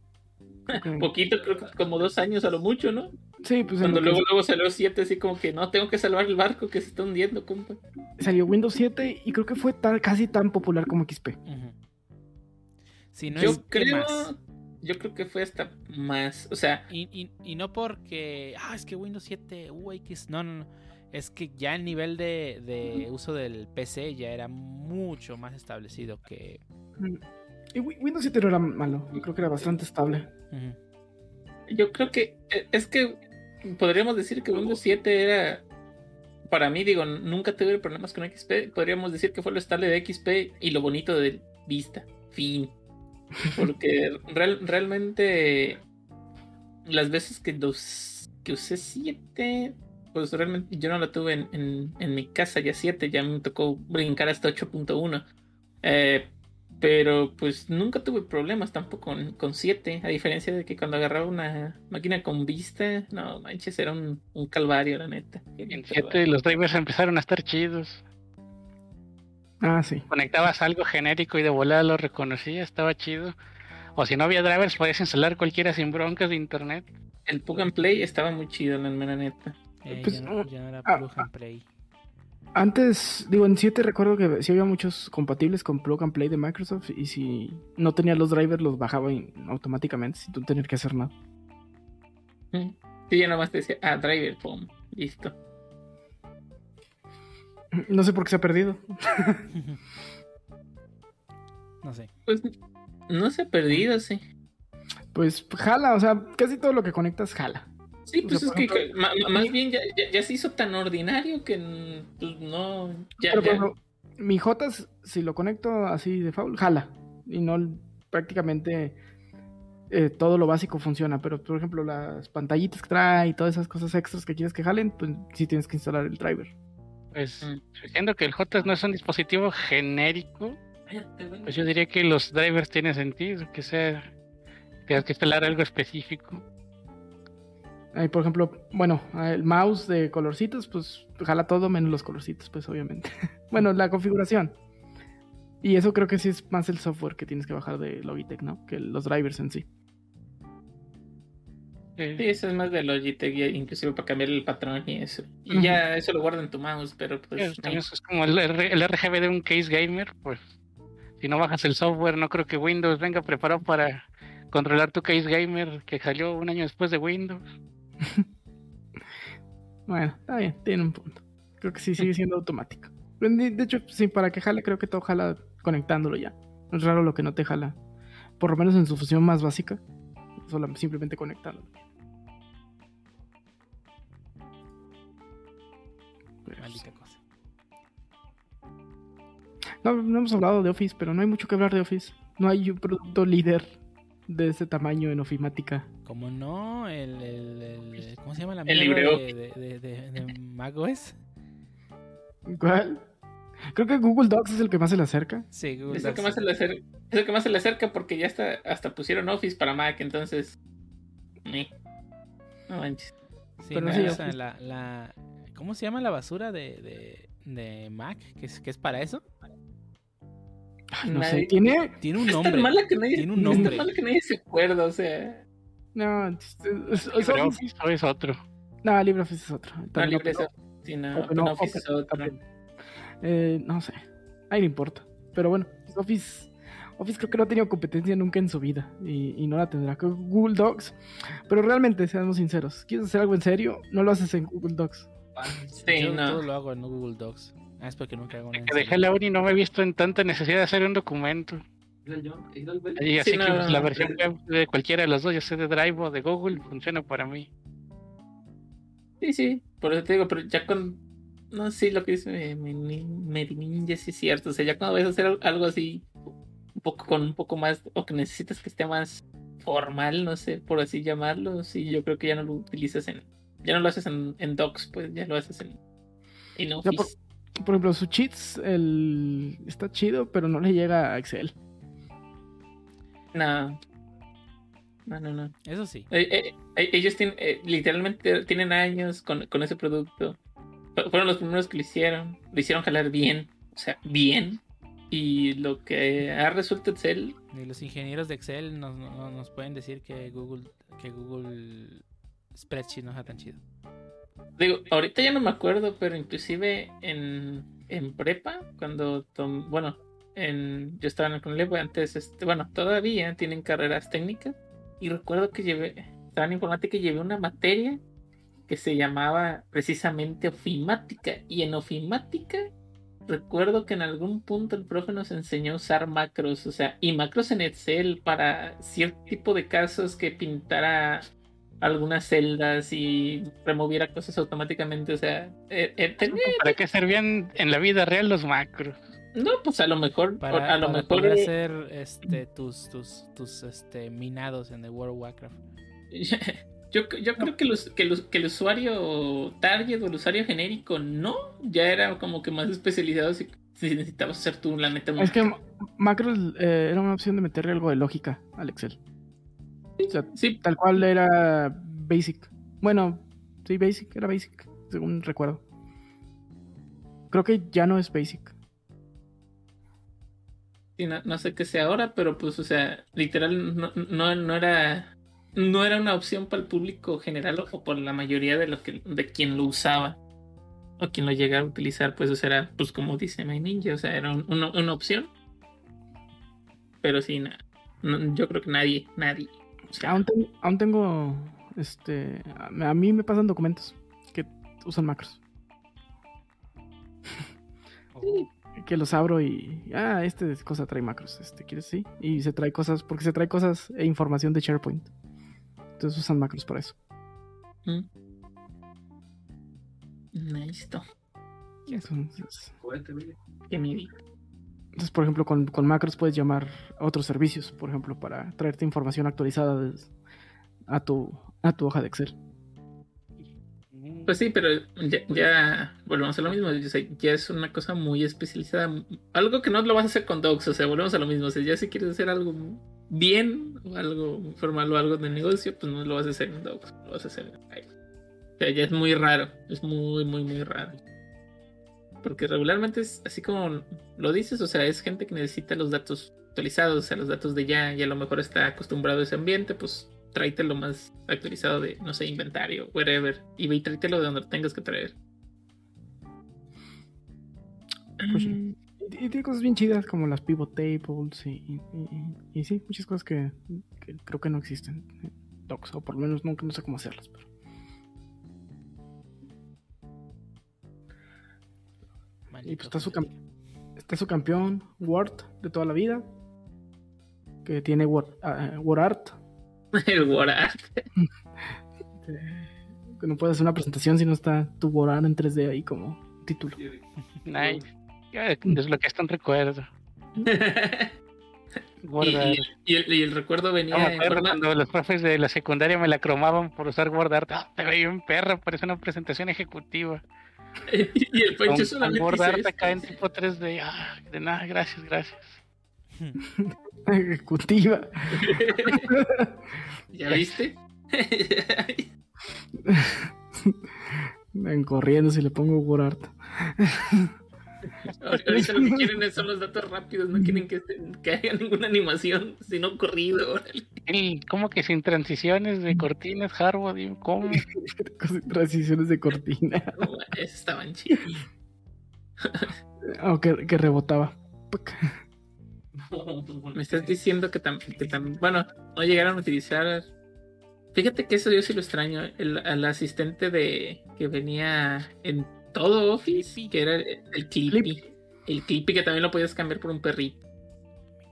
Poquito, creo que como dos años a lo mucho, ¿no? Sí, pues Cuando que luego, luego salió 7, así como que no, tengo que salvar el barco que se está hundiendo, compa. salió Windows 7 y creo que fue tan- casi tan popular como XP. ujú. Si no yo es que creo, más. yo creo que fue hasta más, o sea, Y, y- y no porque, ah, es que Windows 7, UX, no, no, no. Es que ya el nivel de, de uso del PC ya era mucho más establecido que... Y Wi- Windows 7 no era malo, yo creo que era bastante estable. Yo creo que eh, es que podríamos decir que Windows 7 era, para mí, digo, nunca tuve problemas con XP, podríamos decir que fue lo estable de XP y lo bonito de Vista, fin. Porque real- realmente las veces que, usé 7, pues realmente yo no la tuve en, en- en mi casa ya 7, ya me tocó brincar hasta 8.1. Eh, pero pues nunca tuve problemas tampoco con, con 7, a diferencia de que cuando agarraba una máquina con vista, no manches, era un, un calvario, la neta. En 7 los drivers empezaron a estar chidos. Ah, sí. Conectabas algo genérico y de volada lo reconocía, estaba chido. O si no había drivers, podías instalar cualquiera sin broncas de internet. El Plug and Play estaba muy chido, la mera neta. Eh, Pues, ya, no, ya no era ah, plug and play. Antes, digo, en 7 recuerdo que sí había muchos compatibles con Plug and Play de Microsoft y si no tenía los drivers los bajaba automáticamente sin tú tener que hacer nada. Mm. Sí, ya nomás te decía, ah, driver, pum, listo. No sé por qué se ha perdido. no sé. Pues no se ha perdido, sí. Pues jala, o sea, casi todo lo que conectas jala. Sí, O pues sea, es que, ejemplo, que ma- ma- más bien ya, ya- ya se hizo tan ordinario que pues, no. Ya, Pero, ejemplo, mi J, si lo conecto así de foul, jala. Y no prácticamente eh, todo lo básico funciona. Pero, por ejemplo, las pantallitas que trae y todas esas cosas extras que quieres que jalen, pues sí tienes que instalar el driver. Pues Mm. siendo que el J no es un dispositivo genérico, pues yo diría que los drivers tienen sentido, que sea tengas que instalar algo específico. Ahí, por ejemplo, bueno, el mouse de colorcitos, pues jala todo menos los colorcitos, pues obviamente. bueno, la configuración. Y eso creo que sí es más el software que tienes que bajar de Logitech, ¿no? Que los drivers en sí. Sí, eso es más de Logitech, inclusive para cambiar el patrón y eso. Y ya eso lo guarda en tu mouse, pero pues. es como el, RGB de un case gamer, pues si no bajas el software, no creo que Windows venga preparado para controlar tu case gamer que salió un año después de Windows. Bueno, está bien, tiene un punto. Creo que sí sigue siendo automático. De de hecho, sí, para que jale, creo que todo jala conectándolo ya. Es raro lo que no te jala. Por lo menos en su función más básica. Solo simplemente conectándolo. Pero Maldita cosa. No, no hemos hablado de Office, pero no hay mucho que hablar de Office. No hay un producto líder de ese tamaño en ofimática. Como no, el, el, el- ¿Cómo se llama la El LibreOffice. de, de, de, de, de macOS? ¿Cuál? Creo que Google Docs es el que más se le acerca. Sí, Google Es el, que Docs. más se le acerca, es el que más se le acerca porque ya hasta, hasta pusieron Office para Mac, entonces. eh. No manches. Sí, Pero no, la, ¿Cómo se llama la basura de, de, de Mac? ¿Que es, que es para eso? Ay, no sé, tiene. Tiene un Es tan nombre. mala que nadie, Tiene un es tan nombre. mala que nadie se acuerda, o sea. No, es, es- es- LibreOffice o es otro. no, LibreOffice es otro. No, También libre Open- eso. Sí, no, es otro. Eh, no sé. Ahí no importa. Pero bueno, Office. Office creo que no ha tenido competencia nunca en su vida. Y, y no la tendrá. Google Docs. Pero realmente, seamos sinceros. ¿Quieres hacer algo en serio? No lo haces en Google Docs. Sí, Yo no. todo lo hago en Google Docs. Ah, es porque nunca hago una Que dejé la uni y no me he visto en tanta necesidad de hacer un documento. Y así Sí, que no, pues, la no, versión web de cualquiera de los dos, ya sea de Drive o de Google, funciona para mí. Sí, sí, por eso te digo, pero ya con. No sé lo que dice eh, Medininja, sí es cierto. O sea, ya cuando vas a hacer al- algo así, un poco con un poco más, o que necesitas que esté más formal, no sé, por así llamarlo, sí, yo creo que ya no lo utilizas en. Ya no lo haces en, en Docs, pues ya lo haces en. En Office. por, por ejemplo, su cheats el, está chido, pero no le llega a Excel. No. No, no, no. Eso sí. Eh, eh, eh, ellos tienen, eh, literalmente tienen años con, con ese producto. Fu- Fueron los primeros que lo hicieron. Lo hicieron jalar bien. O sea, bien. Y lo que ha resuelto Excel, Y los ingenieros de Excel nos, no- nos pueden decir que Google, que Google Spreadsheet no está tan chido. digo, ahorita ya no me acuerdo, pero inclusive en, en prepa, cuando, bueno, en, yo estaba en el CONALEP, antes, este, bueno, todavía tienen carreras técnicas. Y recuerdo que llevé, estaba en informática y llevé una materia que se llamaba precisamente ofimática. Y en ofimática recuerdo que en algún punto el profe nos enseñó a usar macros, o sea, y macros en Excel para cierto tipo de casos que pintara algunas celdas y removiera cosas automáticamente, o sea, eh, eh, tenía- ¿Para qué servían en la vida real los macros? no, pues a lo mejor, Para, a lo para mejor poder eh, hacer este, tus, tus, tus este, minados en el World of Warcraft. Yo, yo creo que, los, que, los, que el usuario target o el usuario genérico no, ya era como que más especializado si, si necesitabas hacer tú la neta. Es que ma- macros eh, era una opción de meterle algo de lógica al Excel. Sí, tal cual era basic. Bueno, sí, basic, era basic, según recuerdo. Creo que ya no es basic. sí, no, sé qué sea ahora, pero pues, o sea, literal no, no, no era no era una opción para el público general o por la mayoría de lo que de quien lo usaba o quien lo llegara a utilizar, pues o sea, era pues como dice My Ninja, o sea, era un- una, una opción. Pero sí, na- yo creo que nadie, nadie. O sea, Aún, ten- aún tengo, este, a, a mí me pasan documentos que usan macros. Que los abro y, ah, este cosa trae macros, este, ¿quieres? Sí. Y se trae cosas, porque se trae cosas e información de SharePoint. Entonces usan macros para eso. mm. Listo. Entonces, Que me diga. Entonces, por ejemplo, con, macros puedes llamar a otros servicios, por ejemplo, para traerte información actualizada a tu, a tu hoja de Excel. Pues sí, pero ya, volvemos a lo mismo. ya es una cosa muy especializada. Algo que no lo vas a hacer con docs. O sea, volvemos a lo mismo. O sea, ya si quieres hacer algo bien o algo formal o algo de negocio, pues no lo vas a hacer en docs. Lo vas a hacer en. O sea, ya es muy raro. Es muy, muy, muy raro. Porque regularmente es así como lo dices. O sea, es gente que necesita los datos actualizados. O sea, los datos de ya. Y a lo mejor está acostumbrado a ese ambiente. Pues tráete lo más actualizado de, no sé, inventario, wherever. Y ve y tráetelo de donde lo tengas que traer. Pues sí. Y, y tiene cosas bien chidas como las pivot tables y, y, sí, muchas cosas que, que creo que no existen en Docs, o por lo menos nunca no sé cómo hacerlas. Pero... Y pues está su, está su campeón, Ward, de toda la vida. Que tiene Word, ah, Word Art. El Warart. eh, que no puede hacer una presentación si no está tu Word Art en 3D ahí como título. Nice. Ya, Desbloqueaste un recuerdo. y, Guardar. y- y el, y el recuerdo venía en forma- cuando los profes de la secundaria me la cromaban por usar guardar. Ah, te veía un perro, parece una presentación ejecutiva. y el Pancho con solamente guardar hizo acá en tipo 3D. Ah, de nada, gracias, gracias. Ejecutiva. ¿Ya viste? Ven corriendo si le pongo Word Art. Ahorita lo que quieren es- son los datos rápidos, no quieren que, estén- que haya ninguna animación, sino corrido. órale. El, ¿Cómo que sin transiciones de cortinas, Harvard? ¿Cómo? Transiciones de cortina. No, estaban chidos. O que, que rebotaba. Me estás diciendo que también, que tam- bueno, no llegaron a utilizar. Fíjate que eso yo sí lo extraño. El, al asistente de que venía en todo Office, Clippy. que era el, el Clippy. Clippy. El Clippy que también lo podías cambiar por un perrito.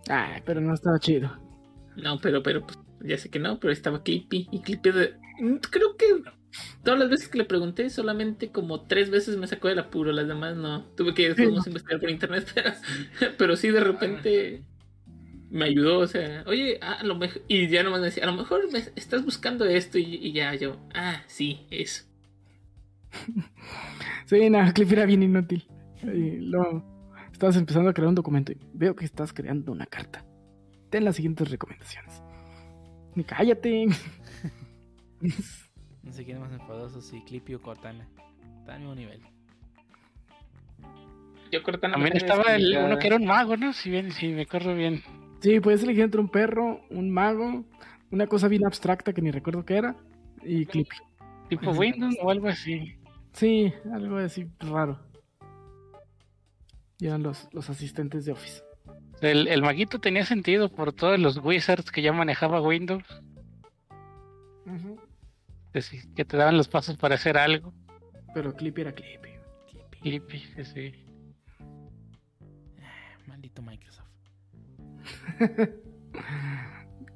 Ay, pero no estaba chido. No, pero, pero, pues, ya sé que no, pero estaba Clippy. Y Clippy de. mm, Creo que todas las veces que le pregunté, solamente como tres veces me sacó del apuro, las demás no. Tuve que después investigar por internet, pero, pero sí de repente me ayudó, o sea, oye, ah, a lo mejor, y ya nomás me decía, a lo mejor me estás buscando esto, y, y ya yo, ah, sí, eso. Sí, nada, Cliff era bien inútil. Y luego estabas empezando a crear un documento y veo que estás creando una carta. Ten las siguientes recomendaciones. Y cállate. No sé quién es más enfadoso, si Clippy o Cortana. Está al mismo nivel. Yo Cortana También estaba el, uno que era un mago, ¿no? Si bien, si me acuerdo bien. Sí, puedes elegir entre un perro, un mago, una cosa bien abstracta que ni recuerdo qué era, y Clippy. Tipo Windows o algo así. Sí, algo así raro. Y eran los, los asistentes de Office. El, el maguito tenía sentido por todos los wizards que ya manejaba Windows. que sí, que te daban los pasos para hacer algo. Pero Clippy era Clippy. Clippy. Clippy, sí, sí. Maldito Microsoft.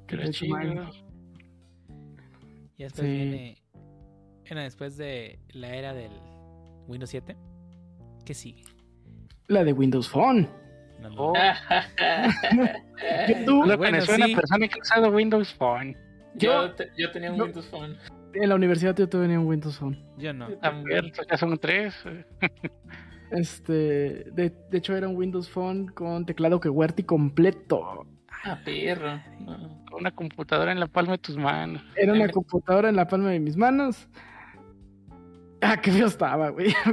Pero chido. Y después Sí. viene. Bueno, después de la era del Windows 7. ¿Qué sigue? La de Windows Phone. No, no. Oh. Que tú, Lo Bueno, conocí a una sí. persona que ha usado Windows Phone. Yo, te- yo tenía un yo- Windows Phone. en la universidad yo tenía un Windows Phone. Yo no. También, ya son tres. Este, de, de hecho era un Windows Phone con teclado que QWERTY completo. Ah, perro. No. Con una computadora en la palma de tus manos. Era una me- computadora en la palma de mis manos. Ah, qué feo estaba, güey.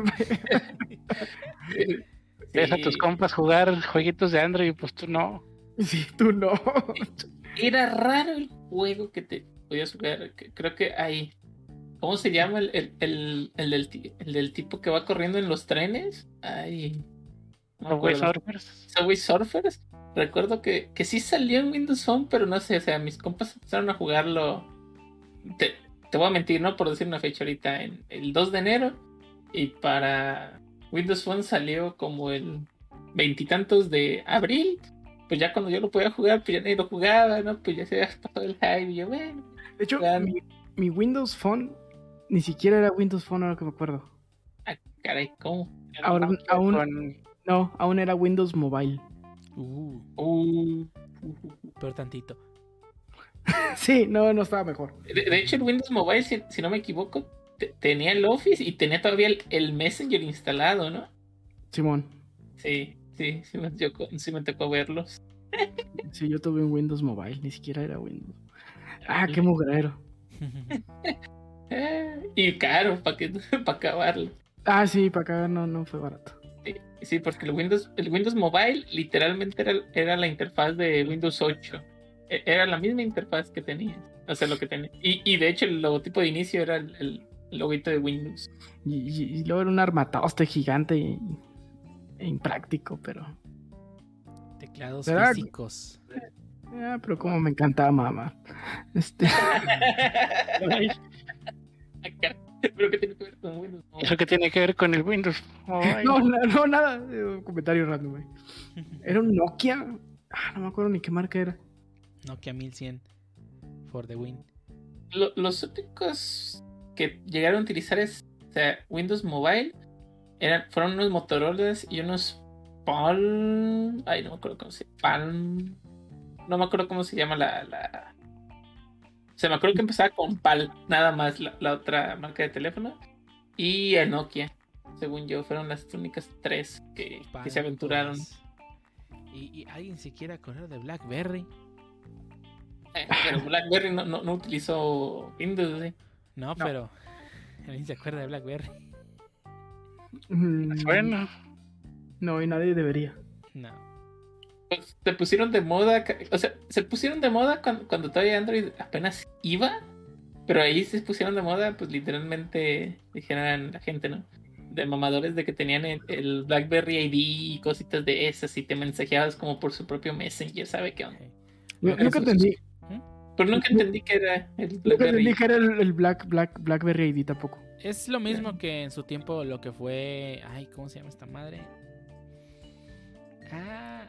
Ves a tus compas jugar jueguitos de Android y pues tú no. Sí, tú no. Era raro el juego que te podías jugar. Creo que hay. ¿Cómo se llama el, el, el, el del, ti- el del tipo que va corriendo en los trenes? Ay. no Subway. Surfers. Subway Surfers. Recuerdo que, que sí salió en Windows Phone, pero no sé, o sea, mis compas empezaron a jugarlo. Te, te voy a mentir, ¿no? Por decir una fecha ahorita, en el 2 de enero. Y para Windows Phone salió como el veintitantos de abril. Pues ya cuando yo lo podía jugar, pues ya nadie lo jugaba, ¿no? Pues ya se había pasado el hype. Y yo, bueno, De hecho, mi, mi Windows Phone ni siquiera era Windows Phone ahora que me acuerdo. ah, caray, ¿cómo? Ahora- aún- Con- No, aún era Windows Mobile. Uh, Uh, peor tantito. Sí, no, no estaba mejor. De, de hecho, el Windows Mobile, si, si no me equivoco, te- tenía el Office y tenía todavía el, el Messenger instalado, ¿no? Simón, Sí, sí, sí me, tocó, sí me tocó verlos. sí, yo tuve un Windows Mobile, ni siquiera era Windows. Ah, qué mugrero. Y caro, para para acabarlo. Ah, sí, para acá no, no fue barato. Sí, sí, porque el Windows, el Windows Mobile literalmente era, era la interfaz de Windows 8. E- Era la misma interfaz que tenía. O sea, lo que tenía. Y, y de hecho, el logotipo de inicio era el, el logotipo de Windows. Y, y- y luego era un armatoste gigante y, e impráctico, pero. Teclados físicos. Ah, pero como me encantaba mamá. Este. ¿Pero qué tiene que ver con Windows? Mobile? ¿Eso qué tiene que ver con el Windows? No, no, no, nada. eh, Un comentario random, güey. Era un Nokia. Ah, no me acuerdo ni qué marca era. Nokia 1100 for the win. Lo- los únicos que llegaron a utilizar es, o sea, Windows Mobile eran, fueron unos Motorola y unos Palm. Ay, no me acuerdo cómo se Palm. No me acuerdo cómo se llama la. la... O sea, me acuerdo que empezaba con PAL, nada más la, la otra marca de teléfono. Y el Nokia, según yo, fueron las únicas tres que, que se aventuraron. Y, y alguien se quiere acordar de BlackBerry. Pero Blackberry no, no, no utilizó Windows, ¿sí? No, pero alguien se acuerda de BlackBerry. Mm, Bueno, No, y nadie debería. No. Pues, se pusieron de moda, o sea, se pusieron de moda cuando, cuando todavía Android apenas iba, pero ahí se pusieron de moda, pues literalmente dijeran la gente, ¿no? De mamadores de que tenían el, el BlackBerry ID y cositas de esas y te mensajeabas como por su propio Messenger, ¿sabe qué onda? Yo- Nunca entendí. Pero nunca entendí que era el Nunca BlackBerry. entendí que era el, el Black, Black, Blackberry ID tampoco. Es lo mismo que en su tiempo lo que fue. Ay, ¿cómo se llama esta madre? Ah,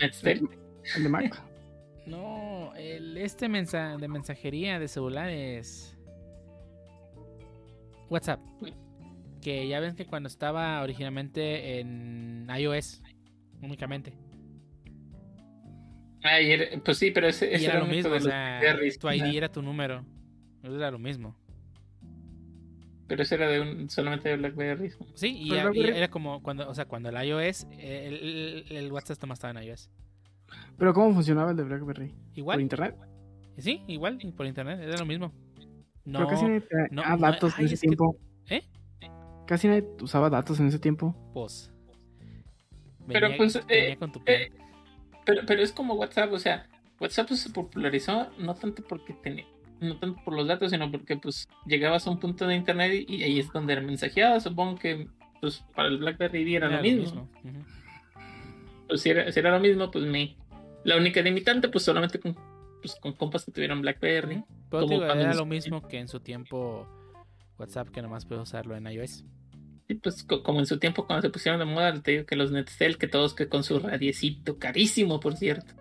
Netstel. El de Mac. no, el este mensa de mensajería de celulares. WhatsApp. Que ya ven que cuando estaba originalmente en iOS, únicamente. Ay, era- pues sí, pero ese, Y ese era lo el único mismo, de o sea, tu ID era tu número. Eso era lo mismo. Pero ese era de un, solamente de BlackBerry. Sí, y, Pero y BlackBerry- era como cuando, o sea, cuando el iOS, el, el- el WhatsApp nomás estaba en iOS. Pero ¿cómo funcionaba el de Blackberry? ¿Por Igual, internet? sí, igual, por internet, era lo mismo. No, Pero casi nadie no, ah, no, datos ay, en ese es que- tiempo. ¿Eh? Casi nadie usaba datos en ese tiempo. pues. Pero, venía- pues, venía eh, con tu plan. eh, Pero, pero es como WhatsApp, o sea, WhatsApp pues, se popularizó no tanto porque tenía, no tanto por los datos, sino porque pues llegabas a un punto de internet y, y ahí es donde era mensajeado. Supongo que pues para el BlackBerry era, Era lo mismo. Ujú. Pues si era, si era lo mismo, pues me. La única limitante, pues solamente con, pues, con compas que tuvieron BlackBerry. Pero digo, era lo mismo que en su tiempo WhatsApp, que nomás puedes usarlo en iOS. Y pues co- como en su tiempo cuando se pusieron de moda, te digo que los Netstel, que todos que con su radiecito, carísimo por cierto.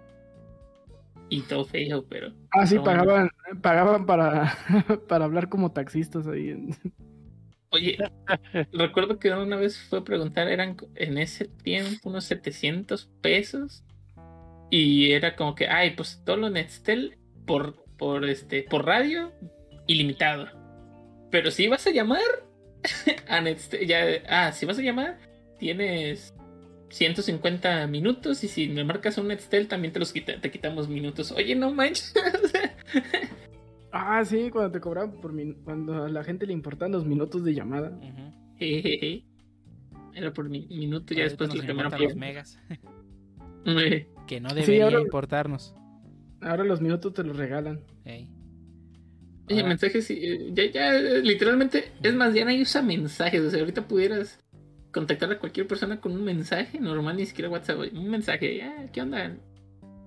Y todo feo, pero. Ah, sí, No, pagaban, pagaban para, para hablar como taxistas ahí. en- Oye, recuerdo que una vez fue a preguntar, eran en ese tiempo unos 700 pesos. Y era como que, ay, pues todo lo Netstel por, por, este, por radio, ilimitado. Pero si vas a llamar ya, ah, si vas a llamar, tienes 150 minutos. Y si me marcas un Netstel, también te los quita- te quitamos minutos. Oye, no manches. Ah, sí, cuando te cobraban por min- cuando a la gente le importaban los minutos de llamada. Era por mi- minuto, ya después los por- megas, que no Sí, debería ahora- importarnos. Ahora los minutos te los regalan. Oye, Ahora- mensajes, eh, ya, ya, eh, literalmente, es más, ya nadie usa mensajes. O sea, ahorita pudieras contactar a cualquier persona con un mensaje normal, ni siquiera WhatsApp, oye, un mensaje, ya, ¿qué onda?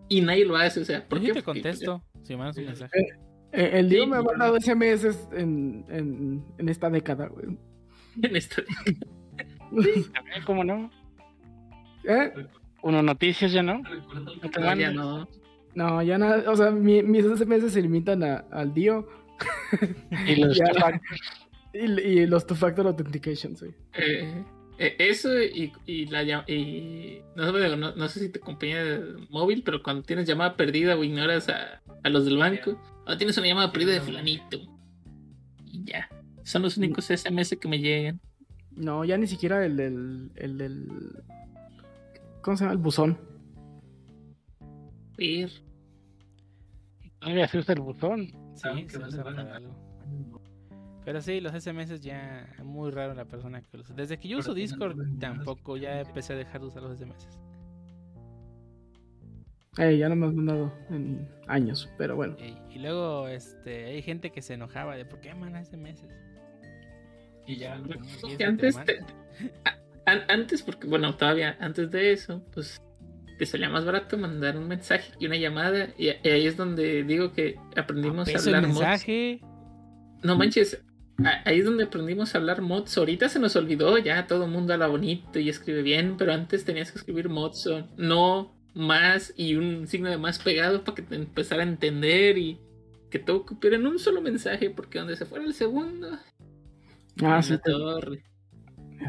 Y nadie lo hace, o sea, ¿por Yo sí qué? te Porque, contesto si mandas un mensaje. Eh, el Dio Sí, me ha sí. mandado SMS en, en, en esta década, güey. En esta- también, ¿cómo no? ¿Eh? Uno noticias ya no. No te No, ya mandas. no. No, ya nada. O sea, mi- mis SMS se limitan a- al Dio Y los two-factor. y, y los two-factor authentication, sí. Eh, eh, eso y, y la y no, sé, no, no sé si te acompaña de móvil, pero cuando tienes llamada perdida o ignoras a, a los del banco, o tienes una llamada perdida de fulanito. Y ya. Son los únicos SMS que me llegan. No, ya ni siquiera el del. El del ¿Cómo se llama? El buzón. Ir. Todavía se usa el buzón. Sí, se usa para algo. Pero sí, los SMS ya es muy raro la persona que los usa. Desde que yo uso Discord tampoco ya empecé a dejar de usar los SMS. Eh, ya no me has mandado en años, pero bueno. Y luego este hay gente que se enojaba de por qué manda SMS. Y ya que antes, te- a- an- antes, porque bueno, todavía antes de eso, pues te salía más barato mandar un mensaje y una llamada. Y, y ahí es donde digo que aprendimos a Peso el hablar mods. mensaje. No manches, a- ahí es donde aprendimos a hablar mods. Ahorita se nos olvidó, ya todo el mundo habla bonito y escribe bien, pero antes tenías que escribir mods, o no más y un signo de más pegado para que te empezara a entender y que todo cupiera en un solo mensaje, porque donde se fuera el segundo, Ah, sí, te, torre.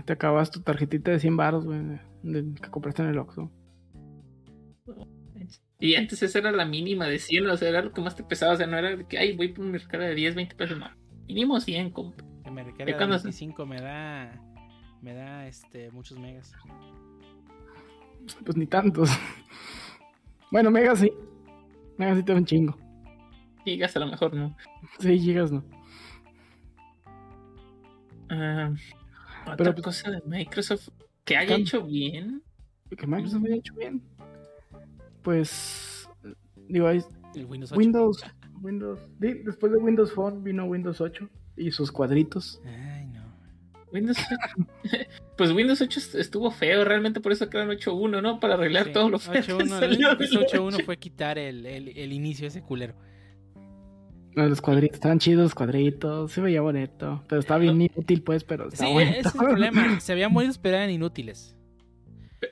te acabas tu tarjetita de 100 baros, güey, que compraste en el Oxxo. Y antes esa era la mínima de 100, o sea, era lo que más te pesaba, o sea, no era de que, ay, voy por un mercado de 10, 20 pesos, no. Mínimo 100, compa. Que me Ya recarga cuando- 25 me da. Me da este muchos megas. Pues ni tantos. Bueno, Mega sí. Mega sí te da un chingo. Gigas a lo mejor no. Sí, gigas no. Ah, otra Pero, pues, cosa de Microsoft que haya hecho bien. Que Microsoft haya hecho bien. Pues. Digo, El Windows 8. Windows. Después de Windows Phone vino Windows 8 y sus cuadritos. Ay, no. Windows 8. pues Windows 8 est- estuvo feo, realmente por eso crearon 8.1, ¿no? Para arreglar Sí, todo lo feo. que 8.1, salió el del 8.1 8. fue quitar el, el, el inicio ese culero. No, Los cuadritos, estaban chidos los cuadritos, se veía bonito, pero estaba bien inútil pues, pero Sí, bonito. ese es el problema. Se veían bonitos, pero eran inútiles.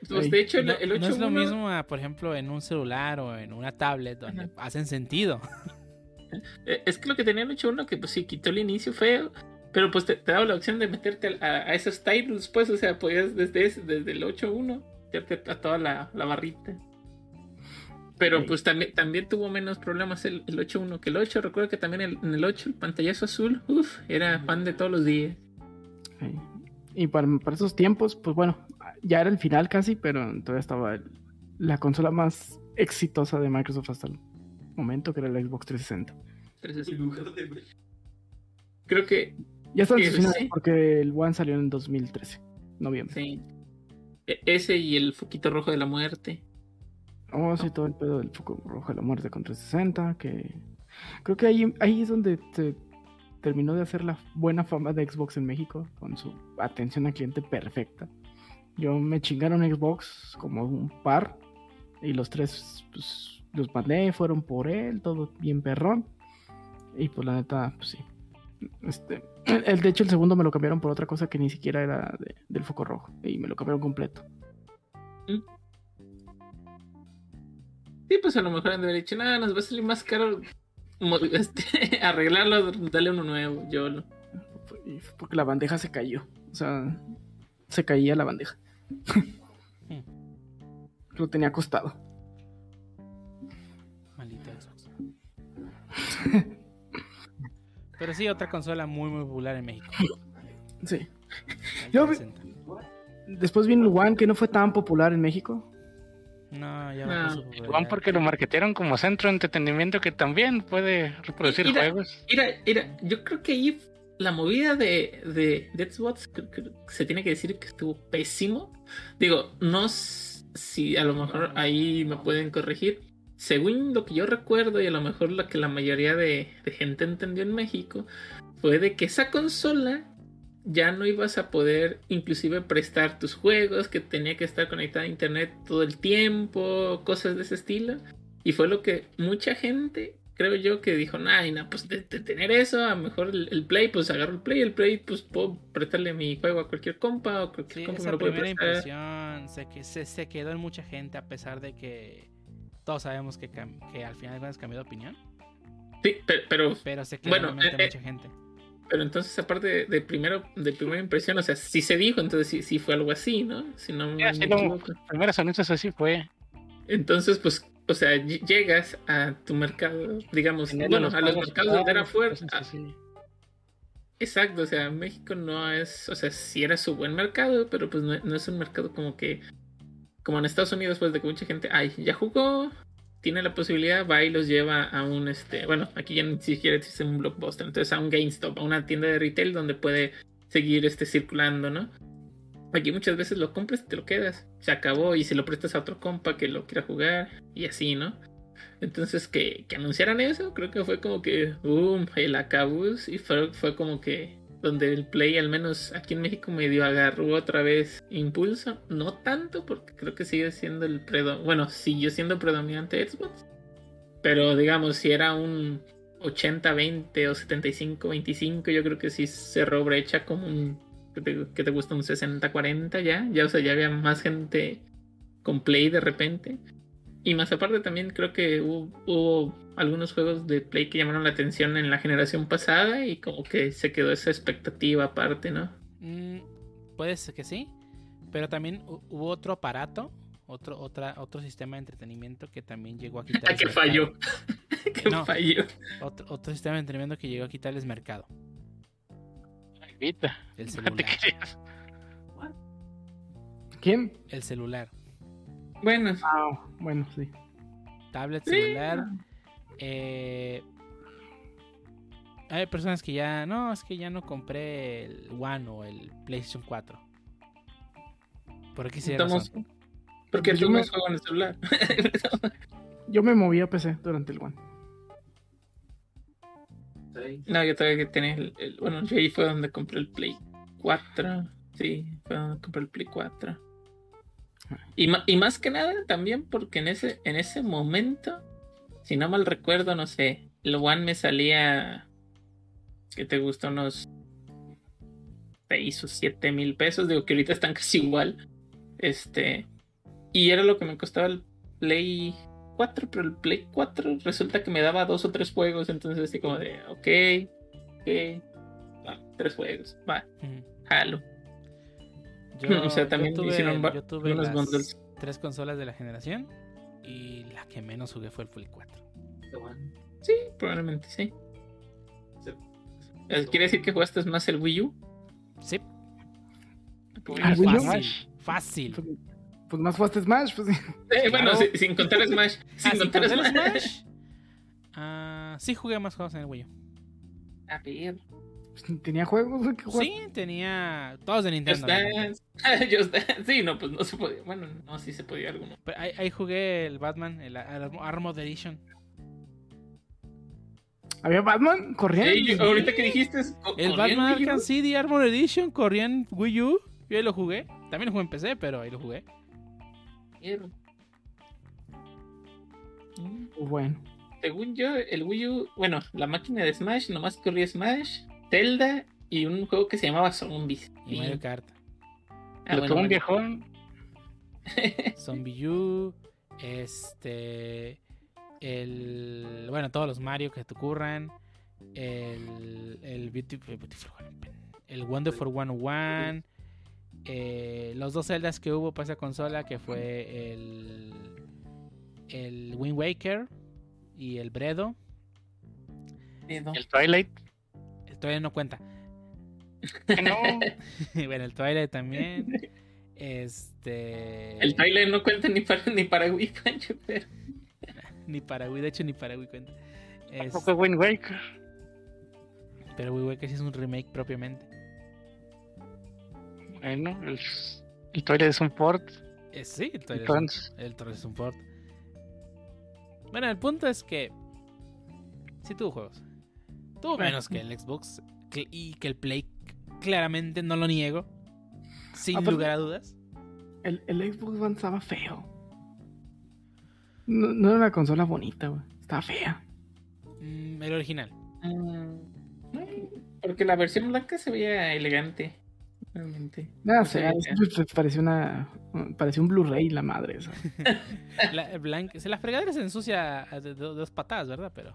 Pues de hecho, el, No, el no es lo 8.1 mismo, a, por ejemplo, en un celular o en una tablet donde Ajá. hacen sentido. eh, es que lo que tenía el 8.1 que pues sí quitó el inicio feo, pero pues te, te daba la opción de meterte a, a esos titles, pues, o sea, podías desde, ese- desde el 8.1 meterte a toda la, la barrita. Pero pues también, también tuvo menos problemas el, el 8.1 que el 8. Recuerdo que también el- en el 8 el pantallazo azul, uff, era fan de todos los días. Sí. Y para, para esos tiempos, pues bueno, ya era el final casi, pero todavía estaba el- la consola más exitosa de Microsoft hasta el momento, que era la Xbox 360. Entonces, Creo que Ya está finales sí. porque el One salió en 2013, noviembre. sí. E- Ese y el foquito rojo de la muerte. Oh, sí, todo el pedo del foco rojo de la muerte con 360, que creo que ahí, ahí es donde se terminó de hacer la buena fama de Xbox en México, con su atención al cliente perfecta. Yo me chingaron Xbox como un par, y los tres pues, los mandé, fueron por él, todo bien perrón. Y pues la neta, pues sí. Este, el, de hecho, el segundo me lo cambiaron por otra cosa que ni siquiera era de- del foco rojo, y me lo cambiaron completo. Sí, pues a lo mejor han de haber dicho, nada, nos va a salir más caro este, arreglarlo, dale uno nuevo, yo lo. Porque la bandeja se cayó. O sea, se caía la bandeja. Lo tenía acostado. Maldito Xbox. Pero sí, otra consola muy, muy popular en México. Sí. Yo vi- 360. Después vino el One, que no fue tan popular en México. No, ya No. Igual porque lo marketearon como centro de entretenimiento que también puede reproducir juegos. Mira, mira, yo creo que ahí la movida de, de, de Xbox creo que se tiene que decir que estuvo pésimo. Digo, no si a lo mejor ahí me pueden corregir. Según lo que yo recuerdo y a lo mejor lo que la mayoría de, de gente entendió en México, fue de que esa consola ya no ibas a poder inclusive prestar tus juegos, que tenía que estar conectada a internet todo el tiempo, cosas de ese estilo. Y fue lo que mucha gente, creo yo, que dijo, ay, no, pues de, de tener eso, a lo mejor el, el Play, pues agarro el Play, el Play, pues puedo prestarle mi juego a cualquier compa o cualquier Sí, compa me esa lo puede primera prestar. impresión se, que, se, se quedó en mucha gente a pesar de que todos sabemos que, que al final de cuentas cambió de opinión. Sí, pero, pero, Pero se quedó Bueno, en de eh, mucha gente. Pero entonces aparte de, de primero, de primera impresión, o sea, sí se dijo, entonces sí, sí fue algo así, ¿no? Si no Sí, me. Primeros anuncios así fue. Entonces, pues, o sea, ll- llegas a tu mercado, digamos, bueno, a los mercados donde era fuerte. así. Exacto, o sea, México no es, o sea, sí era su buen mercado, pero pues no, no es un mercado como que, como en Estados Unidos, pues de que mucha gente, ay, ya jugó, tiene la posibilidad, va y los lleva a un, este, bueno, aquí ya ni siquiera existe un blockbuster, entonces a un GameStop, a una tienda de retail donde puede seguir, este, circulando, ¿no? Aquí muchas veces lo compras y te lo quedas, se acabó y se lo prestas a otro compa que lo quiera jugar y así, ¿no? Entonces que, que anunciaran eso, creo que fue como que, boom, el acabus, y fue, fue como que donde el Play, al menos aquí en México, medio agarró otra vez impulso. No tanto, porque creo que sigue siendo el predominante, bueno, siguió siendo predominante Xbox. Pero digamos, si era un, 80-20 o 75-25, yo creo que sí cerró brecha como un. que te, que gusta un 60-40 ya. Ya, o sea, ya había más gente con Play de repente. Y más aparte también creo que hubo, hubo algunos juegos de Play que llamaron la atención en la generación pasada y como que se quedó esa expectativa aparte, ¿no? Mm, puede ser que sí, pero también hu- hubo otro aparato, otro, otra, otro sistema de entretenimiento que también llegó a quitarles que mercado. falló. que No. falló. Otro, otro sistema de entretenimiento que llegó a quitarles mercado. Ay, Vita. El celular. ¿Quién? El celular. Bueno, Ah, bueno, sí. Tablet, Sí. celular. eh, hay personas que ya. No, es que ya no compré el One o el PlayStation 4. Por razón. estamos. Porque Yo me- no juego en el celular. Yo me moví a PC durante el One. no, yo todavía que tenía el, el- Bueno, yo ahí fue donde compré el Play 4. Sí, fue donde compré el Play 4. Y, y más que nada también porque en ese, en ese momento, si no mal recuerdo, no sé, el One me salía. que te gusta? Unos 6 o 7 mil pesos. Digo que ahorita están casi igual. Este. Y era lo que me costaba el Play 4, pero el Play 4 resulta que me daba dos o tres juegos. Entonces, así como de, ok, ok, va, tres juegos, va, jalo. Yo, O sea, yo también tuve, hicieron va- yo tuve unos las bundles. tres consolas de la generación y la que menos jugué fue el Play 4. Sí, probablemente sí. Eh, ¿Quiere decir que jugaste más el Wii U? Sí, ¿Al Wii U? fácil, fácil. Pues, pues más fuiste Smash, pues sí. Eh, Bueno, Claro. sin contar Smash. Sin Ah, sin contar Smash. Smash. Ah, sí jugué más juegos en el Wii U. A ver. Tenía juegos jugar. Sí, tenía todos de Just Nintendo. obviamente. Dance. Just Dance. Sí, no, pues no se podía. Bueno, no, sí se podía alguno. Pero ahí, ahí jugué el Batman, el Ar- Armored Edition. Había Batman. Ey, yo- ahorita que dijiste. El corría Batman. Arkham City Armored Edition corría en Wii U. Yo ahí lo jugué. También lo jugué en PC, pero ahí lo jugué. Bueno. Según yo, el Wii U, bueno, la máquina de Smash nomás corría Smash, Zelda y un juego que se llamaba Zombies. Y Mario Kart. Ah, Lo bueno, tuvo un viejón. Zombie U. Este. El. Bueno, todos los Mario que te ocurran. El. El Beautiful. Beautiful el Wonderful 101. eh, los dos celdas que hubo para esa consola, que fue el. El Wind Waker y el Bredo. El Twilight. El Todavía no cuenta. No. bueno, el Twilight también. Este. El trailer no cuenta ni para, ni para Wii, Pancho, pero. Ni para Wii, de hecho, ni para Wii cuenta. Es- Tampoco Wind Waker. pero Wii Waker sí es un remake propiamente. Bueno, el, el Twilight es un port. Eh, sí, el Twilight Entonces, es un, el Twilight es un port. Bueno, el punto es que. Sí tuvo juegos. Tuvo menos que el Xbox. Y que el Play, claramente no lo niego. Sin Aparte- lugar a dudas. El, el Xbox One estaba feo. No, no era una consola bonita, güey. Estaba fea. Mm, el original. Mm, Porque la versión blanca se veía elegante. Realmente. Nada, sé, ya. pues, parecía una. Parecía un Blu-ray la madre esa. La, blanca, se la fregadera se ensucia de, de- de dos patadas, ¿verdad? Pero.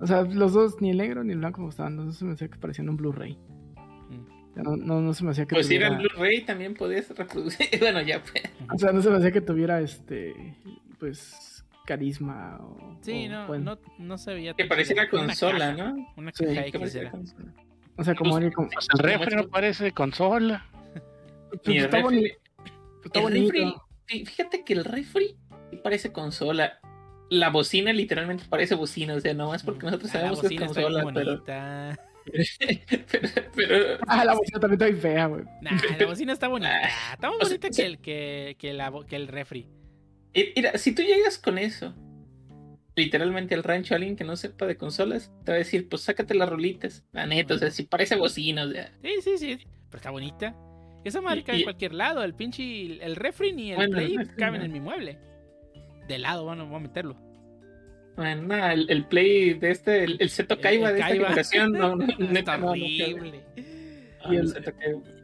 O sea, los dos, ni el negro ni el blanco me gustaban. Los dos se me hacía que parecían un Blu-ray. mm. No, no, no se me hacía que Pues si era el Blu-ray también podías reproducir. bueno, ya pues. O sea, no se me hacía que tuviera este. Pues. Carisma o. Sí, o, no, bueno, no, no se veía. Que pareciera consola, caja, ¿no? Una Sí, caja Que X era. consola. O sea, como. Pues- como pues el refri no parece consola. pues, Ni el está refri- bonito. Está el bonito. refri, fí- fíjate que el refri sí parece consola. La bocina literalmente parece bocina, o sea, no es porque nosotros Ah, la sabemos que es consola, pero, bonita. pero, pero- Ah, la bocina también está bien fea, güey. Nah, la bocina está bonita. Ah, Está más o sea, bonita sí. que el, que, que, la, bo- que el refri. Mira, si tú llegas con eso, literalmente al rancho, alguien que no sepa de consolas, te va a decir, pues sácate las rolitas. La neta, o sea, si parece bocina, o sea. Sí, sí, sí. Pero está bonita. Esa madre Y- y- en cualquier lado. El pinche. El refri ni el Bueno, play refri caben no. en mi mueble. De lado, bueno, voy a meterlo. Bueno, nada, el, el play de este, el, el Seto Kaiba de esta Kaiba. generación, no, no, neta, no, no, horrible. no, Y el-.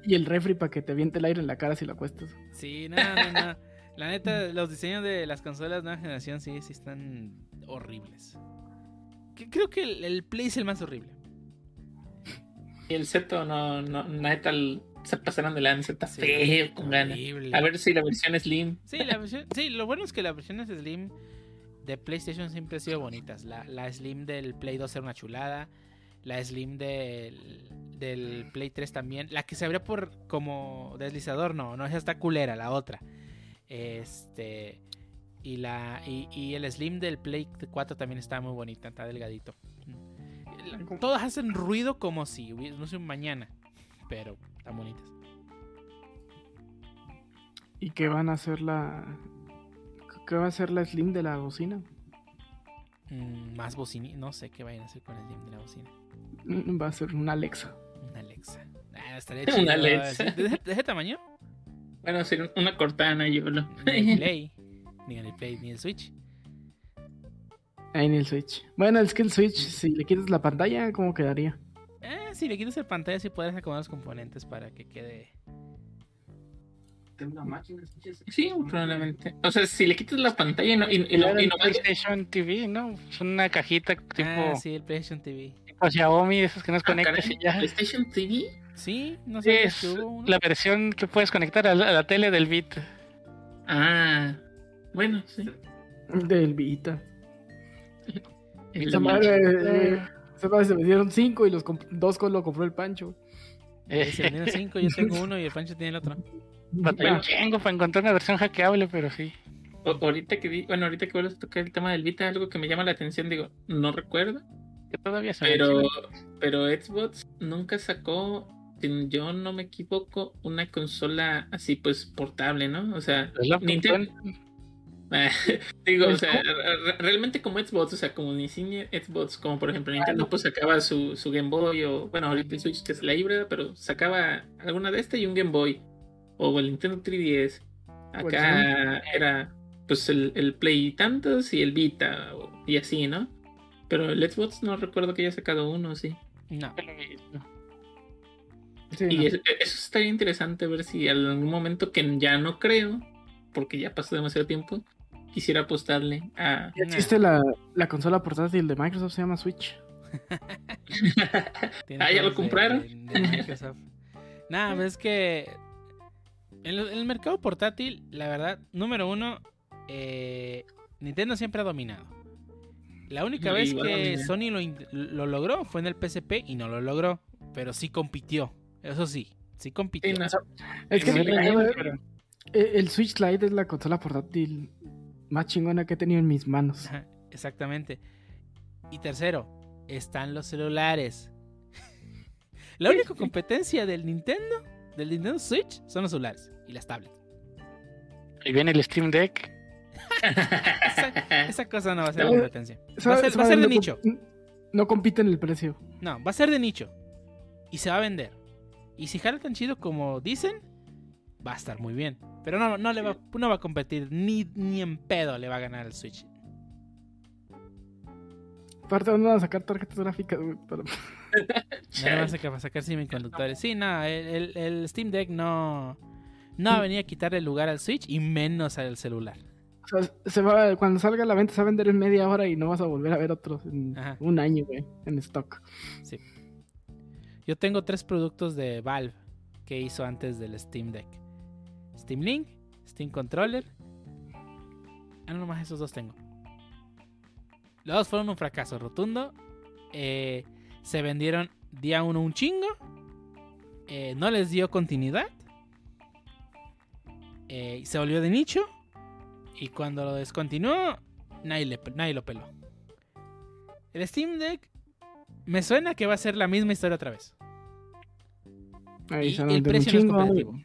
Y el refri para que te aviente el aire en la cara si lo acuestas. Sí, no, no, no. La neta, los diseños de las consolas nueva generación sí, sí están horribles. Que- Creo que el, el Play es el más horrible. Y el Seto, no, no, neta, el- se pasaron de lanza, está Sí, feo, con ganas. A ver si la versión Slim. Sí, la versión, sí, lo bueno es que las versiones Slim de PlayStation siempre han sido bonitas. La, la Slim del Play 2 era una chulada. La Slim del, del Play 3 también. La que se abría por como deslizador, no, no, esa está culera, la otra. Este. Y, la, y, y el Slim del Play 4 también está muy bonita, está delgadito. Todas hacen ruido como si hubiese, no sé, un mañana. Pero bonitas. ¿Y qué van a hacer la. ¿Qué va a hacer la Slim de la bocina? Mm, más bocina, no sé qué vayan a hacer con el Slim de la bocina. Mm, Va a ser una Alexa. Una Alexa. Ah, estaría Una chido. Alexa. ¿De, ese- de ese tamaño? Bueno, hacer una cortana, yo lo. Ni el Play. Ni el Play, ni el Switch. Ahí en el Switch. Bueno, es que el Switch, si le quitas la pantalla, ¿cómo quedaría? Eh, si le quitas el pantalla, sí puedes acomodar los componentes para que quede. Sí, probablemente. O sea, si le quitas la pantalla y no, y, y no PlayStation TV, ¿no? Es una cajita tipo, Ah, sí, el PlayStation TV. tipo Xiaomi, esas que nos Ah, conectas caray, y ya. PlayStation TV. Sí, no sé es si hubo la versión que puedes conectar a la, a la tele del Beat. Ah, bueno, sí. Del Vita. El madre, Madre se vendieron cinco y los comp- dos con lo compró el Pancho. Eh, se vendieron cinco, yo tengo uno y el Pancho tiene el otro. Batallé un chingo para encontrar una versión hackeable, pero sí. O- ahorita que di, bueno, ahorita que vuelves a tocar el tema del Vita, algo que me llama la atención, digo, no recuerdo, Que todavía se pero, pero Xbox nunca sacó, si yo no me equivoco, una consola así pues portable, ¿no? O sea, Es la Nintendo, digo, o ¿El sea, re- realmente como Xbox, o sea, como diseño Xbox, como por ejemplo Nintendo pues sacaba su, su Game Boy o, bueno, ahorita el Switch que es la híbrida, pero sacaba alguna de estas y un Game Boy, o el Nintendo 3DS. O el Acá era pues el, el Play tantos y el Vita y así, ¿no? Pero el Xbox no recuerdo que haya sacado uno, sí. No. Sí, Y no. es- eso estaría interesante ver si en algún momento que ya no creo, porque ya pasó demasiado tiempo, quisiera apostarle a... Ya existe la, la consola portátil de Microsoft, se llama Switch. Ah, ¿ya lo compraron? de- de Microsoft. Nada, pues es que en, lo- en el mercado portátil, la verdad, número uno, eh, Nintendo siempre ha dominado. La única No, vez que. Sony lo, lo logró fue en el PSP y no lo logró, pero sí compitió. Eso sí, sí compitió. Sí, no, Es que Sí, el, pero- el Switch Lite es la consola portátil más chingona que he tenido en mis manos. Exactamente. Y tercero, están los celulares. La única competencia del Nintendo, del Nintendo Switch, son los celulares y las tablets. Y viene el Steam Deck. Esa, esa cosa no va a ser No. competencia. Va a ser, esa va a ser madre de no nicho. com- No compite en el precio. No, va a ser de nicho. Y se va a vender. Y si jala tan chido como dicen, va a estar muy bien. Pero no, no le va, no va a competir ni, ni en pedo le va a ganar el Switch. Aparte van a sacar tarjetas gráficas, güey, para- No le vas a sacar, sacar semiconductores. Sí, no, el, el- el Steam Deck no, no va a venir a quitarle el lugar al Switch y menos al celular. O sea, se va, cuando salga a la venta se va a vender en media hora y no vas a volver a ver otros en Ajá. un año, güey, en stock. Yo tengo tres productos de Valve que hizo antes del Steam Deck. Steam Link, Steam Controller. Ah, no, nomás esos dos tengo. Los dos fueron un fracaso rotundo. Eh, se vendieron día uno un chingo. Eh, no les dio continuidad. Eh, se volvió de nicho. Y cuando lo descontinuó, nadie, le- nadie lo peló. El Steam Deck me suena que va a ser la misma historia otra vez. Ahí Y el precio no es competitivo.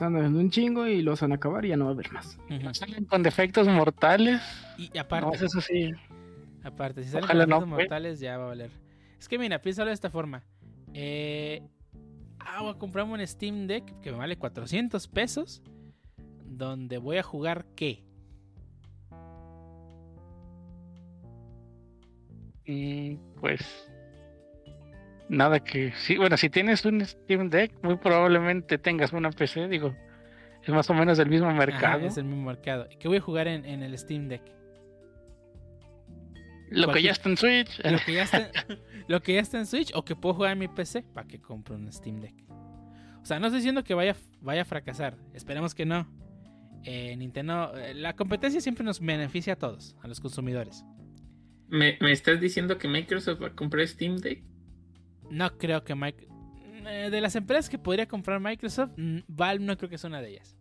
Van a vender un chingo y los van a acabar y ya no va a haber más. Ujú. Salen con defectos mortales. Y aparte, No, eso sí. aparte, si salen Ojalá con no, efectos pues. mortales, ya va a valer. Es que mira, piénsalo de esta forma. Eh, ah, voy a comprarme un Steam Deck que me vale 400 pesos. Donde voy a jugar qué? Mm, pues nada que sí, bueno, si tienes un Steam Deck, muy probablemente tengas una PC, digo, es más o menos del mismo Ajá, mercado. es el mismo mercado. ¿Qué voy a jugar en, en el Steam Deck? Lo que ya está en Switch. Lo que, ya está, lo que ya está en Switch o que puedo jugar en mi PC para que compre un Steam Deck. O sea, no estoy diciendo que vaya, vaya a fracasar. Esperemos que no. Eh, Nintendo, eh, la competencia siempre nos beneficia a todos, a los consumidores. ¿Me, me estás diciendo que Microsoft va a comprar Steam Deck? No creo que Mike. eh, de las empresas que podría comprar Microsoft, mm, Valve no creo que es una de ellas.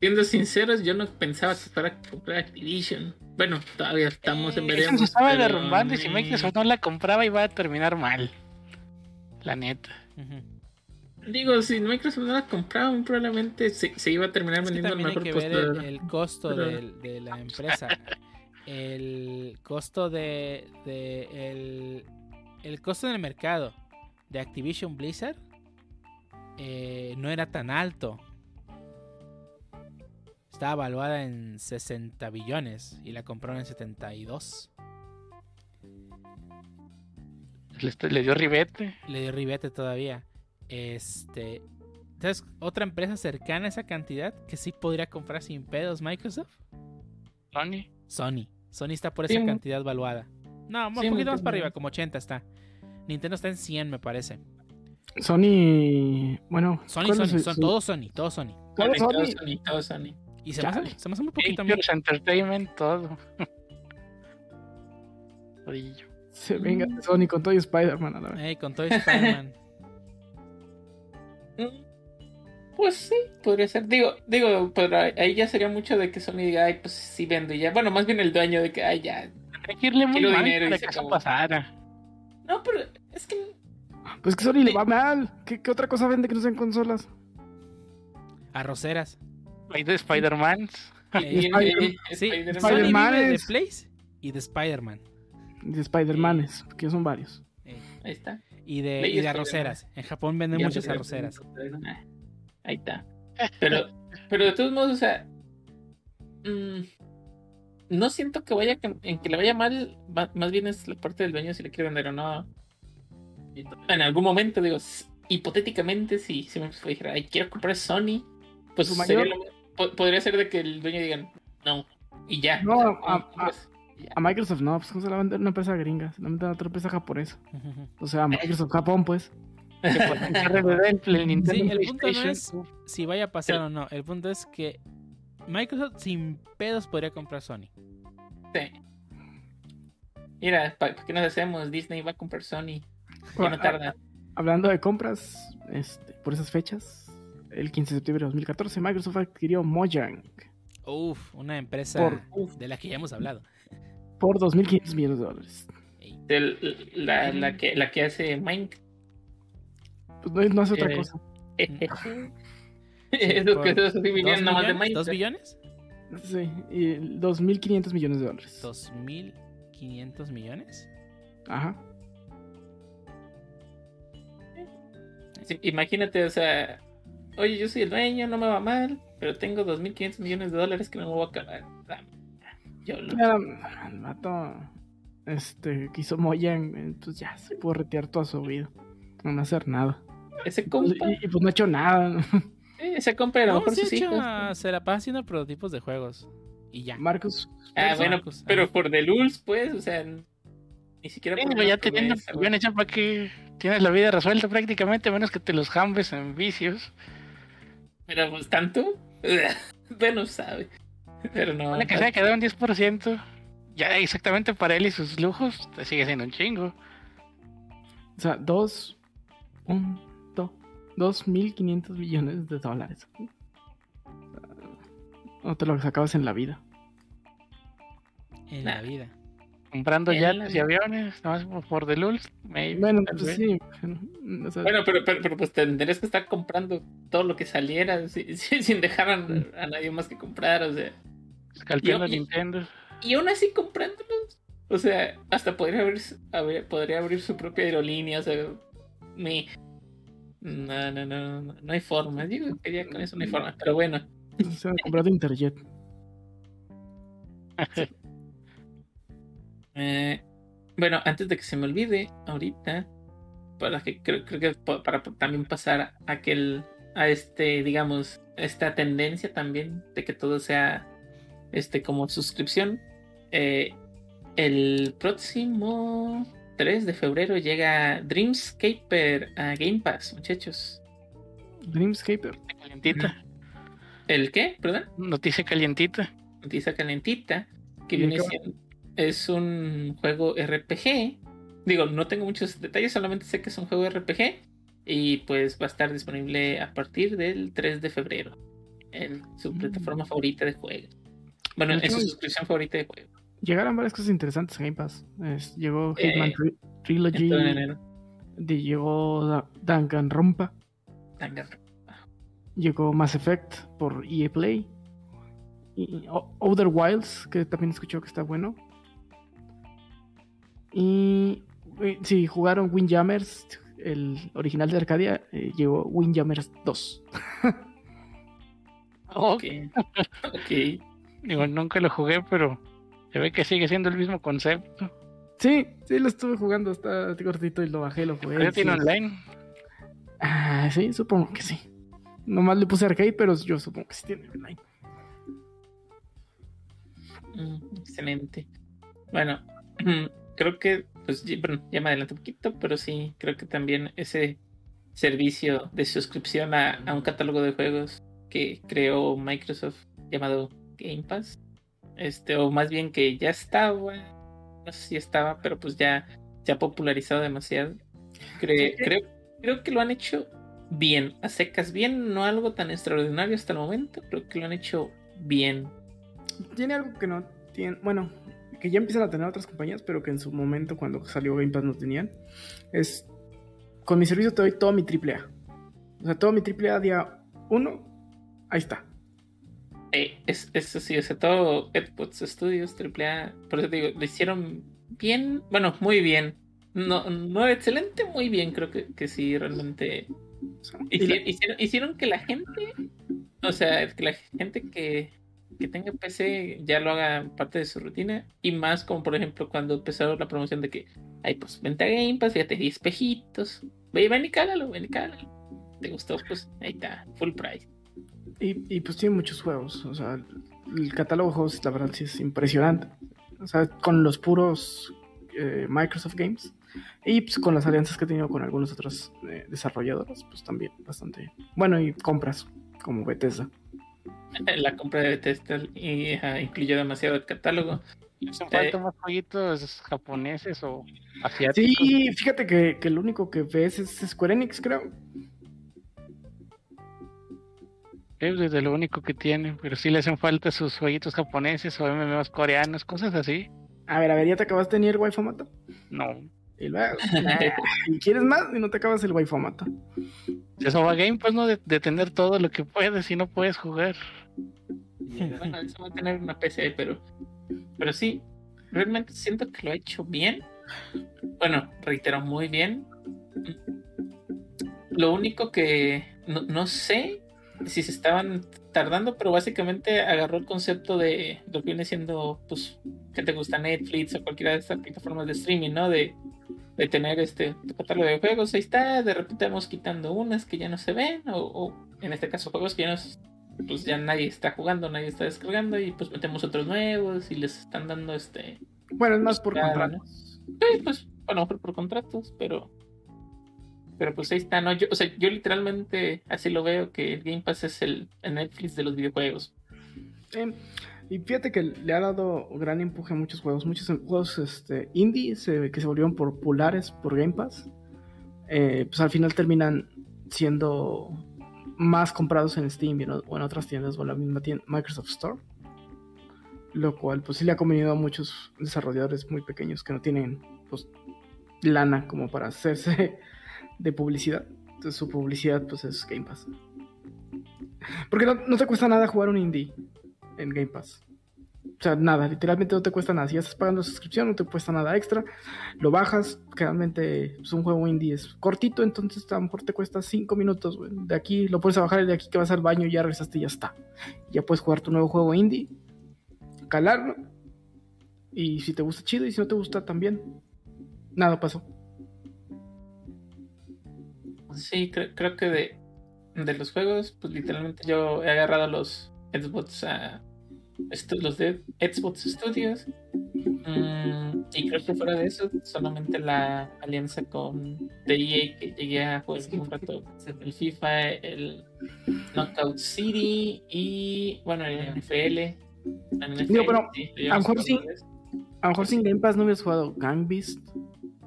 Siendo sinceros, yo no pensaba que fuera a comprar Activision. Bueno, todavía estamos en Eh, Eso veremos. se estaba pero, derrumbando y si Microsoft no la compraba iba a terminar mal. La neta. Digo, si Microsoft no la compraba, probablemente se, se iba a terminar Es que vendiendo el hay mejor que ver el, postor. el costo Pero- del- de, la empresa. El costo de, de el, el costo en el mercado de Activision Blizzard eh, no era tan alto. Estaba evaluada en 60 billones y la compraron en 72. Le, le dio ribete. Le dio ribete todavía. Este. Entonces, otra empresa cercana a esa cantidad que sí podría comprar sin pedos Microsoft. Sony. Sony. Sony está por esa cantidad valuada. No, un Sí, poquito más para arriba, como 80 está. Nintendo está en 100, me parece. Sony. Bueno, Sony, ¿cuál Sony, su- son todos Sony, todos Sony. todo Todo Sony? Sony, todo Sony. Y se me, hace, Chale. se me hace muy poquito. Pictures Entertainment, todo. Se venga de Sony con todo y Spider-Man a la vez. Con todo Spider-Man. Mm, Pues sí, podría ser. Digo, digo, pero ahí ya sería mucho de que Sony diga, ay, pues sí vendo y ya. Bueno, más bien el dueño de que, ay, ya. Tendría que irle muy mal dinero y para se que eso acabó. pasara. No, pero es que Pues que Sony le va mal. ¿Qué, qué otra cosa vende que no sean consolas? Arroceras. Hay de Spider-Man. Ey, Spider- eh, sí, Spider-Man. De y de Spider-Man. De Spider-Manes, que son varios. Ahí está. Y de, y de arroceras. En Japón venden Ya muchas arroceras. Ah, Ahí está. Pero, pero de todos modos, o sea, mm, no siento que vaya en que le vaya mal, va- más bien es la parte del dueño si le quiere vender o no. En algún momento, digo, hipotéticamente, si, si me dijera, ay, quiero comprar Sony, pues Su sería mayor- lo- po- podría ser de que el dueño diga, no, y ya. No, O sea, a- a- pues, A Microsoft no, pues ¿cómo se la va a vender una empresa gringa? Se la venden a otra empresa japonesa. O sea, Microsoft Japón, pues. Que el, el Nintendo Sí, el punto no es si vaya a pasar o no. El punto es que Microsoft sin pedos podría comprar Sony. sí. Mira, ¿para qué nos hacemos? Disney va a comprar Sony. Ya Bueno, no tarda. Hablando de compras, este, por esas fechas, el 15 de septiembre de 2014, Microsoft adquirió Mojang Uf, una empresa Por- de la que ya hemos hablado. por 2.500 millones de dólares. El- la, la que, la que hace Minecraft. Pues no, no hace otra Eh, cosa. Esos que esos sí vivían ¿Dos nada más de billones? ¿Dos Minecraft. billones? Sí, y 2.500 millones de dólares. ¿Dos mil quinientos millones? Ajá. Sí, imagínate, o sea, oye, yo soy el dueño, no me va mal, pero tengo 2.500 millones de dólares que no me voy a acabar. Dame. Yo lo... Ya, el vato este, Mojang, eh, pues ya se pudo retirar toda su vida. No hacer nada. Ese compa, Y, y pues no ha hecho nada. Eh, ese compa a lo No, mejor sí, sus hecho, hijos. ah, se la pasa haciendo prototipos de juegos. Y ya. Marcos, Ah, bueno, Marcos, pero ajá. por The Lulz, pues, o sea, ni siquiera Sí, por ya teniendo güey. millones ya para que tienes la vida resuelta prácticamente, a menos que te los jambes en vicios. Pero pues tanto, bueno, sabe. Pero no. Vale que sea quedado un 10%, ya exactamente para él y sus lujos, te sigue siendo un chingo. o sea, dos, un, dos, dos mil quinientos millones de dólares. No te lo sacabas en la vida. En Nah. la vida. Comprando yates y aviones, nada más por- The Lulz. Bueno, pues sí. o sea, Bueno, pero, pero, pero, pues tendrías que estar comprando todo lo que saliera si- si- sin dejar a, a nadie más que comprar, o sea. Escalpeando Nintendo. Y aún así comprándolos. O sea, hasta podría abrir, abrir- podría abrir su propia aerolínea, o sea, mi... No, no, no, no, no hay forma. Digo que ya con eso no hay forma, pero bueno. se han comprado Interjet. Eh, bueno, antes de que se me olvide, ahorita, para que creo, creo que pa- para también pasar a aquel, a este, digamos, esta tendencia también de que todo sea este como suscripción. eh, el próximo 3 de febrero llega Dreamscaper a Game Pass, muchachos. Dreamscaper. Calientita. ¿El qué? ¿Perdón? Noticia calientita. noticia calentita, que ¿Y de viene siendo, es un juego RPG. Digo, no tengo muchos detalles, solamente sé que es un juego RPG y pues va a estar disponible a partir del 3 de febrero en su Mm. plataforma favorita de juego. Bueno, en su suscripción favorita de juego. Llegaron varias cosas interesantes a Game Pass. Es- llegó Eh, Hitman Tri- Trilogy, En todo enero. de- llegó Da- Danganronpa, Danganronpa. llegó Mass Effect por EA Play, y O- Outer Wilds, que también escuchó que está bueno. Y eh, si jugaron Windjammers, el original de Arcadia, eh, llegó Windjammers 2. Oh, Ok. ok. Digo, nunca lo jugué, pero se ve que sigue siendo el mismo concepto. Sí, sí, lo estuve jugando, está cortito y lo bajé, lo jugué. ¿Ya sí. tiene online? Ah, sí, supongo que sí. Nomás le puse arcade, pero yo supongo que sí tiene online. Mm, excelente. Bueno, creo que, pues, ya- bueno, ya me adelanté un poquito, pero sí, creo que también ese servicio de suscripción a, a un catálogo de juegos que creó Microsoft llamado Game Pass, este, o más bien que ya estaba, no sé si estaba, pero pues ya se ha popularizado demasiado. Cre- Sí. creo, creo que lo han hecho bien, a secas bien, no algo tan extraordinario hasta el momento, creo que lo han hecho bien. Tiene algo que no tiene, bueno, que ya empiezan a tener otras compañías, pero que en su momento cuando salió Game Pass no tenían. Es, con mi servicio te doy todo mi AAA. O sea, todo mi AAA día 1, ahí está. Eh, es, eso sí, o sea, todo Xbox Studios AAA, por eso te digo, lo hicieron bien, bueno, muy bien. No, no excelente, muy bien, creo que, que sí, realmente. O sea, y la- Hici- hicieron, hicieron que la gente, o sea, que la gente que, que tenga PC ya lo haga parte de su rutina. Y más como, por ejemplo, cuando empezó la promoción de que, ay, pues vente a Game Pass, fíjate, 10 pejitos. Ve, ven y cálalo, ven y cálalo. ¿Te gustó? Pues ahí está, full price. Y, y, pues tiene muchos juegos. O sea, el catálogo de juegos, la verdad, sí es impresionante. O sea, con los puros eh, Microsoft Games. Y pues con las alianzas que he tenido con algunos otros eh, desarrolladores, pues también bastante. Bueno, y compras, como Bethesda. La compra de Bethesda y, ajá, incluyó demasiado el catálogo. ¿Hacen Eh. falta más jueguitos japoneses o asiáticos? Sí, fíjate que, que lo único que ves es Square Enix, creo. Es desde lo único que tiene, pero sí le hacen falta sus jueguitos japoneses o MMOs coreanos, cosas así. A ver, a ver, ¿ya te acabaste de el Waifomata? No. Y luego, y quieres más y no te acabas el Waifomata. Eso va Game pues no de, de tener todo lo que puedes y no puedes jugar. Bueno, eso va a tener una PC, pero, pero sí, realmente siento que lo ha hecho bien. Bueno, reitero, muy bien. Lo único que no, no sé si se estaban tardando, pero básicamente agarró el concepto de lo que viene siendo, pues, que te gusta Netflix o cualquiera de estas plataformas de streaming, ¿no? De, de tener este tu catálogo de juegos, ahí está, de repente vamos quitando unas que ya no se ven, o, o en este caso juegos que ya no, pues ya nadie está jugando, nadie está descargando, y pues metemos otros nuevos y les están dando este, Bueno, es más por contratos. Sí, pues, mejor por contratos, pero. Pero pues ahí está, ¿no? Yo, o sea, yo literalmente así lo veo que el Game Pass es el, Netflix de los videojuegos. Eh, y fíjate que le ha dado gran empuje a muchos juegos. Muchos juegos este, indie que se volvieron populares por Game Pass. eh, pues al final terminan siendo más comprados en Steam o en otras tiendas o en la misma tienda, Microsoft Store. Lo cual pues sí le ha convenido a muchos desarrolladores muy pequeños que no tienen pues lana como para hacerse de publicidad. Entonces su publicidad pues es Game Pass. Porque no, te cuesta nada jugar un indie en Game Pass. O sea, nada, literalmente no te cuesta nada. Si ya estás pagando suscripción, no te cuesta nada extra. Lo bajas, generalmente es un juego indie, es cortito, entonces a lo te cuesta 5 minutos. De aquí lo puedes bajar y de aquí que vas al baño ya regresaste y ya está. Ya puedes jugar tu nuevo juego indie, calarlo Y si te gusta, chido. Y si no te gusta, también. Nada pasó. Sí, cre- creo que de, de los juegos, pues literalmente yo he agarrado los Xbox, estu- los de Xbox Studios. Mm, y creo que fuera de eso, solamente la alianza con de EA que llegué a jugar un rato. El FIFA, el Knockout City y bueno, el NFL. El NFL, Digo, pero sí, a lo mejor. A lo mejor sin Game Pass no hubieras jugado Gang Beast.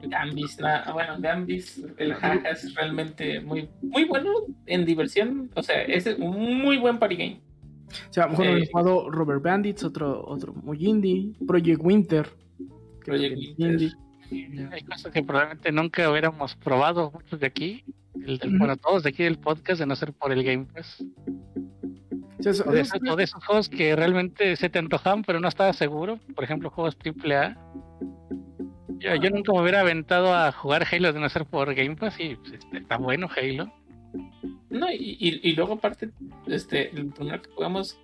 Gambis, na- bueno, Gambis, el jaja es realmente muy, muy bueno en diversión. O sea, es un muy buen party game. O sea, a lo mejor Eh. jugado Robert Bandits, otro, otro muy indie. Project Winter. Project Winter. indie. Hay cosas que probablemente nunca hubiéramos probado muchos de aquí. El, del-. Bueno, todos de aquí del podcast, de no ser por el Game Pass. O sea, eso- O de, eso- esos, o de esos juegos que realmente se te antojaban, pero no estabas seguro. Por ejemplo, juegos AAA. Yo, yo nunca me hubiera aventado a jugar Halo de no ser por Game Pass y pues, este, está bueno Halo. No, y, y, y luego aparte, este, el primero que jugamos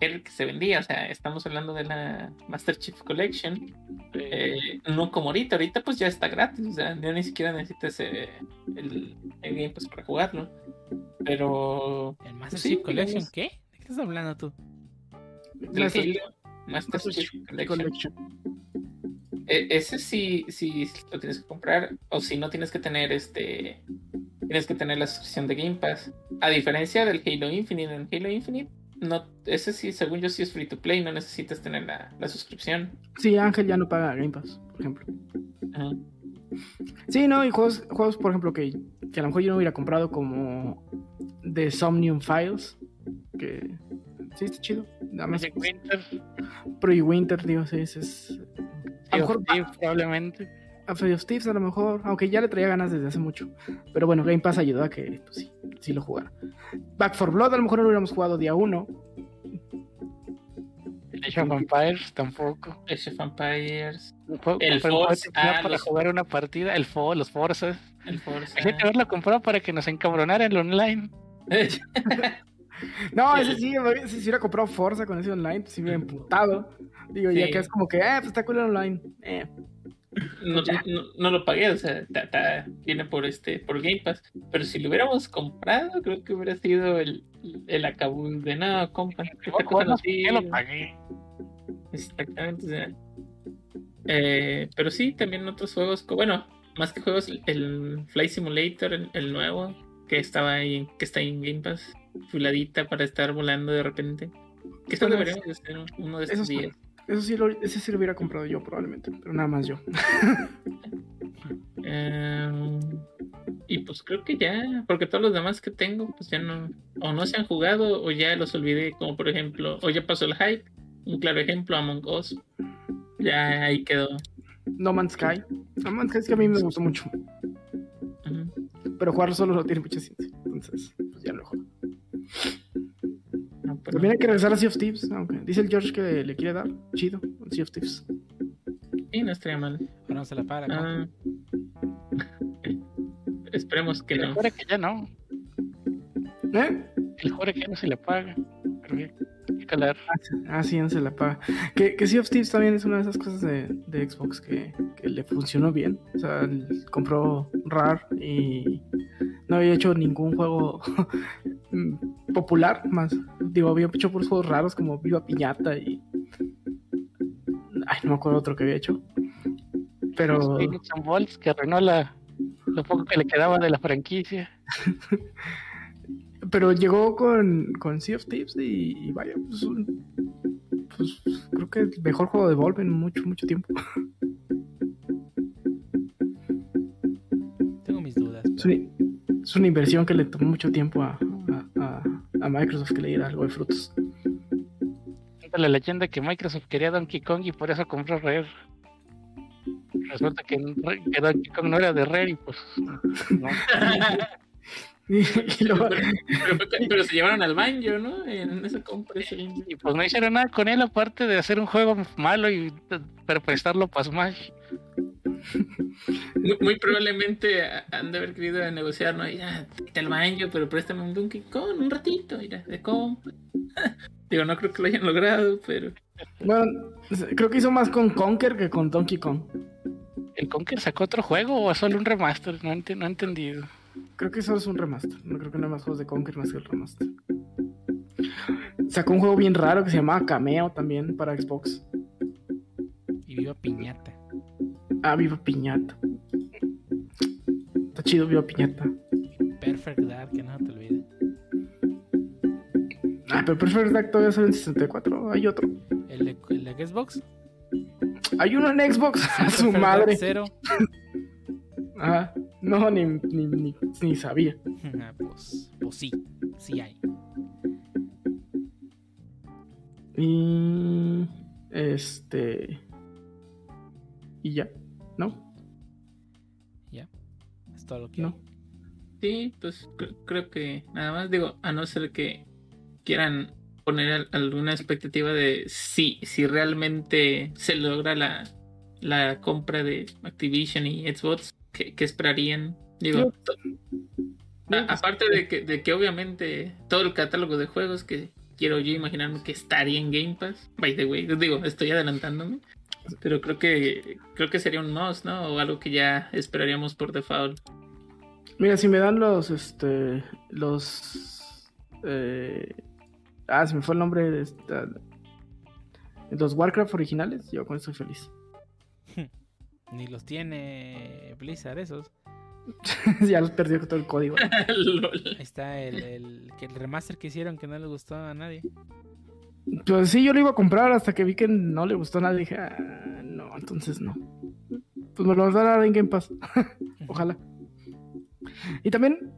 era el que se vendía. O sea, estamos hablando de la Master Chief Collection. Eh, no como ahorita, ahorita pues ya está gratis. O sea, ya ni siquiera necesitas eh, el, el Game Pass para jugarlo. Pero ¿El Master Sí, Chief Collection digamos. qué? ¿De qué estás hablando tú? el Master- Halo Master Master Chief Chief Collection. Collection. E- ese sí, sí lo tienes que comprar. O si no tienes que tener este. Tienes que tener la suscripción de Game Pass. A diferencia del Halo Infinite. En Halo Infinite, no, ese sí, según yo, sí es free to play. No necesitas tener la, la suscripción. Sí, Ángel ya no paga Game Pass, por ejemplo. Ajá. Sí, no, y juegos, juegos por ejemplo, que, que a lo mejor yo no hubiera comprado como The Somnium Files. Que sí, está chido. Nada más Project Winter, Project Winter, digo, sí, ese es. A lo mejor Thieves, probablemente. a Fate of Thieves, a lo mejor, aunque ya le traía ganas desde hace mucho. Pero bueno, Game Pass ayudó a que pues, sí, sí lo jugara. Back for Blood, a lo mejor no lo hubiéramos jugado día uno. Age of Empires tampoco. Age of Empires. El Forza, ah, para los- jugar una partida, el FO, los Forzas. El Forza. Imagínate haberlo comprado para que nos encabronara en el online. No, ese sí, ese sí hubiera comprado Forza con ese online, pues sí me hubiera emputado. Digo, ya Sí. que es como que, eh, pues está cool online. Eh, no, no, no lo pagué, o sea, ta- ta- viene por este, por Game Pass. Pero si lo hubiéramos comprado, creo que hubiera sido el, el acabú de no, compa. Bueno, conocer". ya lo pagué. Exactamente, o sea. Eh, pero sí, también otros juegos, bueno, más que juegos, el Fly Simulator, el, el nuevo, que estaba ahí, que está ahí en Game Pass, fuladita para estar volando de repente. Que esto deberíamos de hacer uno de estos sí. días. Eso sí, lo, ese sí lo hubiera comprado yo probablemente, pero nada más yo. Eh, y pues creo que ya, porque todos los demás que tengo, pues ya no, o no se han jugado, o ya los olvidé, como por ejemplo, o ya pasó el hype, un claro ejemplo, Among Us, ya ahí quedó. No Man's Sky. No Man's Sky es que a mí me gustó mucho, pero jugarlo solo no tiene mucha ciencia. Entonces, pero- También hay que regresar a Sea of Thieves, aunque dice el George que le quiere dar. Chido, un Sea of Thieves. Sí, no estaría mal. Ahora no se la paga la. Ah. Esperemos que El no. jure que ya no. ¿Eh? El jure que ya no se le paga. Pero hay que calar. Ah, sí, no se la paga. Que, que Sea of Thieves también es una de esas cosas de, de Xbox que, que le funcionó bien. O sea, compró RAR y no había hecho ningún juego popular más. Digo, había hecho puros juegos raros como Viva Piñata y. Ay, no me acuerdo otro que había hecho. Pero. Phoenix and Bolts, que arruinó la, lo poco que le quedaba de la franquicia. Pero llegó con, con Sea of Thieves y, y vaya, pues, un- pues, creo que el mejor juego de Valve en mucho, mucho tiempo. Tengo mis dudas. Es una, es una inversión que le tomó mucho tiempo a- a- Microsoft que le diera algo de frutos. Cuenta la leyenda que Microsoft quería Donkey Kong y por eso compró Rare. Resulta que, que Donkey Kong no era de Rare y pues no. Y, y luego- pero, pero- pero se llevaron al banjo, ¿no? En esa compra. Y pues no hicieron nada con él aparte de hacer un juego malo y para prestarlo para Smash. Muy, probablemente han de haber querido negociar, ¿no? Ya, te el banjo, pero préstame un Donkey Kong un ratito, mira, de compra. Digo, no creo que lo hayan logrado, pero Bueno, creo que hizo más con Conker que con Donkey Kong. ¿El Conker sacó otro juego o solo un remaster? No, ent- no he entendido. Creo que eso es un remaster. No creo que no hay más juegos de Conker más que el remaster. Sacó un juego bien raro que se llamaba Cameo también para Xbox. Y viva piñata. Ah, Viva Piñata. Está chido Viva Piñata. Perfect Dark, que no te olvide. Ah, pero Perfect Dark todavía sale en 64. Hay otro. El de, el de Xbox. Hay uno en Xbox. A su madre. Zero. Ah, no, ni, ni, ni, ni sabía. Ah, pues, pues sí, sí hay. Y. Este. Y ya. ¿No? Ya. Es todo lo que No. hay. Sí, pues cre- creo que nada más digo, a no ser que quieran poner al- alguna expectativa de si, si realmente se logra la, la compra de Activision y Xbox, ¿qué, qué esperarían? Digo, a- aparte de que, de que obviamente todo el catálogo de juegos que quiero yo imaginarme que estaría en Game Pass, by the way, digo, estoy adelantándome, pero creo que creo que sería un must, ¿no? O algo que ya esperaríamos por default. Mira, si me dan los. Este. Los. eh, ah, se me fue el nombre de esta. Los Warcraft originales, yo con eso estoy feliz. Ni los tiene Blizzard esos. ya los perdió todo el código. Ahí está el, el, que el remaster que hicieron que no le gustó a nadie. Pues sí, yo lo iba a comprar hasta que vi que no le gustó nada. Dije, ah, no, entonces no. Pues me lo van a dar en Game Pass. Ojalá. Y también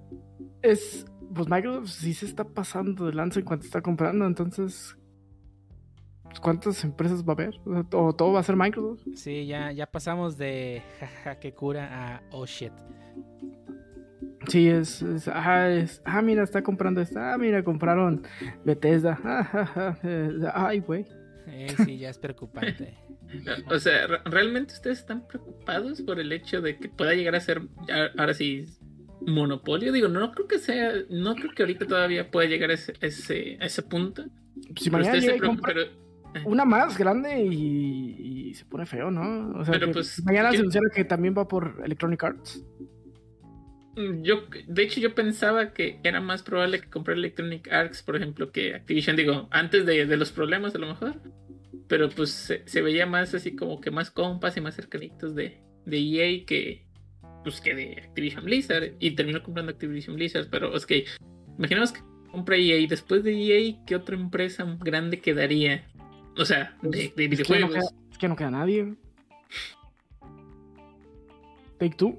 es. Pues Microsoft sí se está pasando de lanza en cuanto está comprando. Entonces. pues, ¿Cuántas empresas va a haber? O, sea, ¿o todo va a ser Microsoft? Sí, ya, ya pasamos de jaja que cura a oh shit. Sí, es. es, ah, es- ah, mira, está comprando esta. Ah, mira, compraron Bethesda. Ah, eh, ay, güey. Eh, sí, ya es preocupante. O sea, re- ¿realmente ustedes están preocupados por el hecho de que pueda llegar a ser ahora sí monopolio? Digo, no creo que sea, no creo que ahorita todavía pueda llegar a ese, ese, a ese punto. Si Pero mañana llega y preocupan, compra pero una más grande y, y se pone feo, ¿no? O sea, Pero, que pues, mañana se anunciara que también va por Electronic Arts. Mm, yo, de hecho, yo pensaba que era más probable que comprar Electronic Arts, por ejemplo, que Activision. Digo, antes de, de los problemas, a lo mejor. Pero pues se, se veía más así como que más compas y más cercanitos de, de EA que, pues, que de Activision Blizzard. Y terminó comprando Activision Blizzard. Pero es que, imaginemos que compra EA. y Después de EA, ¿qué otra empresa grande quedaría? O sea, de, de Es que, no videojuegos. queda, es que no queda nadie. Take Two.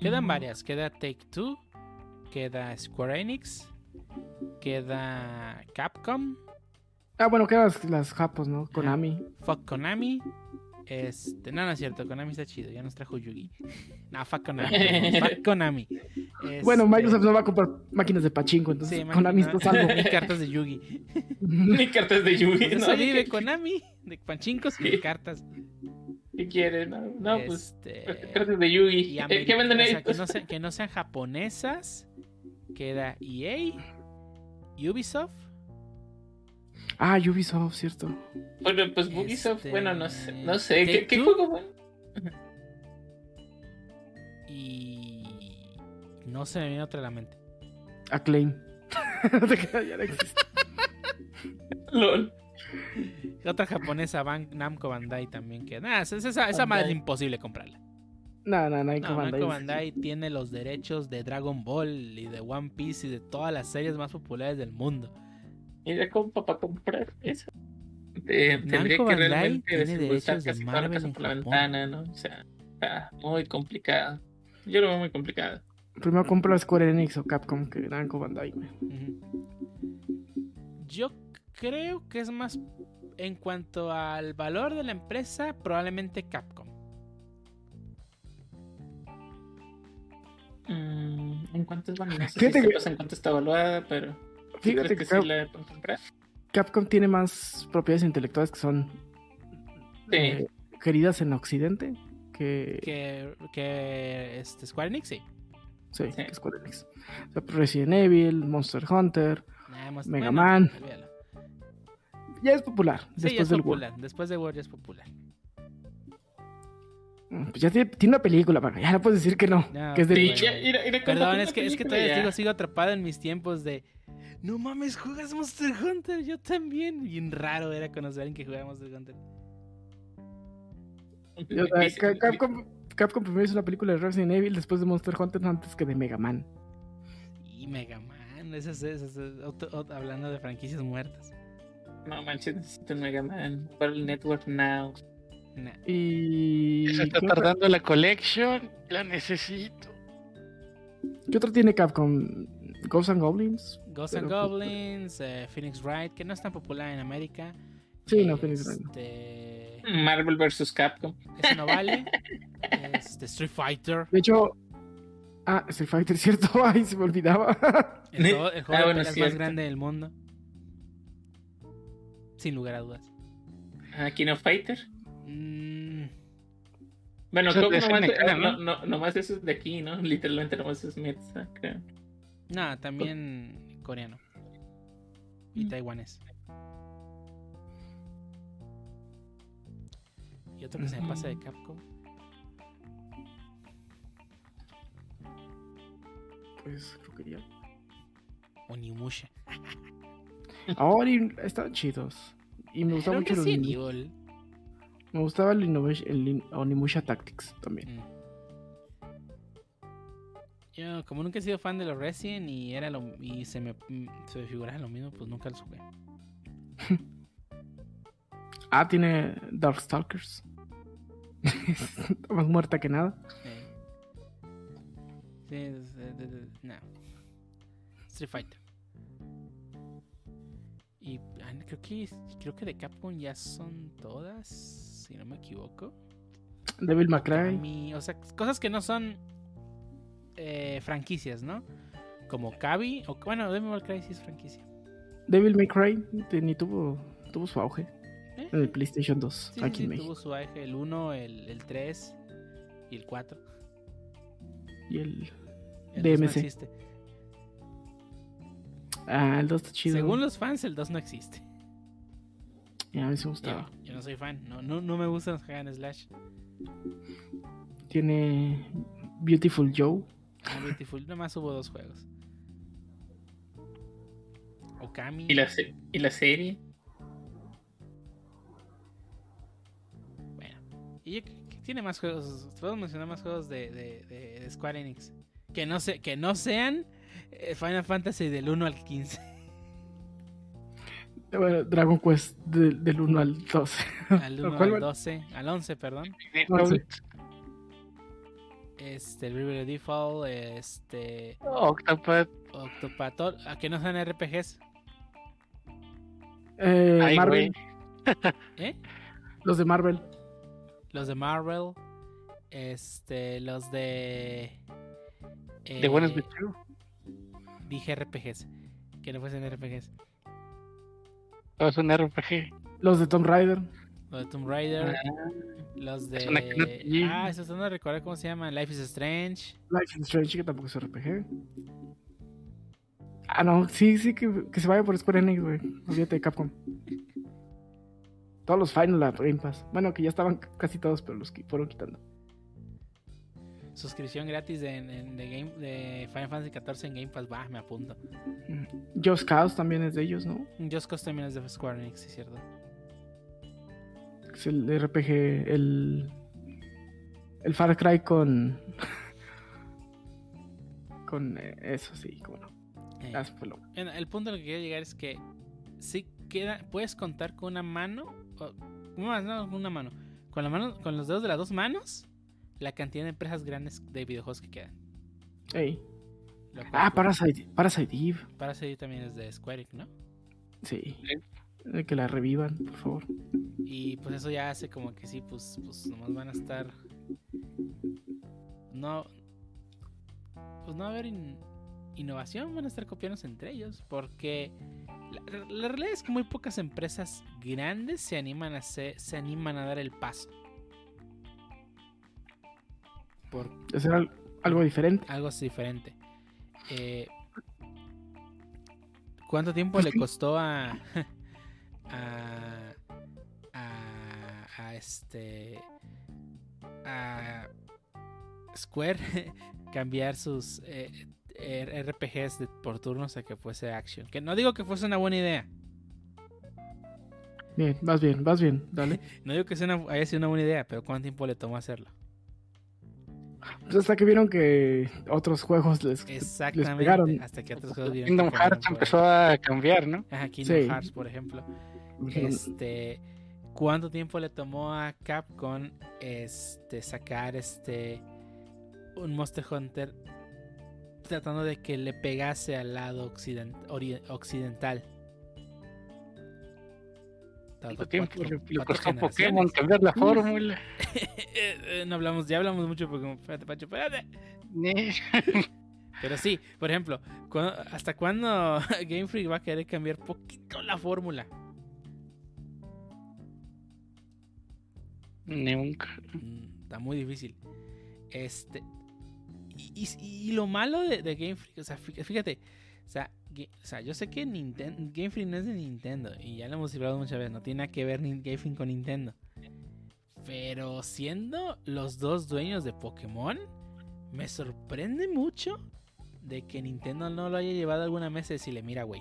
Quedan varias. Queda Take Two. Queda Square Enix. Queda Capcom. Ah, bueno, quedan las, las japos, ¿no? Konami. Fuck Konami. Este, no, no es cierto, Konami está chido, ya nos trajo Yugi. No, fuck Konami. fuck Konami. Bueno, Este, Microsoft no va a comprar máquinas de pachinko, entonces Sí, Konami está salvo. y cartas de Yugi. Ni cartas de Yugi. ¿no? eso vive ¿Qué, Konami, de panchincos y Sí. de cartas. Qué quiere? No, no, pues. Este, Cartas de Yugi. y ameri- ¿Qué venden o sea, que, no sean, que no sean japonesas. Queda EA, Ubisoft. Ah, Ubisoft, cierto. Bueno, pues Ubisoft, Este, bueno, no sé. No sé. ¿Qué, juego, bueno? Y no se me viene otra a la mente. Acclaim. No te creas, ya no existe. LOL. Otra japonesa, Ban- Namco Bandai también queda. Nah, esa, esa, esa madre es imposible comprarla. No, no, Namco No, Bandai. Namco Bandai tiene los derechos de Dragon Ball y de One Piece y de todas las series más populares del mundo. Mira cómo para comprar eso. Eh, tendría Namco que Bandai realmente tiene desembolsar derechos de casi toda la Marvel casa en por la Japón. ventana, ¿no? O sea, está muy complicado. Yo lo veo muy complicado. Primero compro Square Enix o Capcom que Namco Bandai. güey. Ujú. Yo creo que es más en cuanto al valor de la empresa, probablemente Capcom. Mm, ¿En cuántos van? No sé si Fíjate que- en cuánto está evaluada, pero. ¿tú Fíjate que que Cap- sí la pueden comprar? Capcom tiene más propiedades intelectuales que son Sí. eh, queridas en Occidente que, Que, que este, Square Enix, sí. sí, Sí. que Square Enix. O sea, Resident Evil, Monster Hunter, Nah, Mega bueno, Man. olvídalo. Ya es popular. Sí, ya después es del popular. Después de War ya es popular. World. Pues ya tiene, tiene una película, para ya no puedes decir que no. No, que es de Sí, ya, Perdón, es que, es que todavía ya. sigo, sigo atrapado en mis tiempos de. No mames, juegas Monster Hunter, yo también. Bien raro era conocer a alguien que jugaba Monster Hunter. Capcom, Capcom primero hizo la película de Resident Evil después de Monster Hunter antes que de Mega Man. Y Mega Man, esas, esas, esas- otro- otro- hablando de franquicias muertas. No manches, necesito un Mega Man. Battle Network Now. Nah. Y. Se está ¿qué, otra, tardando la collection. La necesito. qué otro tiene Capcom? Ghosts and Goblins. Ghosts and Pero- Goblins, eh, Phoenix Wright, que no es tan popular en América. Sí, no, Phoenix Wright no. Este, Marvel vs. Capcom. Ese no vale. este, Street Fighter. De hecho. Ah, Street Fighter, ¿cierto? Ay, se me olvidaba. El juego, el juego Ah, de bueno, más grande del mundo. Sin lugar a dudas. Ah, King of Fighter. Mm, Bueno, creo que nomás, no, ¿no? no, nomás eso es de aquí, ¿no? Literalmente nomás es Metza, creo. no, también coreano. Y Mm. taiwanés. Y otro que se me pasa de Capcom. Pues creo que ya. Onimusha. Ahora estaban chidos. Y me gustaba mucho el, Resident Onimu- Evil. Me gustaba el, el Onimusha Tactics también. Mm. Yo, como nunca he sido fan de los Resident y era lo y se me, mm, se me figuraba lo mismo, pues nunca los jugué. Ah, tiene Darkstalkers. Está más muerta que nada. Sí, de- no. Street Fighter. Y ah, creo que creo que de Capcom ya son todas, si no me equivoco. Devil May Cry. O sea, cosas que no son eh, franquicias, ¿no? Como Kabi, o bueno, Devil May Cry sí es franquicia. Devil May Cry ni tuvo, tuvo su auge ¿Eh? en el PlayStation 2 Sí, aquí sí, en México. tuvo su eje, el 1, el, el 3 y el 4. Y el. El 2 no DMC. existe. Ah, el 2 está chido. Según los fans, el 2 no existe. Ya, a mí Yo, gustaba. yo no soy fan, no, no, no me gustan los hack and slash. Tiene Beautiful Joe. Ah, Beautiful, nomás hubo dos juegos. Okami. ¿Y la, se- y la serie? Bueno. Y tiene más juegos. Podemos mencionar más juegos de, de, de- de Square Enix. Que no, se, que no sean Final Fantasy del 1 al 15. Eh, Bueno, Dragon Quest de- del 1 al 12. Al 1 ¿Cuál al va? 12. Al 11, perdón. Once. Este, el River Default. Este. Octopath. Octopath. A que no sean RPGs. Eh, Ay, Marvel. ¿Eh? los de Marvel. Los de Marvel. Este. Los de. De buenos eh, bichos. Dije RPGs. Que no fuesen RPGs. Todo es un RPG. Los de Tomb Raider. Los de Tomb Raider. Los Es una de. RPG. Ah, esos no recuerdo cómo se llaman. Life is Strange. Life is Strange, que tampoco es RPG. Ah, no, sí, sí, que, que se vaya por Square Enix, güey. Olvídate de Capcom. Todos los Final Game Pass. Bueno, que ya estaban casi todos, pero los que fueron quitando. Suscripción gratis de, de, de game, de Final Fantasy XIV en Game Pass. Va, me apunto. Just Cause también es de ellos, ¿no? Just Cause también es de Square Enix, es cierto. Es el RPG, el. El Far Cry con. con eh, eso, sí, como no. Eh, Ah, el punto al que quiero llegar es que sí queda, puedes contar con una mano, o, más, no, con una mano, con la mano, con los dedos de las dos manos, la cantidad de empresas grandes de videojuegos que quedan. Ey. Lo cual, Ah, Parasite, Parasite Eve. Parasite también es de Square Enix, ¿no? Sí. Eh, Que la revivan, por favor. Y pues eso ya hace como que sí, pues, pues nomás van a estar. No. Pues no va a haber in- innovación, van a estar copiándose entre ellos. Porque la, la realidad es que muy pocas empresas grandes se animan a hacer- se animan a dar el paso. Por Hacer al- algo diferente. algo diferente. Eh, ¿Cuánto tiempo Pues le costó a, a este a Square cambiar sus eh, eh, RPGs de- por turnos a que fuese action. Que no digo que fuese una buena idea. Bien, vas bien, vas bien, dale. No digo que sea una- haya sido una buena idea, pero ¿cuánto tiempo le tomó hacerlo? Pues hasta que vieron que otros juegos les, les Exactamente. pegaron. Hasta que otros juegos vieron Kingdom Hearts por- empezó a cambiar, ¿no? Ajá, Kingdom Sí. Hearts, por ejemplo. Este, ¿cuánto tiempo le tomó a Capcom este sacar este un Monster Hunter tratando de que le pegase al lado occident- ori- occidental? ¿Cuánto tiempo le, costó. Pokémon cambiar la fórmula? Eh, no hablamos, ya hablamos mucho de Pokémon. Espérate, Pacho, espérate. Pero sí, por ejemplo, ¿cuándo- ¿hasta cuándo Game Freak va a querer cambiar poquito la fórmula? Nunca. Mm, Está muy difícil. Este. Y, y- y lo malo de, de Game Freak, o sea, fí- fíjate, o sea, o sea, yo sé que Ninten- Game Freak no es de Nintendo, y ya lo hemos hablado muchas veces, no tiene nada que ver ni Game Freak con Nintendo. Pero siendo los dos dueños de Pokémon, me sorprende mucho de que Nintendo no lo haya llevado a alguna mesa y decirle, mira, güey.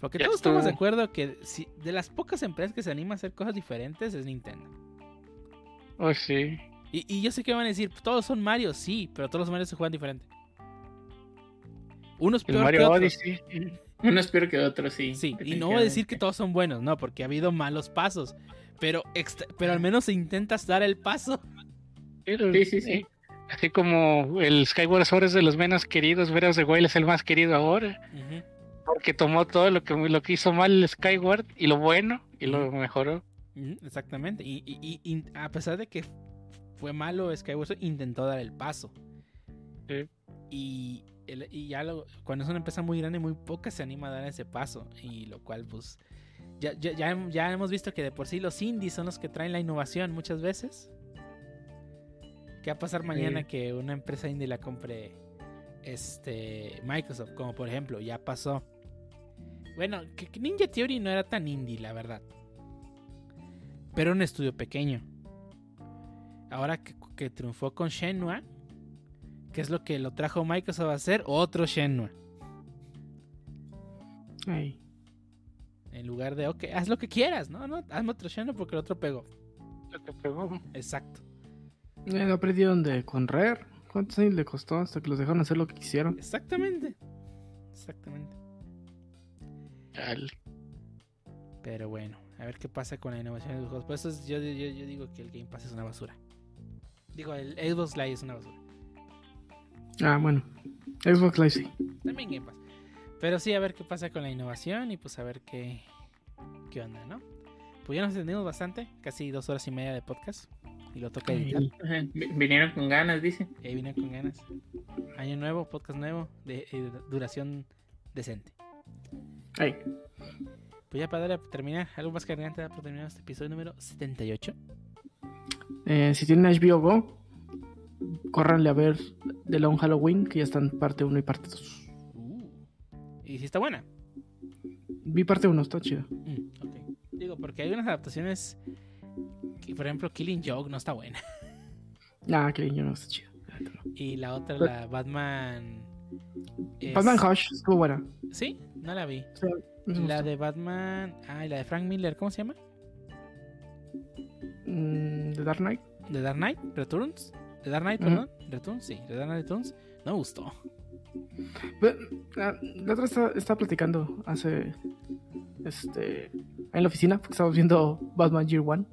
Porque todos estamos de acuerdo que si, de las pocas empresas que se animan a hacer cosas diferentes es Nintendo. Oh, sí. Y, y yo sé que van a decir, todos son Mario, sí, pero todos los Mario se juegan diferente. Uno es El peor que Mario otro. Odyssey. Uno es peor que otro, sí. Sí, y no voy a decir que todos son buenos, no, porque ha habido malos pasos. Pero, pero al menos intentas dar el paso. Sí, sí, sí. eh, Así como el Skyward Sword es de los menos queridos, of the Wild es el más querido ahora. Porque tomó todo lo que, lo que hizo mal el Skyward y lo bueno y lo mejoró. Exactamente. Y, y- y- y a pesar de que fue malo Skyward Sword, intentó dar el paso. Sí. Y, el- y ya lo- cuando es una empresa muy grande, muy poca se anima a dar ese paso. Y lo cual, pues. Ya, ya, ya, hem- ya hemos visto que de por sí los indies son los que traen la innovación muchas veces. ¿Qué va a pasar mañana Sí. que una empresa indie la compre este Microsoft? Como por ejemplo, ya pasó. Bueno, que Ninja Theory no era tan indie, la verdad. Pero un estudio pequeño. Ahora que, que triunfó con Shenmue, ¿qué es lo que lo trajo Microsoft a hacer? Otro Shenmue. "Ey, En lugar de, ok, haz lo que quieras, no, no, hazme otro Shenmue porque el otro pegó. Lo que pegó. Exacto. eh, no aprendieron de con Rare. ¿Cuántos años le costó hasta que los dejaron hacer lo que quisieron? Exactamente. Exactamente. Chale. Pero bueno, a ver qué pasa con la innovación de los juegos. Por eso es- yo, yo, yo digo que el Game Pass es una basura. Digo, el Xbox Live es una basura. Ah, bueno. Xbox Live sí. También Game Pass. Pero sí, a ver qué pasa con la innovación y pues a ver qué, qué onda, ¿no? Pues ya nos entendimos bastante, casi dos horas y media de podcast. Y lo toca editar. Vinieron con ganas, dice. Ahí vine con ganas. Año nuevo, podcast nuevo, de, eh, duración decente. ey. Pues ya para darle a terminar, algo más cargante para terminar este episodio número 78. Eh, si tienen HBO Go, córranle a ver The Long Halloween, que ya están parte 1 y parte 2. Uh. Y si está buena. Vi parte 1, está chido. Mm, ok. Digo, porque hay unas adaptaciones. Que, por ejemplo, Killing Joke no está buena. Ah, que niño no está chido. Y la otra, Pero- la Batman. es- Batman Hush estuvo buena. Sí, no la vi. La de Batman. Ah, y la de Frank Miller, ¿cómo se llama? Mm, The Dark Knight. ¿The Dark Knight Returns? ¿The Dark Knight, perdón? ¿Returns? Sí, The Dark Knight Returns. No me gustó. La, la otra está- estaba platicando hace. Este. En la oficina, porque estábamos viendo Batman Year One.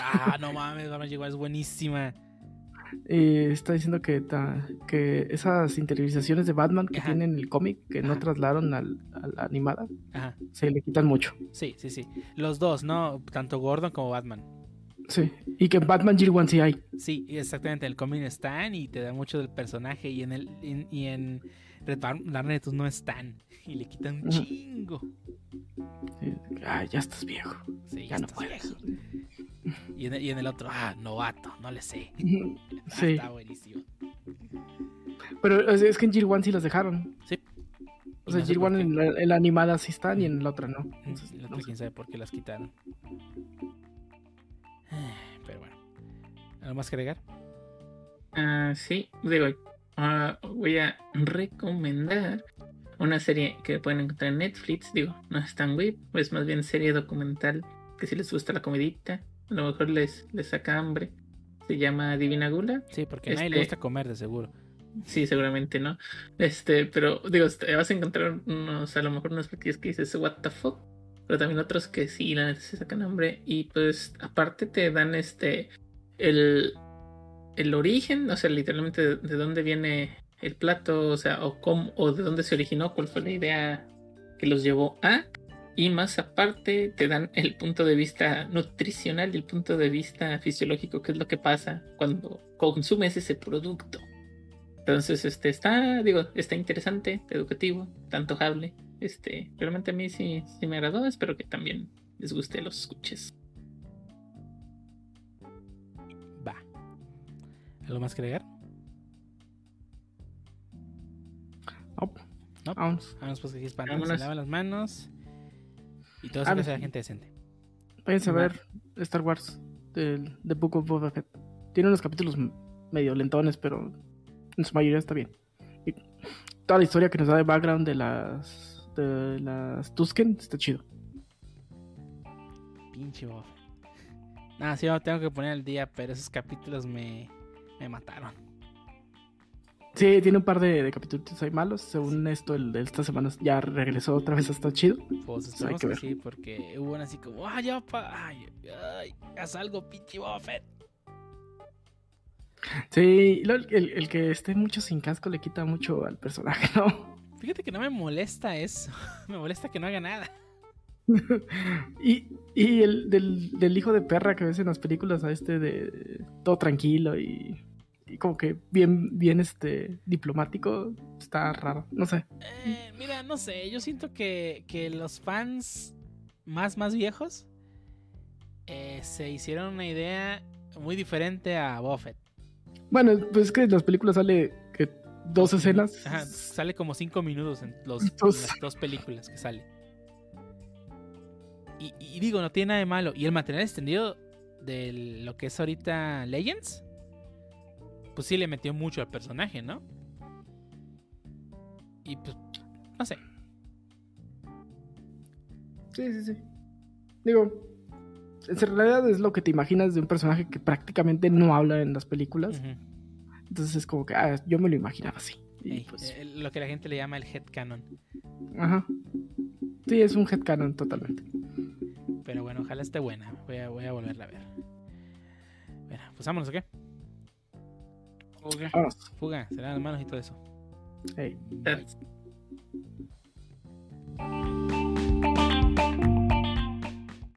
Ah, no mames, Batman llegó, es buenísima. Y está diciendo que, ta- que esas interiorizaciones de Batman que Ajá. tiene en el cómic, que no trasladaron al, a la animada, Ajá, se le quitan mucho. sí, sí, sí. Los dos, ¿no? Tanto Gordon como Batman. Sí. Y que en Batman Year One sí hay. Sí, exactamente. El cómic están y te da mucho del personaje. Y en el en- y en Red no están. Y le quitan un chingo. Sí. Ay, ya estás viejo. Sí, Ya no puedes. Y en, el, y en el otro, ah, novato, no le sé. Ah, Sí. Está buenísimo. Pero es es que en Year One sí los dejaron. Sí. O sea, no sé Year One en la, en la animada sí están y en la otra no. Entonces, el no otro, sé. quién sabe por qué las quitaron. ¿Algo más que agregar? Ah, sí, digo, ah, voy a recomendar una serie que pueden encontrar en Netflix. Digo, no es tan web, es más bien serie documental que si les gusta la comidita, a lo mejor les, les saca hambre. Se llama Divina Gula. Sí, porque a nadie le Este- gusta comer, de seguro. Sí, seguramente no. Este, pero digo, vas a encontrar unos, a lo mejor unos platillos que dices, what the fuck. Pero también otros que sí, la neta se sacan hambre. Y pues, aparte te dan este, el, el origen, o sea, literalmente de, de dónde viene el plato, o sea, o cómo, o de dónde se originó, cuál fue la idea que los llevó a. Y más aparte te dan el punto de vista nutricional y el punto de vista fisiológico, qué es lo que pasa cuando consumes ese producto. Entonces, este está, digo, está interesante, educativo, está antojable. Este, realmente a mí sí, sí me agradó. Espero que también les guste los escuches. Va. ¿Algo más que agregar? No, No. Vamos. Vamos pues que se lavan las manos. Y todo Ah, eso que no. sea gente decente. Váyanse a ver Star Wars, del The Book of Boba Fett. Tiene unos capítulos medio lentones, pero en su mayoría está bien. Y toda la historia que nos da de background de las de las Tusken está chido. Pinche Boba Fett. Nada, sí, yo tengo que poner al día, pero esos capítulos me, me mataron. Sí, tiene un par de, de capítulos ahí malos. Según esto, el de esta semana ya regresó otra vez hasta chido. Pues esperemos que que sí, porque hubo una así como, ay, ya, pa, ay, ay, haz algo, pinche Boba Fett. Sí, el, el que esté mucho sin casco le quita mucho al personaje, ¿no? Fíjate que no me molesta eso. me molesta que no haga nada. y y el del, del hijo de perra que ves en las películas a este de todo tranquilo y, y como que bien, bien este diplomático, está raro, no sé. Eh, mira, no sé, yo siento que, que los fans más, más viejos eh, se hicieron una idea muy diferente a Buffett. Bueno, pues es que en las películas sale dos escenas. Ajá, sale como cinco minutos en, los, Dos. en las dos películas que sale. Y, y digo, no tiene nada de malo. Y el material extendido de lo que es ahorita Legends, pues sí le metió mucho al personaje, ¿no? Y pues, no sé. Sí, sí, sí. Digo, en realidad es lo que te imaginas de un personaje que prácticamente no habla en las películas. Ujú. Entonces es como que, ah, yo me lo imaginaba así. Y Ey, pues, eh, lo que la gente le llama el headcanon. ajá. Sí, es un headcanon totalmente. Pero bueno, ojalá esté buena. Voy a, voy a volverla a ver. Bueno, pues vámonos, ¿o qué? Ok. Vamos. Fuga, las manos y todo eso. Hey.